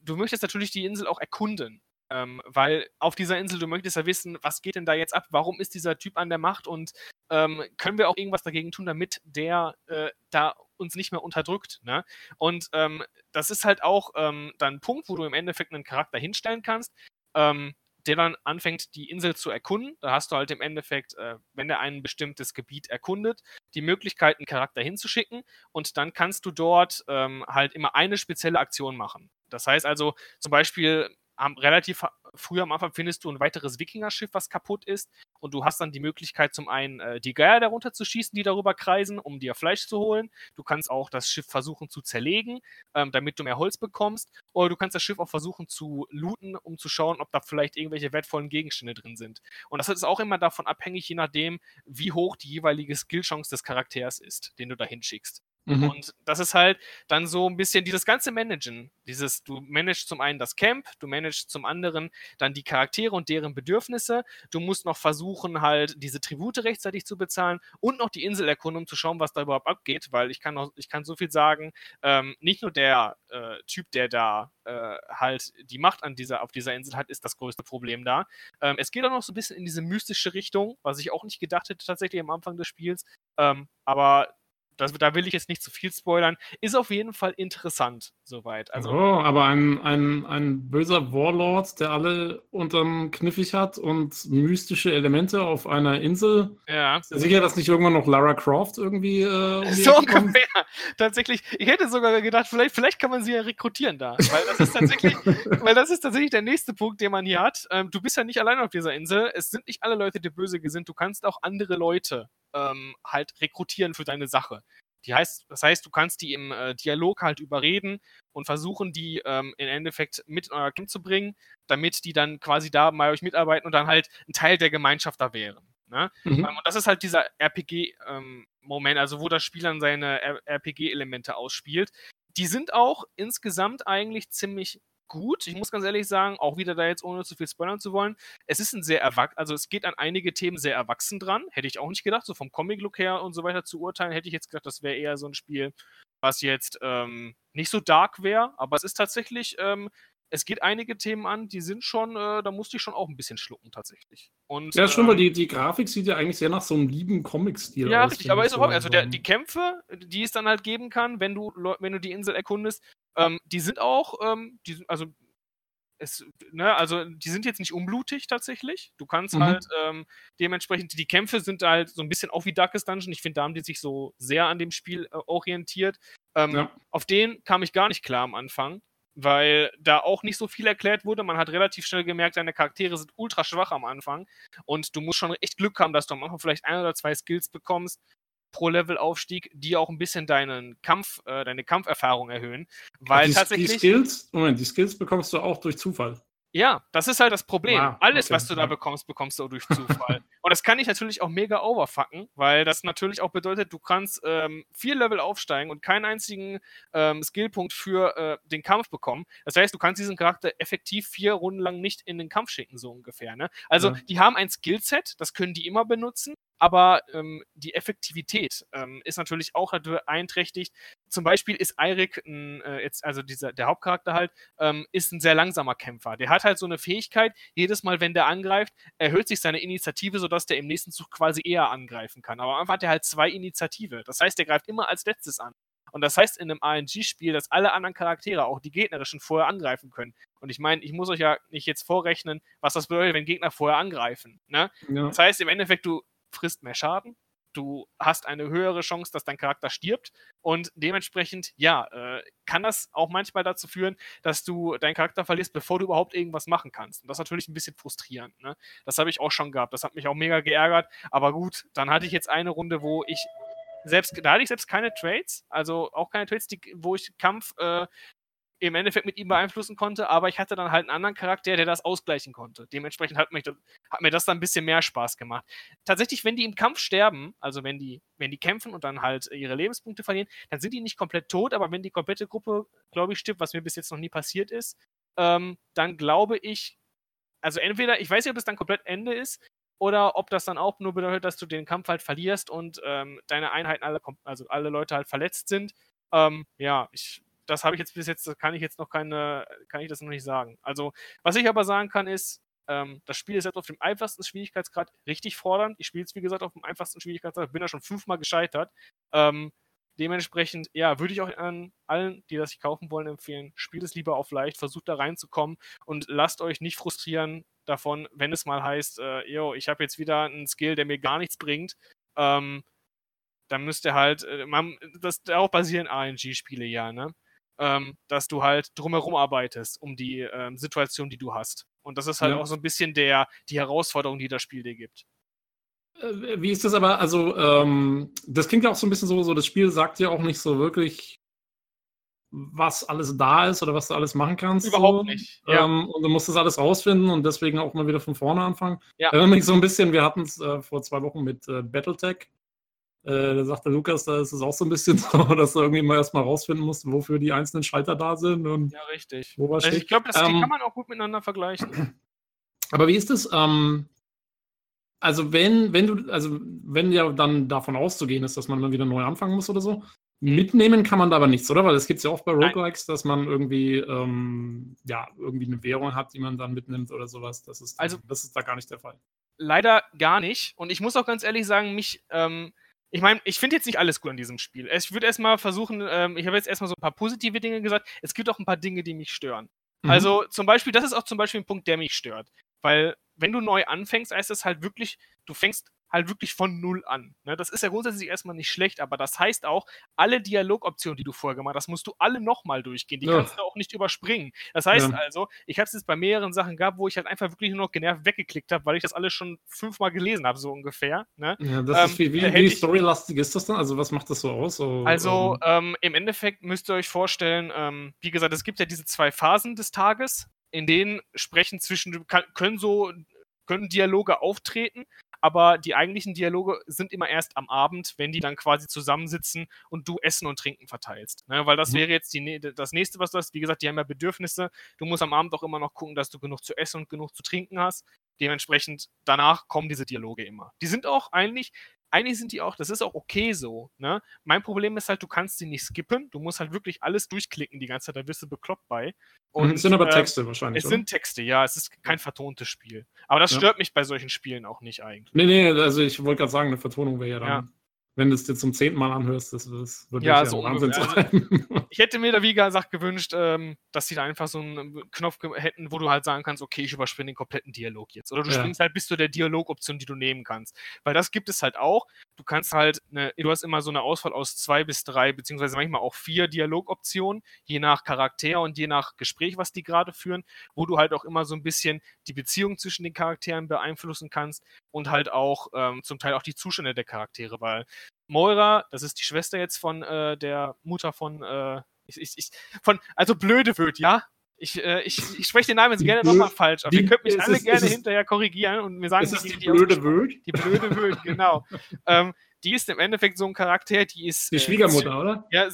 Du möchtest natürlich die Insel auch erkunden. Ähm, weil auf dieser Insel, du möchtest ja wissen, was geht denn da jetzt ab, warum ist dieser Typ an der Macht und ähm, können wir auch irgendwas dagegen tun, damit der äh, da uns nicht mehr unterdrückt. Ne? Und ähm, das ist halt auch ähm, dann ein Punkt, wo du im Endeffekt einen Charakter hinstellen kannst, ähm, der dann anfängt, die Insel zu erkunden. Da hast du halt im Endeffekt, äh, wenn er ein bestimmtes Gebiet erkundet, die Möglichkeit, einen Charakter hinzuschicken und dann kannst du dort ähm, halt immer eine spezielle Aktion machen. Das heißt also zum Beispiel am, relativ früh am Anfang findest du ein weiteres Wikinger-Schiff, was kaputt ist. Und du hast dann die Möglichkeit, zum einen äh, die Geier darunter zu schießen, die darüber kreisen, um dir Fleisch zu holen. Du kannst auch das Schiff versuchen zu zerlegen, ähm, damit du mehr Holz bekommst. Oder du kannst das Schiff auch versuchen zu looten, um zu schauen, ob da vielleicht irgendwelche wertvollen Gegenstände drin sind. Und das ist auch immer davon abhängig, je nachdem, wie hoch die jeweilige Skillchance des Charakters ist, den du da hinschickst. Mhm. Und das ist halt dann so ein bisschen dieses ganze Managen. Dieses, du managst zum einen das Camp, du managst zum anderen dann die Charaktere und deren Bedürfnisse. Du musst noch versuchen, halt diese Tribute rechtzeitig zu bezahlen und noch die Insel erkunden, um zu schauen, was da überhaupt abgeht, weil ich kann noch, ich kann so viel sagen, ähm, nicht nur der äh, Typ, der da äh, halt die Macht an dieser, auf dieser Insel hat, ist das größte Problem da. Ähm, es geht auch noch so ein bisschen in diese mystische Richtung, was ich auch nicht gedacht hätte tatsächlich am Anfang des Spiels. Ähm, aber das, da will ich jetzt nicht zu viel spoilern, ist auf jeden Fall interessant, soweit. Also, oh, aber ein, ein, ein böser Warlord, der alle unterm Kniffig hat und mystische Elemente auf einer Insel. Ja. Ist ja sicher, dass nicht irgendwann noch Lara Croft irgendwie. Äh, um so ungefähr. Tatsächlich, ich hätte sogar gedacht, vielleicht, vielleicht kann man sie ja rekrutieren da. Weil das ist tatsächlich, weil das ist tatsächlich der nächste Punkt, den man hier hat. Ähm, du bist ja nicht allein auf dieser Insel. Es sind nicht alle Leute, die böse gesinnt. Du kannst auch andere Leute ähm, halt rekrutieren für deine Sache. Die heißt, das heißt, du kannst die im äh, Dialog halt überreden und versuchen, die ähm, im Endeffekt mit in euer Camp zu bringen, damit die dann quasi da bei euch mitarbeiten und dann halt ein Teil der Gemeinschaft da wären. Ne? Mhm. Ähm, und das ist halt dieser RPG-Moment, ähm, also wo das Spiel dann seine RPG-Elemente ausspielt. Die sind auch insgesamt eigentlich ziemlich gut. Ich muss ganz ehrlich sagen, auch wieder da jetzt ohne zu viel spoilern zu wollen, es ist ein sehr erwachsen, also es geht an einige Themen sehr erwachsen dran. Hätte ich auch nicht gedacht, so vom Comic-Look her und so weiter zu urteilen, hätte ich jetzt gedacht, das wäre eher so ein Spiel, was jetzt ähm, nicht so dark wäre, aber es ist tatsächlich, ähm, es geht einige Themen an, die sind schon, äh, da musste ich schon auch ein bisschen schlucken tatsächlich. Und, ja, schon, äh, weil die, die Grafik sieht ja eigentlich sehr nach so einem lieben Comic-Stil ja, aus. Ja, richtig, aber ist auch, also der, die Kämpfe, die es dann halt geben kann, wenn du, wenn du die Insel erkundest, ähm, die sind auch, ähm, die, also es, ne, also die sind jetzt nicht unblutig tatsächlich. Du kannst mhm. halt ähm, dementsprechend, die Kämpfe sind halt so ein bisschen auch wie Darkest Dungeon. Ich finde, da haben die sich so sehr an dem Spiel äh, orientiert. Ähm, ja. Auf den kam ich gar nicht klar am Anfang, weil da auch nicht so viel erklärt wurde. Man hat relativ schnell gemerkt, deine Charaktere sind ultra schwach am Anfang und du musst schon echt Glück haben, dass du am Anfang vielleicht ein oder zwei Skills bekommst, Pro-Level-Aufstieg, die auch ein bisschen deinen Kampf, äh, deine Kampferfahrung erhöhen. Weil die, tatsächlich. Die Skills, Moment, die Skills bekommst du auch durch Zufall. Ja, das ist halt das Problem. Ah, Alles, okay. was du da bekommst, bekommst du durch Zufall. und das kann ich natürlich auch mega overfucken, weil das natürlich auch bedeutet, du kannst ähm, vier Level aufsteigen und keinen einzigen ähm, Skillpunkt für äh, den Kampf bekommen. Das heißt, du kannst diesen Charakter effektiv vier Runden lang nicht in den Kampf schicken, so ungefähr. Ne? Also, ja. die haben ein Skillset, das können die immer benutzen, aber ähm, die Effektivität ähm, ist natürlich auch beeinträchtigt. Zum Beispiel ist Eirik, äh, jetzt, also dieser, der Hauptcharakter halt, ähm, ist ein sehr langsamer Kämpfer. Der hat halt so eine Fähigkeit, jedes Mal, wenn der angreift, erhöht sich seine Initiative, sodass der im nächsten Zug quasi eher angreifen kann. Aber einfach hat er halt zwei Initiative. Das heißt, der greift immer als letztes an. Und das heißt in einem RNG-Spiel, dass alle anderen Charaktere, auch die gegnerischen, vorher angreifen können. Und ich meine, ich muss euch ja nicht jetzt vorrechnen, was das bedeutet, wenn Gegner vorher angreifen. Ne? Ja. Das heißt im Endeffekt, du frisst mehr Schaden, du hast eine höhere Chance, dass dein Charakter stirbt und dementsprechend, ja, äh, kann das auch manchmal dazu führen, dass du deinen Charakter verlierst, bevor du überhaupt irgendwas machen kannst. Und das ist natürlich ein bisschen frustrierend. Ne? Das habe ich auch schon gehabt. Das hat mich auch mega geärgert. Aber gut, dann hatte ich jetzt eine Runde, wo ich selbst, da hatte ich selbst keine Trades, also auch keine Trades, die, wo ich Kampf äh, im Endeffekt mit ihm beeinflussen konnte, aber ich hatte dann halt einen anderen Charakter, der das ausgleichen konnte. Dementsprechend hat, mich, hat mir das dann ein bisschen mehr Spaß gemacht. Tatsächlich, wenn die im Kampf sterben, also wenn die, wenn die kämpfen und dann halt ihre Lebenspunkte verlieren, dann sind die nicht komplett tot, aber wenn die komplette Gruppe, glaube ich, stirbt, was mir bis jetzt noch nie passiert ist, ähm, dann glaube ich, also entweder, ich weiß nicht, ob es dann komplett Ende ist, oder ob das dann auch nur bedeutet, dass du den Kampf halt verlierst und ähm, deine Einheiten alle, also alle Leute halt verletzt sind. Ähm, ja, ich das habe ich jetzt bis jetzt, kann ich jetzt noch keine, kann ich das noch nicht sagen. Also, was ich aber sagen kann, ist, ähm, das Spiel ist jetzt auf dem einfachsten Schwierigkeitsgrad richtig fordernd. Ich spiele es, wie gesagt, auf dem einfachsten Schwierigkeitsgrad, bin da schon fünfmal gescheitert. Ähm, dementsprechend, ja, würde ich auch an allen, die das sich kaufen wollen, empfehlen, spielt es lieber auf leicht, versucht da reinzukommen und lasst euch nicht frustrieren davon, wenn es mal heißt, äh, yo, ich habe jetzt wieder einen Skill, der mir gar nichts bringt. Ähm, dann müsst ihr halt, äh, man, das darauf basieren RNG-Spiele ja, ne? Ähm, dass du halt drumherum arbeitest um die ähm, Situation, die du hast. Und das ist halt ja. auch so ein bisschen der, die Herausforderung, die das Spiel dir gibt. Äh, wie ist das aber, also, ähm, das klingt ja auch so ein bisschen so, so, das Spiel sagt ja auch nicht so wirklich, was alles da ist oder was du alles machen kannst. Überhaupt so. nicht. Ja. Ähm, und du musst das alles rausfinden und deswegen auch mal wieder von vorne anfangen. Ja. Erinnert mich so ein bisschen, wir hatten es äh, vor zwei Wochen mit äh, Battletech. Äh, da sagte Lukas, da ist es auch so ein bisschen so, dass du irgendwie mal erstmal rausfinden musst, wofür die einzelnen Schalter da sind. Und ja, richtig. Wo was also ich glaube, das ähm, kann man auch gut miteinander vergleichen. Aber wie ist es? Ähm, also wenn, wenn du, also wenn ja dann davon auszugehen ist, dass man dann wieder neu anfangen muss oder so, mitnehmen kann man da aber nichts, oder? Weil es gibt ja auch bei Roguelikes, dass man irgendwie, ähm, ja, irgendwie eine Währung hat, die man dann mitnimmt oder sowas. Das ist, also, das ist da gar nicht der Fall. Leider gar nicht. Und ich muss auch ganz ehrlich sagen, mich, ähm, ich meine, ich finde jetzt nicht alles gut an diesem Spiel. Ich würde erstmal versuchen, ähm, ich habe jetzt erstmal so ein paar positive Dinge gesagt. Es gibt auch ein paar Dinge, die mich stören. Mhm. Also zum Beispiel, das ist auch zum Beispiel ein Punkt, der mich stört. Weil, wenn du neu anfängst, heißt es halt wirklich, du fängst halt wirklich von Null an. Ne? Das ist ja grundsätzlich erstmal nicht schlecht, aber das heißt auch, alle Dialogoptionen, die du vorher gemacht hast, musst du alle nochmal durchgehen. Die ja. kannst du auch nicht überspringen. Das heißt ja. also, ich habe es jetzt bei mehreren Sachen gehabt, wo ich halt einfach wirklich nur noch genervt weggeklickt habe, weil ich das alles schon fünfmal gelesen habe, so ungefähr. Ne? Ja, das ähm, ist wie, wie, wie storylastig ist das dann? Also, was macht das so aus? So, also, ähm, ähm, im Endeffekt müsst ihr euch vorstellen, ähm, wie gesagt, es gibt ja diese zwei Phasen des Tages in denen sprechen zwischen, können so, können Dialoge auftreten, aber die eigentlichen Dialoge sind immer erst am Abend, wenn die dann quasi zusammensitzen und du Essen und Trinken verteilst. Ne? Weil das mhm. wäre jetzt die, das nächste, was du hast. Wie gesagt, die haben ja Bedürfnisse. Du musst am Abend auch immer noch gucken, dass du genug zu essen und genug zu trinken hast. Dementsprechend danach kommen diese Dialoge immer. Die sind auch eigentlich eigentlich sind die auch, das ist auch okay so. Ne? Mein Problem ist halt, du kannst sie nicht skippen. Du musst halt wirklich alles durchklicken die ganze Zeit, da wirst du bekloppt bei. Mhm, und, es sind aber äh, Texte äh, wahrscheinlich. Es oder? sind Texte, ja. Es ist kein vertontes Spiel. Aber das stört mich bei solchen Spielen auch nicht eigentlich. Nee, nee, also ich wollte gerade sagen, eine Vertonung wäre ja dann. Ja wenn du es dir zum zehnten Mal anhörst, das, das würde ja, so Wahnsinn sein. Also, ich hätte mir da, wie gesagt, gewünscht, ähm, dass sie da einfach so einen Knopf hätten, wo du halt sagen kannst, okay, ich überspringe den kompletten Dialog jetzt. Oder du ja. springst halt bis zu der Dialogoption, die du nehmen kannst. Weil das gibt es halt auch. Du kannst halt, eine, du hast immer so eine Auswahl aus zwei bis drei, beziehungsweise manchmal auch vier Dialogoptionen, je nach Charakter und je nach Gespräch, was die gerade führen, wo du halt auch immer so ein bisschen die Beziehung zwischen den Charakteren beeinflussen kannst und halt auch ähm, zum Teil auch die Zustände der Charaktere, weil Moira, das ist die Schwester jetzt von äh, der Mutter von, äh, ich, ich, ich, von, also blöde wird, ja? Ich, äh, ich, ich spreche den Namen jetzt gerne nochmal falsch, aber ihr könnt mich alle es, gerne hinterher korrigieren und mir sagen, ist die, die, die blöde Wöd? Die blöde Wöd, genau. ähm, die ist im Endeffekt so ein Charakter, die ist. Die äh, Schwiegermutter, oder? Ja,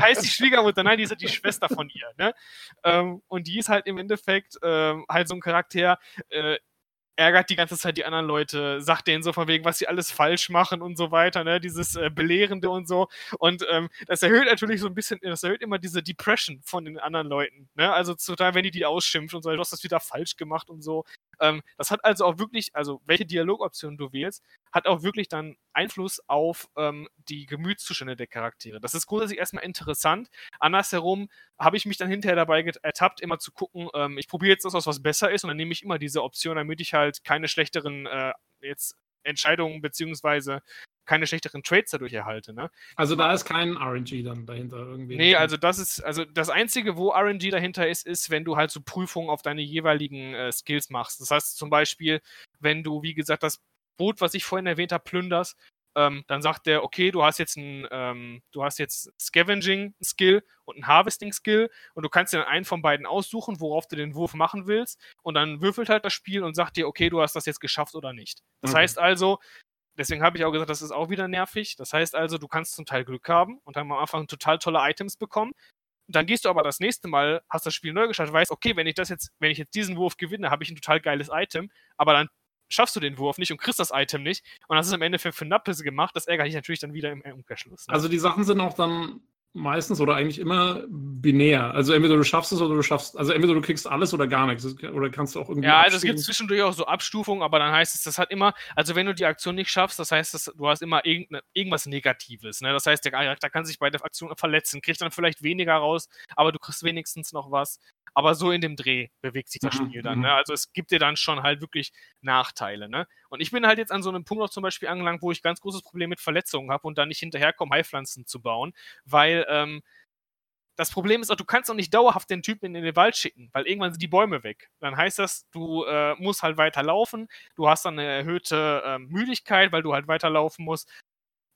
heißt die Schwiegermutter, nein, die ist halt die Schwester von ihr, ne? Ähm, und die ist halt im Endeffekt ähm, halt so ein Charakter, äh, ärgert die ganze Zeit die anderen Leute, sagt denen so von wegen, was sie alles falsch machen und so weiter, ne, dieses äh, Belehrende und so. Und ähm, das erhöht natürlich so ein bisschen, das erhöht immer diese Depression von den anderen Leuten, ne, also total, wenn die die ausschimpfen und so, du hast das wieder falsch gemacht und so. Ähm, das hat also auch wirklich, also welche Dialogoptionen du wählst, hat auch wirklich dann Einfluss auf ähm, die Gemütszustände der Charaktere. Das ist grundsätzlich erstmal interessant. Andersherum habe ich mich dann hinterher dabei ertappt, immer zu gucken, ähm, ich probiere jetzt das aus, was besser ist und dann nehme ich immer diese Option, damit ich halt keine schlechteren äh, jetzt Entscheidungen beziehungsweise keine schlechteren Trades dadurch erhalte. Ne? Also da ist kein RNG dann dahinter irgendwie. Nee, also das ist, also das Einzige, wo RNG dahinter ist, ist, wenn du halt so Prüfungen auf deine jeweiligen äh, Skills machst. Das heißt zum Beispiel, wenn du, wie gesagt, das Boot, was ich vorhin erwähnt habe, plünderst, ähm, dann sagt der, okay, du hast jetzt ein, ähm, du hast jetzt Scavenging-Skill und ein Harvesting-Skill und du kannst dir dann einen von beiden aussuchen, worauf du den Wurf machen willst und dann würfelt halt das Spiel und sagt dir, okay, du hast das jetzt geschafft oder nicht. Das okay. heißt also, deswegen habe ich auch gesagt, das ist auch wieder nervig. Das heißt also, du kannst zum Teil Glück haben und dann am Anfang total tolle Items bekommen. Dann gehst du aber das nächste Mal, hast das Spiel neu gestartet, weißt, okay, wenn ich das jetzt, wenn ich jetzt diesen Wurf gewinne, habe ich ein total geiles Item, aber dann schaffst du den Wurf nicht und kriegst das Item nicht. Und das ist im Endeffekt für Nappes gemacht. Das ärgert dich natürlich dann wieder im Umkehrschluss. Ne? Also die Sachen sind auch dann meistens oder eigentlich immer binär. Also entweder du schaffst es oder du schaffst, also entweder du kriegst alles oder gar nichts. Oder kannst du auch irgendwie. Ja, also es gibt zwischendurch auch so Abstufungen, aber dann heißt es, das hat immer, also wenn du die Aktion nicht schaffst, das heißt, das, du hast immer irgendwas Negatives. Ne? Das heißt, der Charakter kann sich bei der Aktion verletzen, kriegt dann vielleicht weniger raus, aber du kriegst wenigstens noch was. Aber so in dem Dreh bewegt sich das mhm, Spiel dann. Ne? Mhm. Also es gibt dir dann schon halt wirklich Nachteile. Ne? Und ich bin halt jetzt an so einem Punkt auch zum Beispiel angelangt, wo ich ganz großes Problem mit Verletzungen habe und dann nicht hinterherkomme, Heilpflanzen zu bauen, weil ähm, das Problem ist auch, du kannst auch nicht dauerhaft den Typen in den Wald schicken, weil irgendwann sind die Bäume weg. Dann heißt das, du äh, musst halt weiter laufen, du hast dann eine erhöhte äh, Müdigkeit, weil du halt weiterlaufen musst.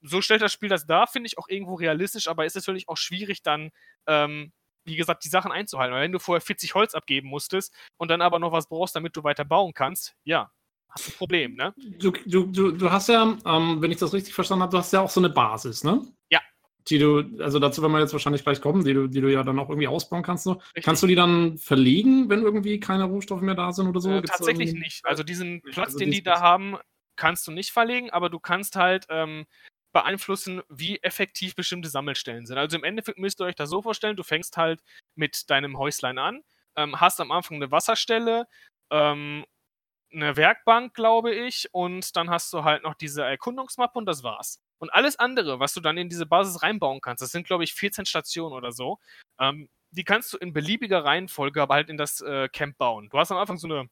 So stellt das Spiel das dar, finde ich auch irgendwo realistisch, aber ist natürlich auch schwierig dann ähm, wie gesagt, die Sachen einzuhalten. Weil wenn du vorher 40 Holz abgeben musstest und dann aber noch was brauchst, damit du weiter bauen kannst, ja, hast du ein Problem, ne? Du, du, du, du hast ja, ähm, wenn ich das richtig verstanden habe, du hast ja auch so eine Basis, ne? Ja. Die du, also dazu werden wir jetzt wahrscheinlich gleich kommen, die du, die du ja dann auch irgendwie ausbauen kannst. So. Kannst du die dann verlegen, wenn irgendwie keine Rohstoffe mehr da sind oder so? Äh, tatsächlich nicht. Also diesen Platz, also den die da haben, kannst du nicht verlegen, aber du kannst halt ähm, beeinflussen, wie effektiv bestimmte Sammelstellen sind. Also im Endeffekt müsst ihr euch das so vorstellen, du fängst halt mit deinem Häuslein an, ähm, hast am Anfang eine Wasserstelle, ähm, eine Werkbank, glaube ich, und dann hast du halt noch diese Erkundungsmappe und das war's. Und alles andere, was du dann in diese Basis reinbauen kannst, das sind, glaube ich, 14 Stationen oder so, ähm, die kannst du in beliebiger Reihenfolge aber halt in das äh, Camp bauen. Du hast am Anfang so eine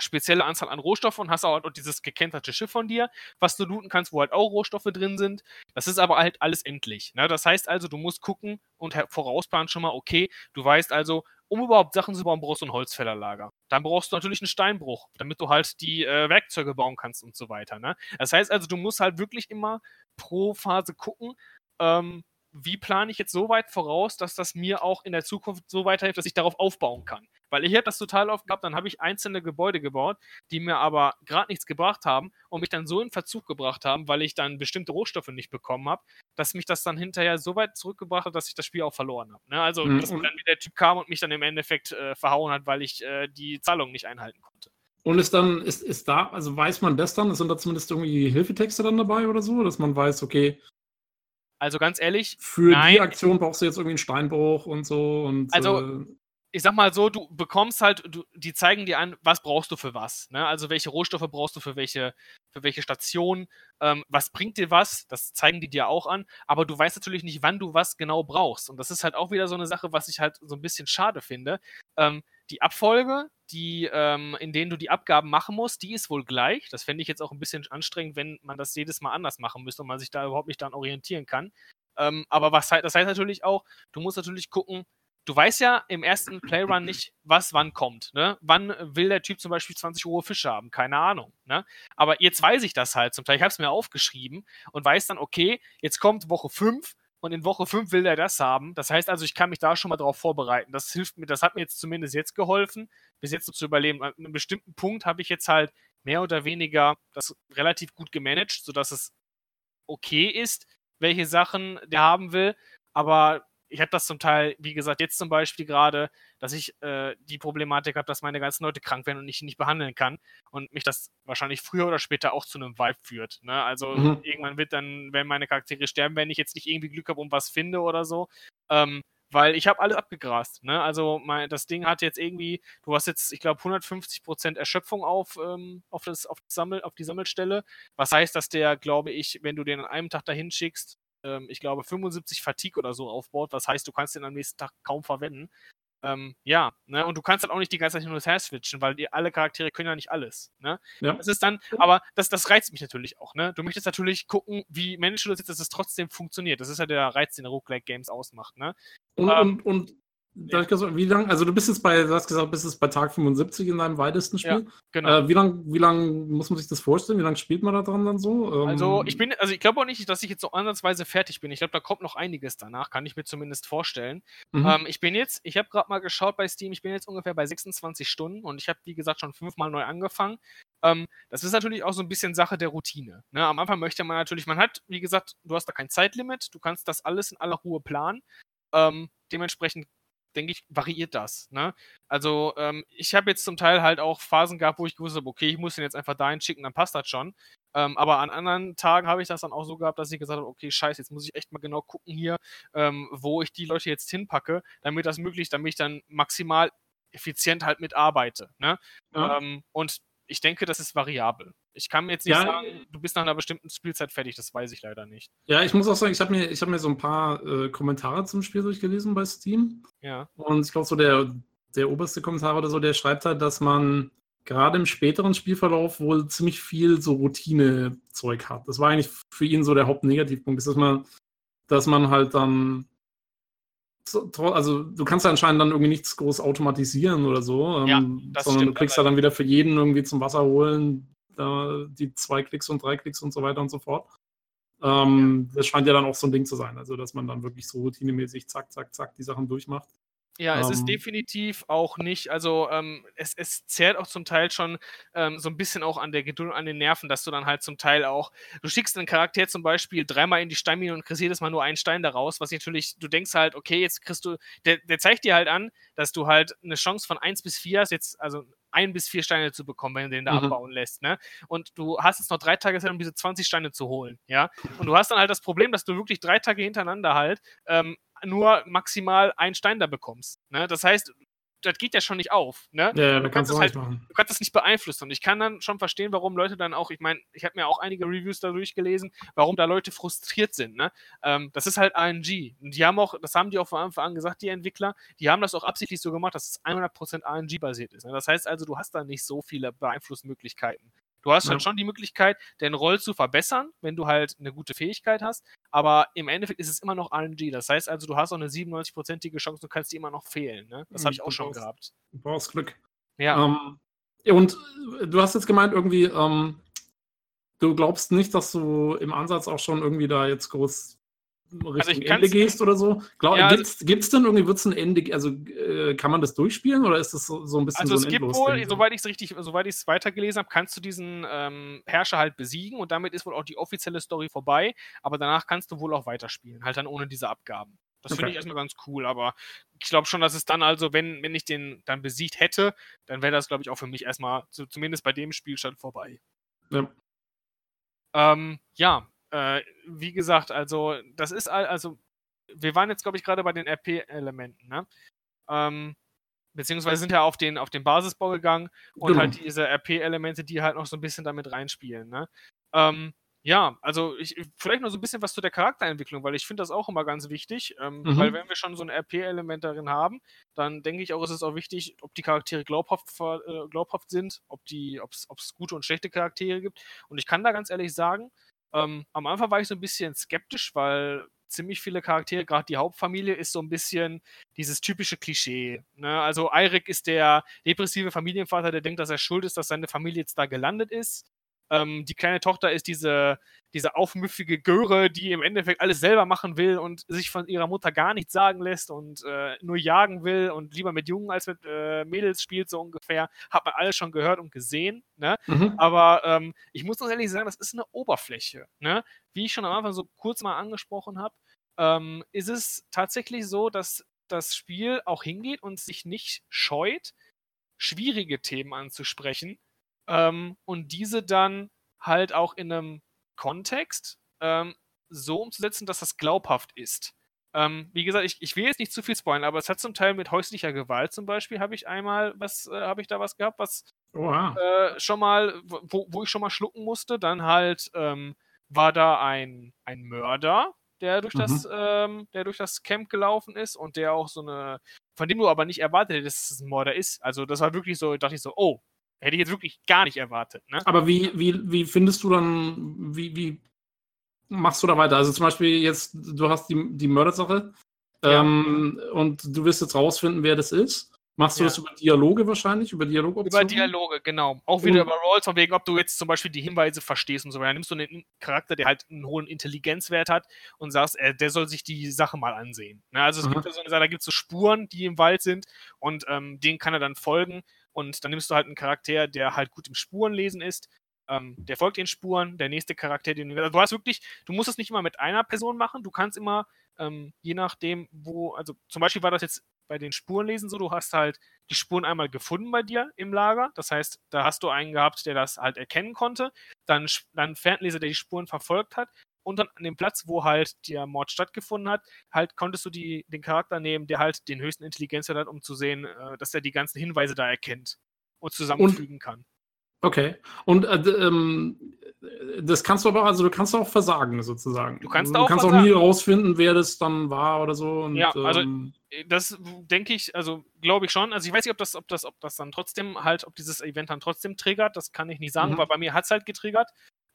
spezielle Anzahl an Rohstoffen und hast auch halt dieses gekenterte Schiff von dir, was du looten kannst, wo halt auch Rohstoffe drin sind. Das ist aber halt alles endlich. Ne? Das heißt also, du musst gucken und vorausplanen schon mal, okay, du weißt also, um überhaupt Sachen zu bauen, brauchst du ein Holzfällerlager. Dann brauchst du natürlich einen Steinbruch, damit du halt die äh, Werkzeuge bauen kannst und so weiter. Ne? Das heißt also, du musst halt wirklich immer pro Phase gucken, ähm, wie plane ich jetzt so weit voraus, dass das mir auch in der Zukunft so weiterhilft, dass ich darauf aufbauen kann. Weil ich habe das total oft gehabt, dann habe ich einzelne Gebäude gebaut, die mir aber gerade nichts gebracht haben und mich dann so in Verzug gebracht haben, weil ich dann bestimmte Rohstoffe nicht bekommen habe, dass mich das dann hinterher so weit zurückgebracht hat, dass ich das Spiel auch verloren habe. Ne? Also, mhm. dass dann wieder der Typ kam und mich dann im Endeffekt äh, verhauen hat, weil ich äh, die Zahlung nicht einhalten konnte. Und ist dann, ist, ist da, also weiß man das dann? Sind da zumindest irgendwie Hilfetexte dann dabei oder so, dass man weiß, okay, also ganz ehrlich. Für nein. die Aktion brauchst du jetzt irgendwie einen Steinbruch und so. Und, also, äh, ich sag mal so, du bekommst halt, du, die zeigen dir an, was brauchst du für was. Ne? Also welche Rohstoffe brauchst du für welche, für welche Station, ähm, was bringt dir was, das zeigen die dir auch an, aber du weißt natürlich nicht, wann du was genau brauchst. Und das ist halt auch wieder so eine Sache, was ich halt so ein bisschen schade finde. Ähm, die Abfolge, die, ähm, in denen du die Abgaben machen musst, die ist wohl gleich. Das fände ich jetzt auch ein bisschen anstrengend, wenn man das jedes Mal anders machen müsste und man sich da überhaupt nicht dann orientieren kann. Ähm, aber was das heißt natürlich auch, du musst natürlich gucken, du weißt ja im ersten Playrun nicht, was wann kommt. Ne? Wann will der Typ zum Beispiel 20 Uhr Fische haben? Keine Ahnung. Ne? Aber jetzt weiß ich das halt zum Teil. Ich habe es mir aufgeschrieben und weiß dann, okay, jetzt kommt Woche 5 und in Woche 5 will er das haben. Das heißt also, ich kann mich da schon mal darauf vorbereiten. Das hilft mir, das hat mir jetzt zumindest jetzt geholfen, bis jetzt so zu überleben. An einem bestimmten Punkt habe ich jetzt halt mehr oder weniger das relativ gut gemanagt, sodass es okay ist, welche Sachen der haben will. Aber ich habe das zum Teil, wie gesagt, jetzt zum Beispiel gerade, dass ich äh, die Problematik habe, dass meine ganzen Leute krank werden und ich nicht behandeln kann und mich das wahrscheinlich früher oder später auch zu einem Vibe führt. Ne? Also mhm. irgendwann wird dann, wenn meine Charaktere sterben, wenn ich jetzt nicht irgendwie Glück habe und was finde oder so, ähm, weil ich habe alles abgegrast. Ne? Also mein, das Ding hat jetzt irgendwie, du hast jetzt, ich glaube, 150% Erschöpfung auf, ähm, auf, das, auf, die Sammel, auf die Sammelstelle. Was heißt, dass der, glaube ich, wenn du den an einem Tag dahin schickst, ähm, ich glaube, 75 Fatigue oder so aufbaut. Was heißt, du kannst den am nächsten Tag kaum verwenden. Ähm, ja, ne? und du kannst dann auch nicht die ganze Zeit nur das her switchen, weil die, alle Charaktere können ja nicht alles. Ne? Ja. Das ist dann, aber das, das reizt mich natürlich auch. Ne? Du möchtest natürlich gucken, wie du das jetzt, dass es trotzdem funktioniert. Das ist ja der Reiz, den Roguelike Games ausmacht. Ne? Und, ähm, und, und ja. Wie lang, also du bist jetzt bei, du hast gesagt, bist jetzt bei Tag 75 in deinem weitesten Spiel. Ja, genau. Äh, wie lange wie lang muss man sich das vorstellen? Wie lange spielt man da dran dann so? Ähm, also ich bin, also ich glaube auch nicht, dass ich jetzt so ansatzweise fertig bin. Ich glaube, da kommt noch einiges danach, kann ich mir zumindest vorstellen. Mhm. Ähm, ich bin jetzt, ich habe gerade mal geschaut bei Steam, ich bin jetzt ungefähr bei 26 Stunden und ich habe, wie gesagt, schon fünfmal neu angefangen. Ähm, das ist natürlich auch so ein bisschen Sache der Routine. Ne? Am Anfang möchte man natürlich, man hat, wie gesagt, du hast da kein Zeitlimit, du kannst das alles in aller Ruhe planen. Ähm, dementsprechend denke ich, variiert das. Ne? Also ähm, ich habe jetzt zum Teil halt auch Phasen gehabt, wo ich gewusst habe, okay, ich muss den jetzt einfach dahin schicken, dann passt das schon. Ähm, aber an anderen Tagen habe ich das dann auch so gehabt, dass ich gesagt habe, okay, scheiße, jetzt muss ich echt mal genau gucken hier, ähm, wo ich die Leute jetzt hinpacke, damit das möglich, damit ich dann maximal effizient halt mitarbeite. Ne? Ähm, und ich denke, das ist variabel. Ich kann mir jetzt nicht ja, sagen, du bist nach einer bestimmten Spielzeit fertig, das weiß ich leider nicht. Ja, ich muss auch sagen, ich habe mir, hab mir so ein paar äh, Kommentare zum Spiel durchgelesen bei Steam. Ja. Und ich glaube, so der, der oberste Kommentar oder so, der schreibt halt, dass man gerade im späteren Spielverlauf wohl ziemlich viel so Routine-Zeug hat. Das war eigentlich für ihn so der Hauptnegativpunkt, ist, dass man, dass man halt dann also du kannst ja anscheinend dann irgendwie nichts groß automatisieren oder so, ja, ähm, sondern du kriegst ja dann wieder für jeden irgendwie zum Wasser holen da die zwei Klicks und drei Klicks und so weiter und so fort. Ähm, ja. Das scheint ja dann auch so ein Ding zu sein, also dass man dann wirklich so routinemäßig zack, zack, zack die Sachen durchmacht. Ja, es ist ähm. definitiv auch nicht, also ähm, es, es zehrt auch zum Teil schon ähm, so ein bisschen auch an der Geduld an den Nerven, dass du dann halt zum Teil auch, du schickst einen Charakter zum Beispiel dreimal in die Steinmine und kriegst jedes Mal nur einen Stein daraus, was natürlich, du denkst halt, okay, jetzt kriegst du, der, der zeigt dir halt an, dass du halt eine Chance von 1 bis 4 hast, jetzt, also ein bis vier Steine zu bekommen, wenn du den da mhm. abbauen lässt, ne? Und du hast jetzt noch drei Tage Zeit, um diese 20 Steine zu holen, ja? Und du hast dann halt das Problem, dass du wirklich drei Tage hintereinander halt ähm, nur maximal einen Stein da bekommst. Ne? Das heißt, das geht ja schon nicht auf. Ne? Ja, du, kannst das halt, machen. du kannst das nicht beeinflussen. Und ich kann dann schon verstehen, warum Leute dann auch, ich meine, ich habe mir auch einige Reviews da durchgelesen, warum da Leute frustriert sind. Ne? Ähm, das ist halt RNG. Und die haben auch, das haben die auch von Anfang an gesagt, die Entwickler, die haben das auch absichtlich so gemacht, dass es 100% RNG-basiert ist. Ne? Das heißt also, du hast da nicht so viele Beeinflussmöglichkeiten. Du hast ja. halt schon die Möglichkeit, den Roll zu verbessern, wenn du halt eine gute Fähigkeit hast, aber im Endeffekt ist es immer noch RNG. Das heißt also, du hast auch eine 97-prozentige Chance, du kannst die immer noch fehlen. Ne? Das habe ich auch schon brauchst, gehabt. Du brauchst Glück. Ja. Ähm, und äh, du hast jetzt gemeint, irgendwie, ähm, du glaubst nicht, dass du im Ansatz auch schon irgendwie da jetzt groß Richtung also Ende gehst oder so. Glaub, ja, Gibt es denn irgendwie, wird es ein Ende, also äh, kann man das durchspielen oder ist das so, so ein bisschen also so ein es gibt wohl, soweit ich es richtig, soweit ich es weitergelesen habe, kannst du diesen ähm, Herrscher halt besiegen und damit ist wohl auch die offizielle Story vorbei, aber danach kannst du wohl auch weiterspielen, halt dann ohne diese Abgaben. Das okay. finde ich erstmal ganz cool, aber ich glaube schon, dass es dann also, wenn, wenn ich den dann besiegt hätte, dann wäre das, glaube ich, auch für mich erstmal, zumindest bei dem Spielstand vorbei. Ja. Ähm, ja, äh, wie gesagt, also das ist also wir waren jetzt glaube ich gerade bei den RP-Elementen, ne? Ähm, beziehungsweise sind ja auf den auf den Basisbau gegangen und genau. halt diese RP-Elemente, die halt noch so ein bisschen damit reinspielen, ne? Ähm, ja, also ich, vielleicht noch so ein bisschen was zu der Charakterentwicklung, weil ich finde das auch immer ganz wichtig, ähm, mhm. weil wenn wir schon so ein RP-Element darin haben, dann denke ich auch, ist es auch wichtig, ob die Charaktere glaubhaft, äh, glaubhaft sind, ob es gute und schlechte Charaktere gibt. Und ich kann da ganz ehrlich sagen, ähm, am Anfang war ich so ein bisschen skeptisch, weil ziemlich viele Charaktere, gerade die Hauptfamilie, ist so ein bisschen dieses typische Klischee. Ne? Also Eirik ist der depressive Familienvater, der denkt, dass er schuld ist, dass seine Familie jetzt da gelandet ist. Ähm, die kleine Tochter ist diese, diese aufmüffige Göre, die im Endeffekt alles selber machen will und sich von ihrer Mutter gar nichts sagen lässt und äh, nur jagen will und lieber mit Jungen als mit äh, Mädels spielt, so ungefähr. Hat man alles schon gehört und gesehen. Ne? Mhm. Aber ähm, ich muss ganz ehrlich sagen, das ist eine Oberfläche. Ne? Wie ich schon am Anfang so kurz mal angesprochen habe, ähm, ist es tatsächlich so, dass das Spiel auch hingeht und sich nicht scheut, schwierige Themen anzusprechen ähm, und diese dann halt auch in einem Kontext ähm, so umzusetzen, dass das glaubhaft ist. Ähm, wie gesagt, ich, ich will jetzt nicht zu viel spoilern, aber es hat zum Teil mit häuslicher Gewalt zum Beispiel, habe ich einmal was, äh, habe ich da was gehabt, was äh, schon mal, wo, wo ich schon mal schlucken musste. Dann halt ähm, war da ein, ein Mörder, der durch mhm. das, ähm, der durch das Camp gelaufen ist und der auch so eine, von dem du aber nicht erwartet hättest, dass es ein Mörder ist. Also das war wirklich so, dachte ich so, oh, Hätte ich jetzt wirklich gar nicht erwartet. Ne? Aber wie, wie, wie findest du dann, wie, wie machst du da weiter? Also zum Beispiel jetzt, du hast die, die Mördersache ja. ähm, und du wirst jetzt rausfinden, wer das ist. Machst du ja. das über Dialoge wahrscheinlich? Über Dialogoptionen? Über Dialoge, genau. Auch wieder und, über Rolls, von wegen, ob du jetzt zum Beispiel die Hinweise verstehst und so weiter. Dann nimmst du einen Charakter, der halt einen hohen Intelligenzwert hat und sagst, äh, der soll sich die Sache mal ansehen. Ne? Also es Aha. gibt ja so eine Sache, da gibt es so Spuren, die im Wald sind und ähm, denen kann er dann folgen und dann nimmst du halt einen Charakter, der halt gut im Spurenlesen ist. Ähm, der folgt den Spuren, der nächste Charakter, den also du hast wirklich, du musst es nicht immer mit einer Person machen, du kannst immer, ähm, je nachdem, wo, also zum Beispiel war das jetzt bei den Spurenlesen so, du hast halt die Spuren einmal gefunden bei dir im Lager. Das heißt, da hast du einen gehabt, der das halt erkennen konnte. Dann, dann Fernleser, der die Spuren verfolgt hat. Und dann an dem Platz, wo halt der Mord stattgefunden hat, halt konntest du die, den Charakter nehmen, der halt den höchsten Intelligenz hat, um zu sehen, äh, dass er die ganzen Hinweise da erkennt und zusammenfügen und, kann. Okay. Und äh, ähm, das kannst du aber, also du kannst auch versagen, sozusagen. Du kannst, also, auch, du kannst auch nie rausfinden, wer das dann war oder so. Und, ja, also ähm, das denke ich, also glaube ich schon. Also ich weiß nicht, ob das, ob das, ob das dann trotzdem halt, ob dieses Event dann trotzdem triggert, das kann ich nicht sagen, mhm. weil bei mir hat es halt getriggert.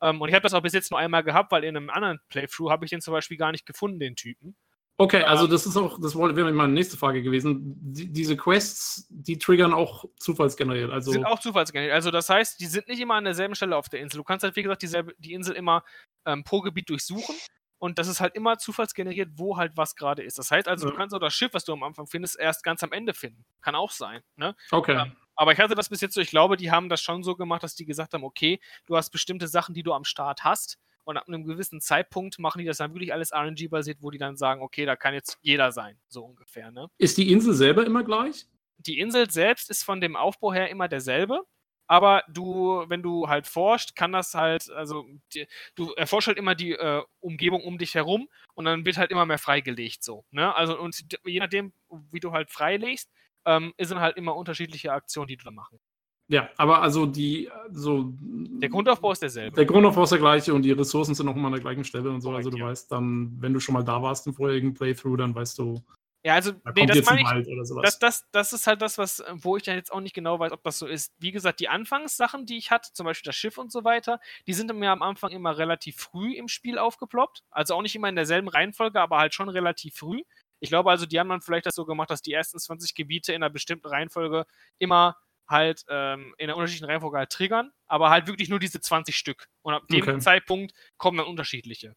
Ähm, und ich habe das auch bis jetzt nur einmal gehabt, weil in einem anderen Playthrough habe ich den zum Beispiel gar nicht gefunden, den Typen. Okay, also das ist auch, das wäre meine nächste Frage gewesen. Die, diese Quests, die triggern auch zufallsgeneriert. Also sind auch zufallsgeneriert. Also das heißt, die sind nicht immer an derselben Stelle auf der Insel. Du kannst halt, wie gesagt, dieselbe, die Insel immer ähm, pro Gebiet durchsuchen. Und das ist halt immer zufallsgeneriert, wo halt was gerade ist. Das heißt also, ja. du kannst auch das Schiff, was du am Anfang findest, erst ganz am Ende finden. Kann auch sein. Ne? Okay. Ähm, aber ich hatte das bis jetzt so, ich glaube, die haben das schon so gemacht, dass die gesagt haben, okay, du hast bestimmte Sachen, die du am Start hast und ab einem gewissen Zeitpunkt machen die das dann wirklich alles RNG-basiert, wo die dann sagen, okay, da kann jetzt jeder sein, so ungefähr. Ne? Ist die Insel selber immer gleich? Die Insel selbst ist von dem Aufbau her immer derselbe. Aber du, wenn du halt forscht, kann das halt, also die, du erforscht halt immer die äh, Umgebung um dich herum und dann wird halt immer mehr freigelegt so. Ne? Also und je nachdem, wie du halt freilegst, ähm, sind halt immer unterschiedliche Aktionen, die du da machen. Ja, aber also die, so. Der Grundaufbau ist derselbe. Der Grundaufbau ist der gleiche und die Ressourcen sind auch immer an der gleichen Stelle und so. Correct, also du ja. weißt dann, wenn du schon mal da warst im vorherigen Playthrough, dann weißt du. Ja, also, da nee, das meine ich, das, das, das ist halt das, was, wo ich dann jetzt auch nicht genau weiß, ob das so ist. Wie gesagt, die Anfangssachen, die ich hatte, zum Beispiel das Schiff und so weiter, die sind mir am Anfang immer relativ früh im Spiel aufgeploppt. Also auch nicht immer in derselben Reihenfolge, aber halt schon relativ früh. Ich glaube also, die haben dann vielleicht das so gemacht, dass die ersten 20 Gebiete in einer bestimmten Reihenfolge immer halt ähm, in einer unterschiedlichen Reihenfolge halt triggern, aber halt wirklich nur diese 20 Stück. Und ab dem okay. Zeitpunkt kommen dann unterschiedliche.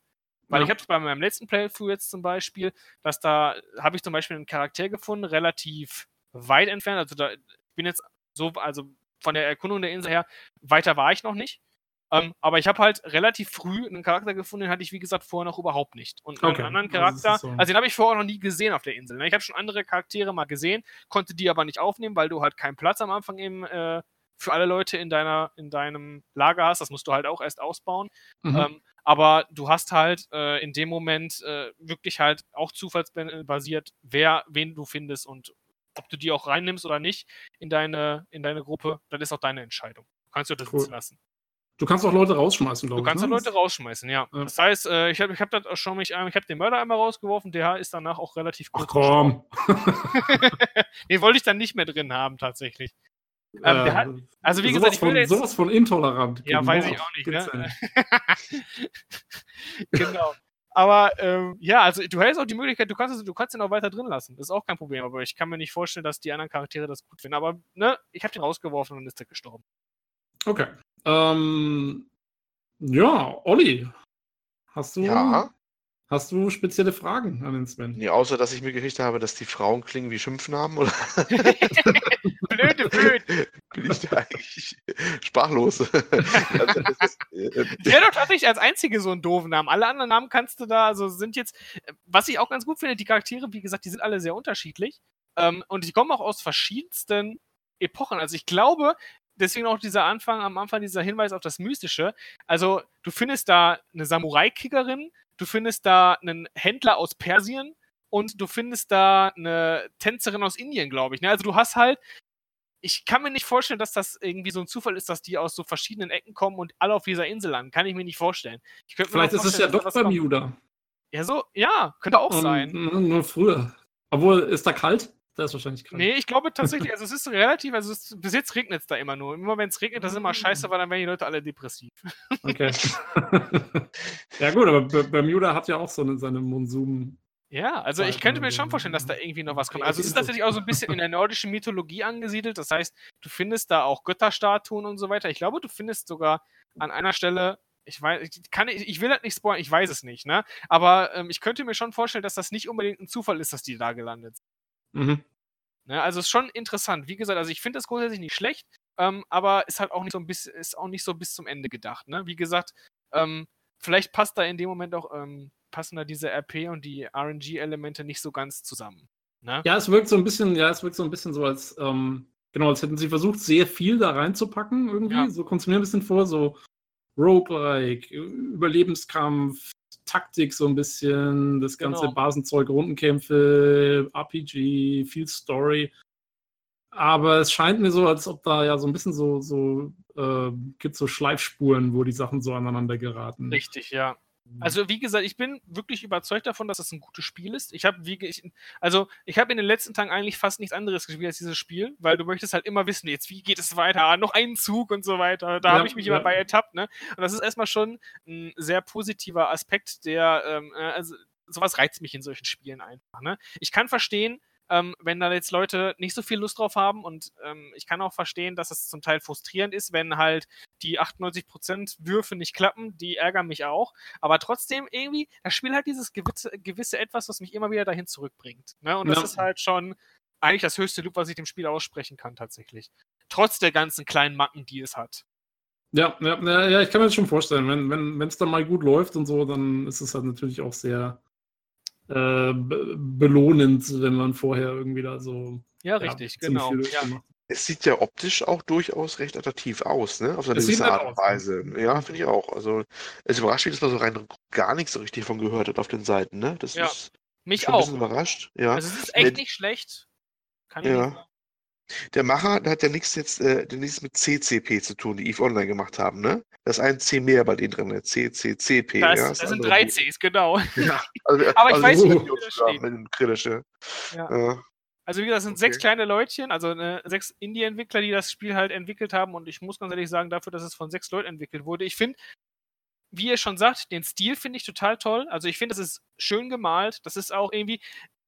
Weil ja. ich habe bei meinem letzten Playthrough jetzt zum Beispiel, dass da habe ich zum Beispiel einen Charakter gefunden, relativ weit entfernt. Also da ich bin jetzt so, also von der Erkundung der Insel her, weiter war ich noch nicht. Ähm, aber ich habe halt relativ früh einen Charakter gefunden, den hatte ich, wie gesagt, vorher noch überhaupt nicht. Und okay. einen anderen Charakter, also, so. also den habe ich vorher noch nie gesehen auf der Insel. Ne? Ich habe schon andere Charaktere mal gesehen, konnte die aber nicht aufnehmen, weil du halt keinen Platz am Anfang eben äh, für alle Leute in, deiner, in deinem Lager hast. Das musst du halt auch erst ausbauen. Mhm. Ähm, aber du hast halt äh, in dem Moment äh, wirklich halt auch zufallsbasiert, wer, wen du findest und ob du die auch reinnimmst oder nicht in deine, in deine Gruppe, das ist auch deine Entscheidung. Du kannst du das cool. lassen. Du kannst auch Leute rausschmeißen, glaube ich. Du kannst ne? auch Leute rausschmeißen, ja. ja. Das heißt, äh, ich habe ich hab das schon mich, ich habe den Mörder einmal rausgeworfen, der ist danach auch relativ gut. Ach komm. den wollte ich dann nicht mehr drin haben, tatsächlich. Ähm, äh, hat, also wie gesagt, ich will von, jetzt, sowas von intolerant. Ja, weiß ich auch nicht, ne? genau. Aber ähm, ja, also du hättest auch die Möglichkeit, du kannst, du kannst den auch weiter drin lassen. Das ist auch kein Problem. Aber ich kann mir nicht vorstellen, dass die anderen Charaktere das gut finden. Aber ne, ich habe den rausgeworfen und ist der gestorben. Okay. Ähm, ja, Olli, hast du, ja? hast du spezielle Fragen an den Sven? Nee, außer dass ich mir gerichtet habe, dass die Frauen klingen wie Schimpfnamen, oder? blöde, blöd. Bin ich da eigentlich sprachlos? also, ist, äh, wäre doch tatsächlich als einzige so einen doofen Namen. Alle anderen Namen kannst du da, also sind jetzt, was ich auch ganz gut finde, die Charaktere, wie gesagt, die sind alle sehr unterschiedlich. Ähm, und die kommen auch aus verschiedensten Epochen. Also ich glaube, deswegen auch dieser Anfang, am Anfang dieser Hinweis auf das Mystische. Also, du findest da eine Samurai-Kickerin, du findest da einen Händler aus Persien und du findest da eine Tänzerin aus Indien, glaube ich. Ne? Also, du hast halt. Ich kann mir nicht vorstellen, dass das irgendwie so ein Zufall ist, dass die aus so verschiedenen Ecken kommen und alle auf dieser Insel landen. Kann ich mir nicht vorstellen. Vielleicht ist es ja doch Bermuda. Ja, so, ja, könnte auch um, sein. Nur früher. Obwohl, ist da kalt? Da ist wahrscheinlich krank. Nee, ich glaube tatsächlich, also es ist relativ, also ist, bis jetzt regnet es da immer nur. Immer wenn es regnet, das ist immer scheiße, weil dann werden die Leute alle depressiv. Okay. ja gut, aber Bermuda hat ja auch so eine, seine Monsum. Ja, also ich könnte mir schon vorstellen, dass da irgendwie noch was kommt. Also es ist tatsächlich auch so ein bisschen in der nordischen Mythologie angesiedelt. Das heißt, du findest da auch Götterstatuen und so weiter. Ich glaube, du findest sogar an einer Stelle ich weiß, ich, kann, ich will das nicht spoilern, ich weiß es nicht, ne? Aber ähm, ich könnte mir schon vorstellen, dass das nicht unbedingt ein Zufall ist, dass die da gelandet sind. Mhm. Ne, also ist schon interessant. Wie gesagt, also ich finde das grundsätzlich nicht schlecht, ähm, aber ist halt auch nicht so ein bisschen, ist auch nicht so bis zum Ende gedacht. Ne? Wie gesagt, ähm, vielleicht passt da in dem Moment auch, ähm, passen da diese RP und die RNG-Elemente nicht so ganz zusammen. Ne? Ja, es wirkt so ein bisschen, ja, es wirkt so ein bisschen so, als, ähm, genau, als hätten sie versucht, sehr viel da reinzupacken irgendwie. Ja. So kommt es mir ein bisschen vor, so Roguelike, Überlebenskampf, Taktik so ein bisschen, das ganze Genau. Basenzeug, Rundenkämpfe, RPG, viel Story. Aber es scheint mir so, als ob da ja so ein bisschen so, so äh, gibt so Schleifspuren, wo die Sachen so aneinander geraten. Richtig, ja. Also wie gesagt, ich bin wirklich überzeugt davon, dass es ein gutes Spiel ist. Ich habe wie ich, also ich habe in den letzten Tagen eigentlich fast nichts anderes gespielt als dieses Spiel, weil du möchtest halt immer wissen, jetzt wie geht es weiter, noch einen Zug und so weiter. Da Ja, habe ich mich ja. immer bei ertappt, ne? Und das ist erstmal schon ein sehr positiver Aspekt, der ähm, äh, also sowas reizt mich in solchen Spielen einfach, ne? Ich kann verstehen, ähm, wenn da jetzt Leute nicht so viel Lust drauf haben und ähm, ich kann auch verstehen, dass es zum Teil frustrierend ist, wenn halt die 98% Würfe nicht klappen, die ärgern mich auch. Aber trotzdem irgendwie, das Spiel hat dieses gewisse, gewisse Etwas, was mich immer wieder dahin zurückbringt. Ne? Und das Ja. ist halt schon eigentlich das höchste Loop, was ich dem Spiel aussprechen kann, tatsächlich. Trotz der ganzen kleinen Macken, die es hat. Ja, ja, ja, ich kann mir das schon vorstellen. Wenn wenn wenn, es dann mal gut läuft und so, dann ist es halt natürlich auch sehr äh, be belohnend, wenn man vorher irgendwie da so. Ja, richtig, genau. ziemlich viel Ja. Es sieht ja optisch auch durchaus recht attraktiv aus, ne? Auf so eine gewisse Art und aus, ja. Weise. Ja, finde ich auch. Also, es überrascht mich, dass man so rein gar nichts so richtig von gehört hat auf den Seiten, ne? Das Ja, ist Mich schon ein auch. bisschen überrascht. Ja. Also es ist echt Nee, nicht schlecht. Kann ich Ja. Der Macher, der hat ja nichts jetzt, äh, nichts mit CCP zu tun, die EVE Online gemacht haben, ne? Da ist ein C mehr bei denen drin? CCCP. Das, ja, das das sind drei Buch. Cs, genau. Ja, also, Aber ich also weiß nicht, wie das steht. Ja. Also wie gesagt, das sind Okay. sechs kleine Leutchen, also äh, sechs Indie-Entwickler, die das Spiel halt entwickelt haben und ich muss ganz ehrlich sagen, dafür, dass es von sechs Leuten entwickelt wurde, ich finde, wie ihr schon sagt, den Stil finde ich total toll. Also ich finde, das ist schön gemalt, das ist auch irgendwie,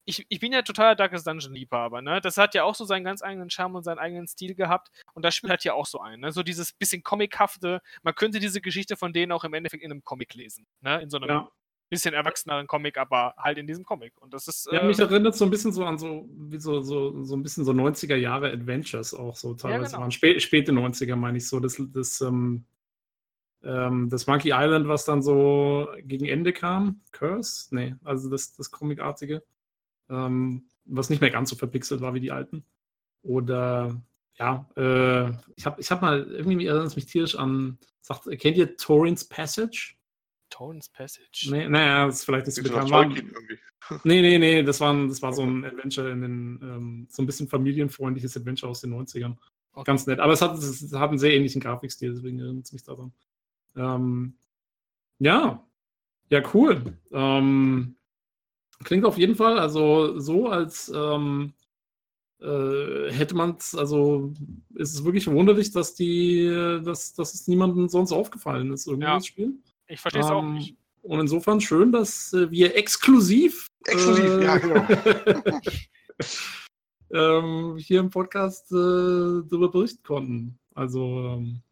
ich, ich bin ja totaler Darkest Dungeon-Liebhaber, ne? Das hat ja auch so seinen ganz eigenen Charme und seinen eigenen Stil gehabt und das Spiel hat ja auch so einen, ne? So dieses bisschen Comichafte, man könnte diese Geschichte von denen auch im Endeffekt in einem Comic lesen, ne? In so einem Ja. bisschen erwachseneren Comic, aber halt in diesem Comic und das ist... Ja, äh, mich erinnert so ein bisschen so an so, wie so, so, so ein bisschen so 90er Jahre Adventures auch so teilweise genau. waren. Spä späte 90er meine ich so. Das, das, ähm, ähm, das Monkey Island, was dann so gegen Ende kam. Curse? Nee, also das, das Comicartige. Ähm, was nicht mehr ganz so verpixelt war wie die alten. Oder ja, äh, ich habe ich hab mal, irgendwie erinnert es mich tierisch an, sagt, kennt ihr Torrens Passage? Tones Passage. Nee, naja, das ist vielleicht nach bekannt. War. Nee, nee, nee, das war, ein- das war so ein Adventure in den, ähm, so ein bisschen familienfreundliches Adventure aus den 90ern. Okay. Ganz nett. Aber es hat, es hat einen sehr ähnlichen Grafikstil, deswegen erinnert es mich daran. Ähm, ja, ja, cool. Ähm, klingt auf jeden Fall, also so, als ähm, äh, hätte man es, also ist es wirklich verwunderlich, dass die, dass, dass es niemandem sonst aufgefallen ist, irgendwie Ja. das Spiel. Ich verstehe es auch Ähm, nicht. Und insofern schön, dass äh, wir exklusiv, Exklusiv, äh, ja, genau. ähm, hier im Podcast äh, darüber berichten konnten. Also ähm,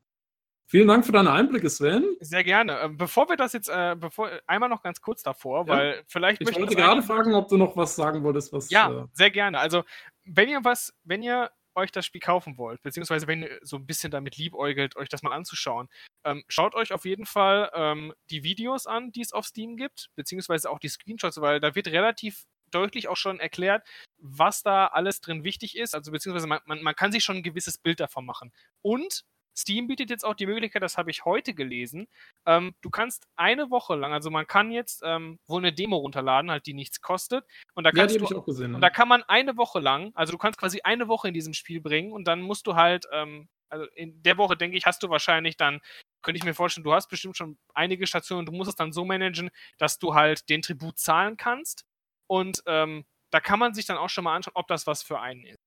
vielen Dank für deine Einblicke, Sven. Sehr gerne. Ähm, bevor wir das jetzt, äh, bevor einmal noch ganz kurz davor, Ja. weil vielleicht Ich wollte gerade fragen, ob du noch was sagen wolltest, was. Ja, Äh, sehr gerne. Also, wenn ihr was, wenn ihr euch das Spiel kaufen wollt, beziehungsweise wenn ihr so ein bisschen damit liebäugelt, euch das mal anzuschauen, ähm, schaut euch auf jeden Fall ähm, die Videos an, die es auf Steam gibt, beziehungsweise auch die Screenshots, weil da wird relativ deutlich auch schon erklärt, was da alles drin wichtig ist. Also beziehungsweise man, man, man kann sich schon ein gewisses Bild davon machen. Und Steam bietet jetzt auch die Möglichkeit, das habe ich heute gelesen, ähm, du kannst eine Woche lang, also man kann jetzt ähm, wohl eine Demo runterladen, halt die nichts kostet. Und da ja, kannst die du habe ich auch gesehen. und da kann man eine Woche lang, also du kannst quasi eine Woche in diesem Spiel bringen und dann musst du halt, ähm, also in der Woche, denke ich, hast du wahrscheinlich dann, könnte ich mir vorstellen, du hast bestimmt schon einige Stationen, du musst es dann so managen, dass du halt den Tribut zahlen kannst. Und ähm, da kann man sich dann auch schon mal anschauen, ob das was für einen ist.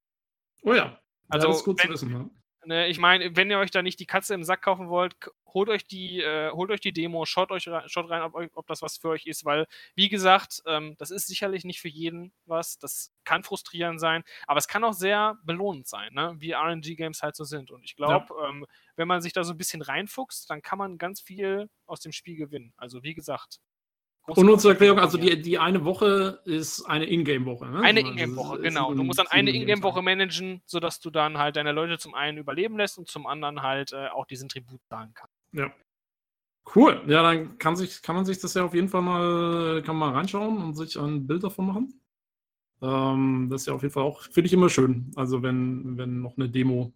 Oh ja. Also, ja, das ist gut wenn- zu wissen. Ne? Ne, ich meine, wenn ihr euch da nicht die Katze im Sack kaufen wollt, holt euch die, äh, holt euch die Demo, schaut euch rein, schaut rein, ob, ob das was für euch ist, weil, wie gesagt, ähm, das ist sicherlich nicht für jeden was. Das kann frustrierend sein, aber es kann auch sehr belohnend sein, ne? wie RNG-Games halt so sind. Und ich glaube, ähm, wenn man sich da so ein bisschen reinfuchst, dann kann man ganz viel aus dem Spiel gewinnen. Also, wie gesagt. Und nur zur Erklärung, also die, die eine Woche ist eine Ingame-Woche. Ne? Eine Ingame-Woche, genau. Du musst dann eine. Ingame-Woche managen, sodass du dann halt deine Leute zum einen überleben lässt und zum anderen halt äh, auch diesen Tribut zahlen kannst. Ja. Cool. Ja, dann kann, sich, kann man sich das ja auf jeden Fall mal, kann man mal reinschauen und sich ein Bild davon machen. Ähm, das ist ja auf jeden Fall auch, finde ich immer schön. Also wenn, wenn noch eine Demo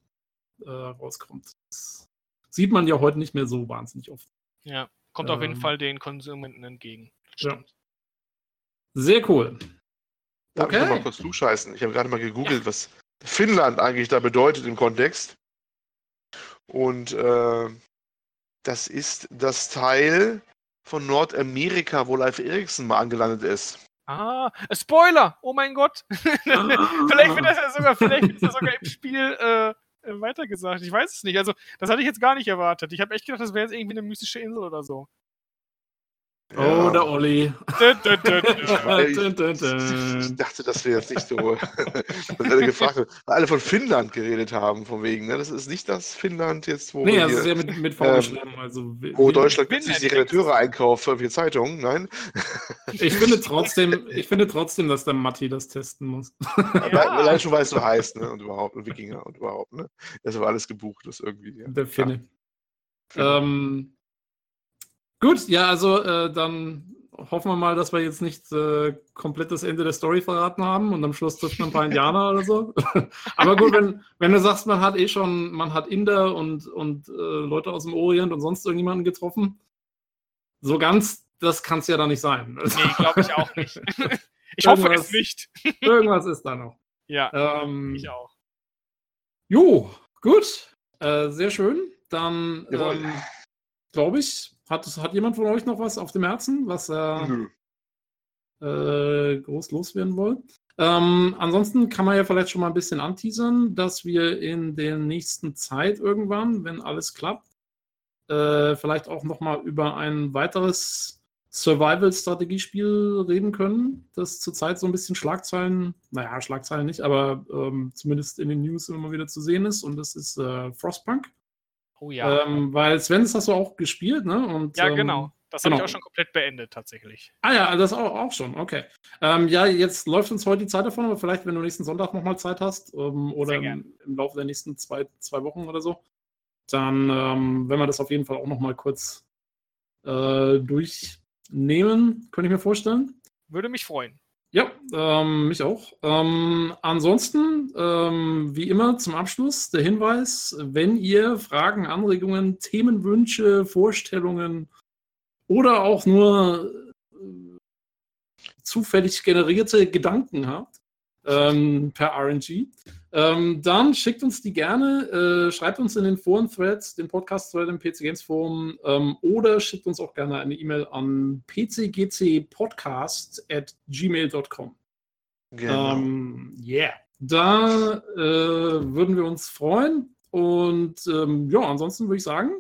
äh, rauskommt. Das sieht man ja heute nicht mehr so wahnsinnig oft. Ja, kommt auf jeden Ähm, Fall den Konsumenten entgegen. Ja. stimmt. Sehr cool. Darf ich noch Okay. mal kurz zuscheißen? Ich habe gerade mal gegoogelt, was Finnland eigentlich da bedeutet im Kontext. Und äh, das ist das Teil von Nordamerika, wo Leif Eriksen mal angelandet ist. Ah, Spoiler! Oh mein Gott! vielleicht wird das ja sogar, vielleicht wird das ja sogar im Spiel äh, weitergesagt. Ich weiß es nicht. Also, das hatte ich jetzt gar nicht erwartet. Ich habe echt gedacht, das wäre jetzt irgendwie eine mystische Insel oder so. Oh, der Olli. Ich- dachte, dass wir jetzt nicht so, gefragt haben, weil alle von Finnland geredet haben, von wegen, ne? Das ist nicht das Finnland jetzt, wo, Nee, wir das ist ja mit, mit V geschrieben. Also, wo Deutschland günstig die. Redakteure einkauft für vier Zeitungen. Nein, Ich finde trotzdem, ich finde trotzdem, dass der Matti das testen muss. weil Ja. allein schon, weil es so heißt, ne? Und überhaupt, und Wikinger und überhaupt, ne? Das war alles gebucht, das irgendwie. Ja. Der Finne. Ja. Ähm, gut, ja, also äh, dann hoffen wir mal, dass wir jetzt nicht äh, komplett das Ende der Story verraten haben und am Schluss trifft man ein paar Indianer oder so. Aber gut, wenn, wenn du sagst, man hat eh schon, man hat Inder und, und äh, Leute aus dem Orient und sonst irgendjemanden getroffen, so ganz, das kann es ja dann nicht sein. Nee, glaube ich auch nicht. Ich hoffe es nicht. Irgendwas ist da noch. Ja, Ähm, ich auch. Jo, gut. Äh, sehr schön. Dann ähm, glaube ich, hat, hat jemand von euch noch was auf dem Herzen, was er äh, groß loswerden wollt? Ähm, ansonsten kann man ja vielleicht schon mal ein bisschen anteasern, dass wir in der nächsten Zeit irgendwann, wenn alles klappt, äh, vielleicht auch noch mal über ein weiteres Survival-Strategiespiel reden können, das zurzeit so ein bisschen Schlagzeilen, naja, Schlagzeilen nicht, aber ähm, zumindest in den News immer wieder zu sehen ist und das ist äh, Frostpunk. Oh ja. Ähm, weil Sven, das hast du auch gespielt, ne? Und, ja, ähm, genau. Das habe ich genau. auch schon komplett beendet, tatsächlich. Ah ja, das auch, auch schon, okay. Ähm, ja, jetzt läuft uns heute die Zeit davon, aber vielleicht, wenn du nächsten Sonntag nochmal Zeit hast ähm, oder im, im Laufe der nächsten zwei, zwei Wochen oder so, dann ähm, werden wir das auf jeden Fall auch nochmal kurz äh, durchnehmen, könnte ich mir vorstellen. Würde mich freuen. Ja, ähm, mich auch. Ähm, ansonsten, ähm, wie immer zum Abschluss der Hinweis, wenn ihr Fragen, Anregungen, Themenwünsche, Vorstellungen oder auch nur äh, zufällig generierte Gedanken habt ähm, per RNG, ähm, dann schickt uns die gerne, äh, schreibt uns in den Foren-Threads, den Podcast-Thread im PC Games Forum ähm, oder schickt uns auch gerne eine E-Mail an pcgcpodcast at gmail.com. Genau. Ähm, yeah. Da äh, würden wir uns freuen. Und ähm, ja, ansonsten würde ich sagen,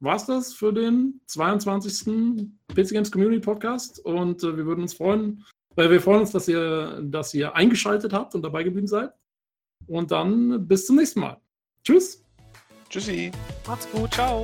war es das für den 22. PC Games Community Podcast. Und äh, wir würden uns freuen, weil wir freuen uns, dass ihr, dass ihr eingeschaltet habt und dabei geblieben seid. Und dann bis zum nächsten Mal. Tschüss. Tschüssi. Macht's gut. Ciao.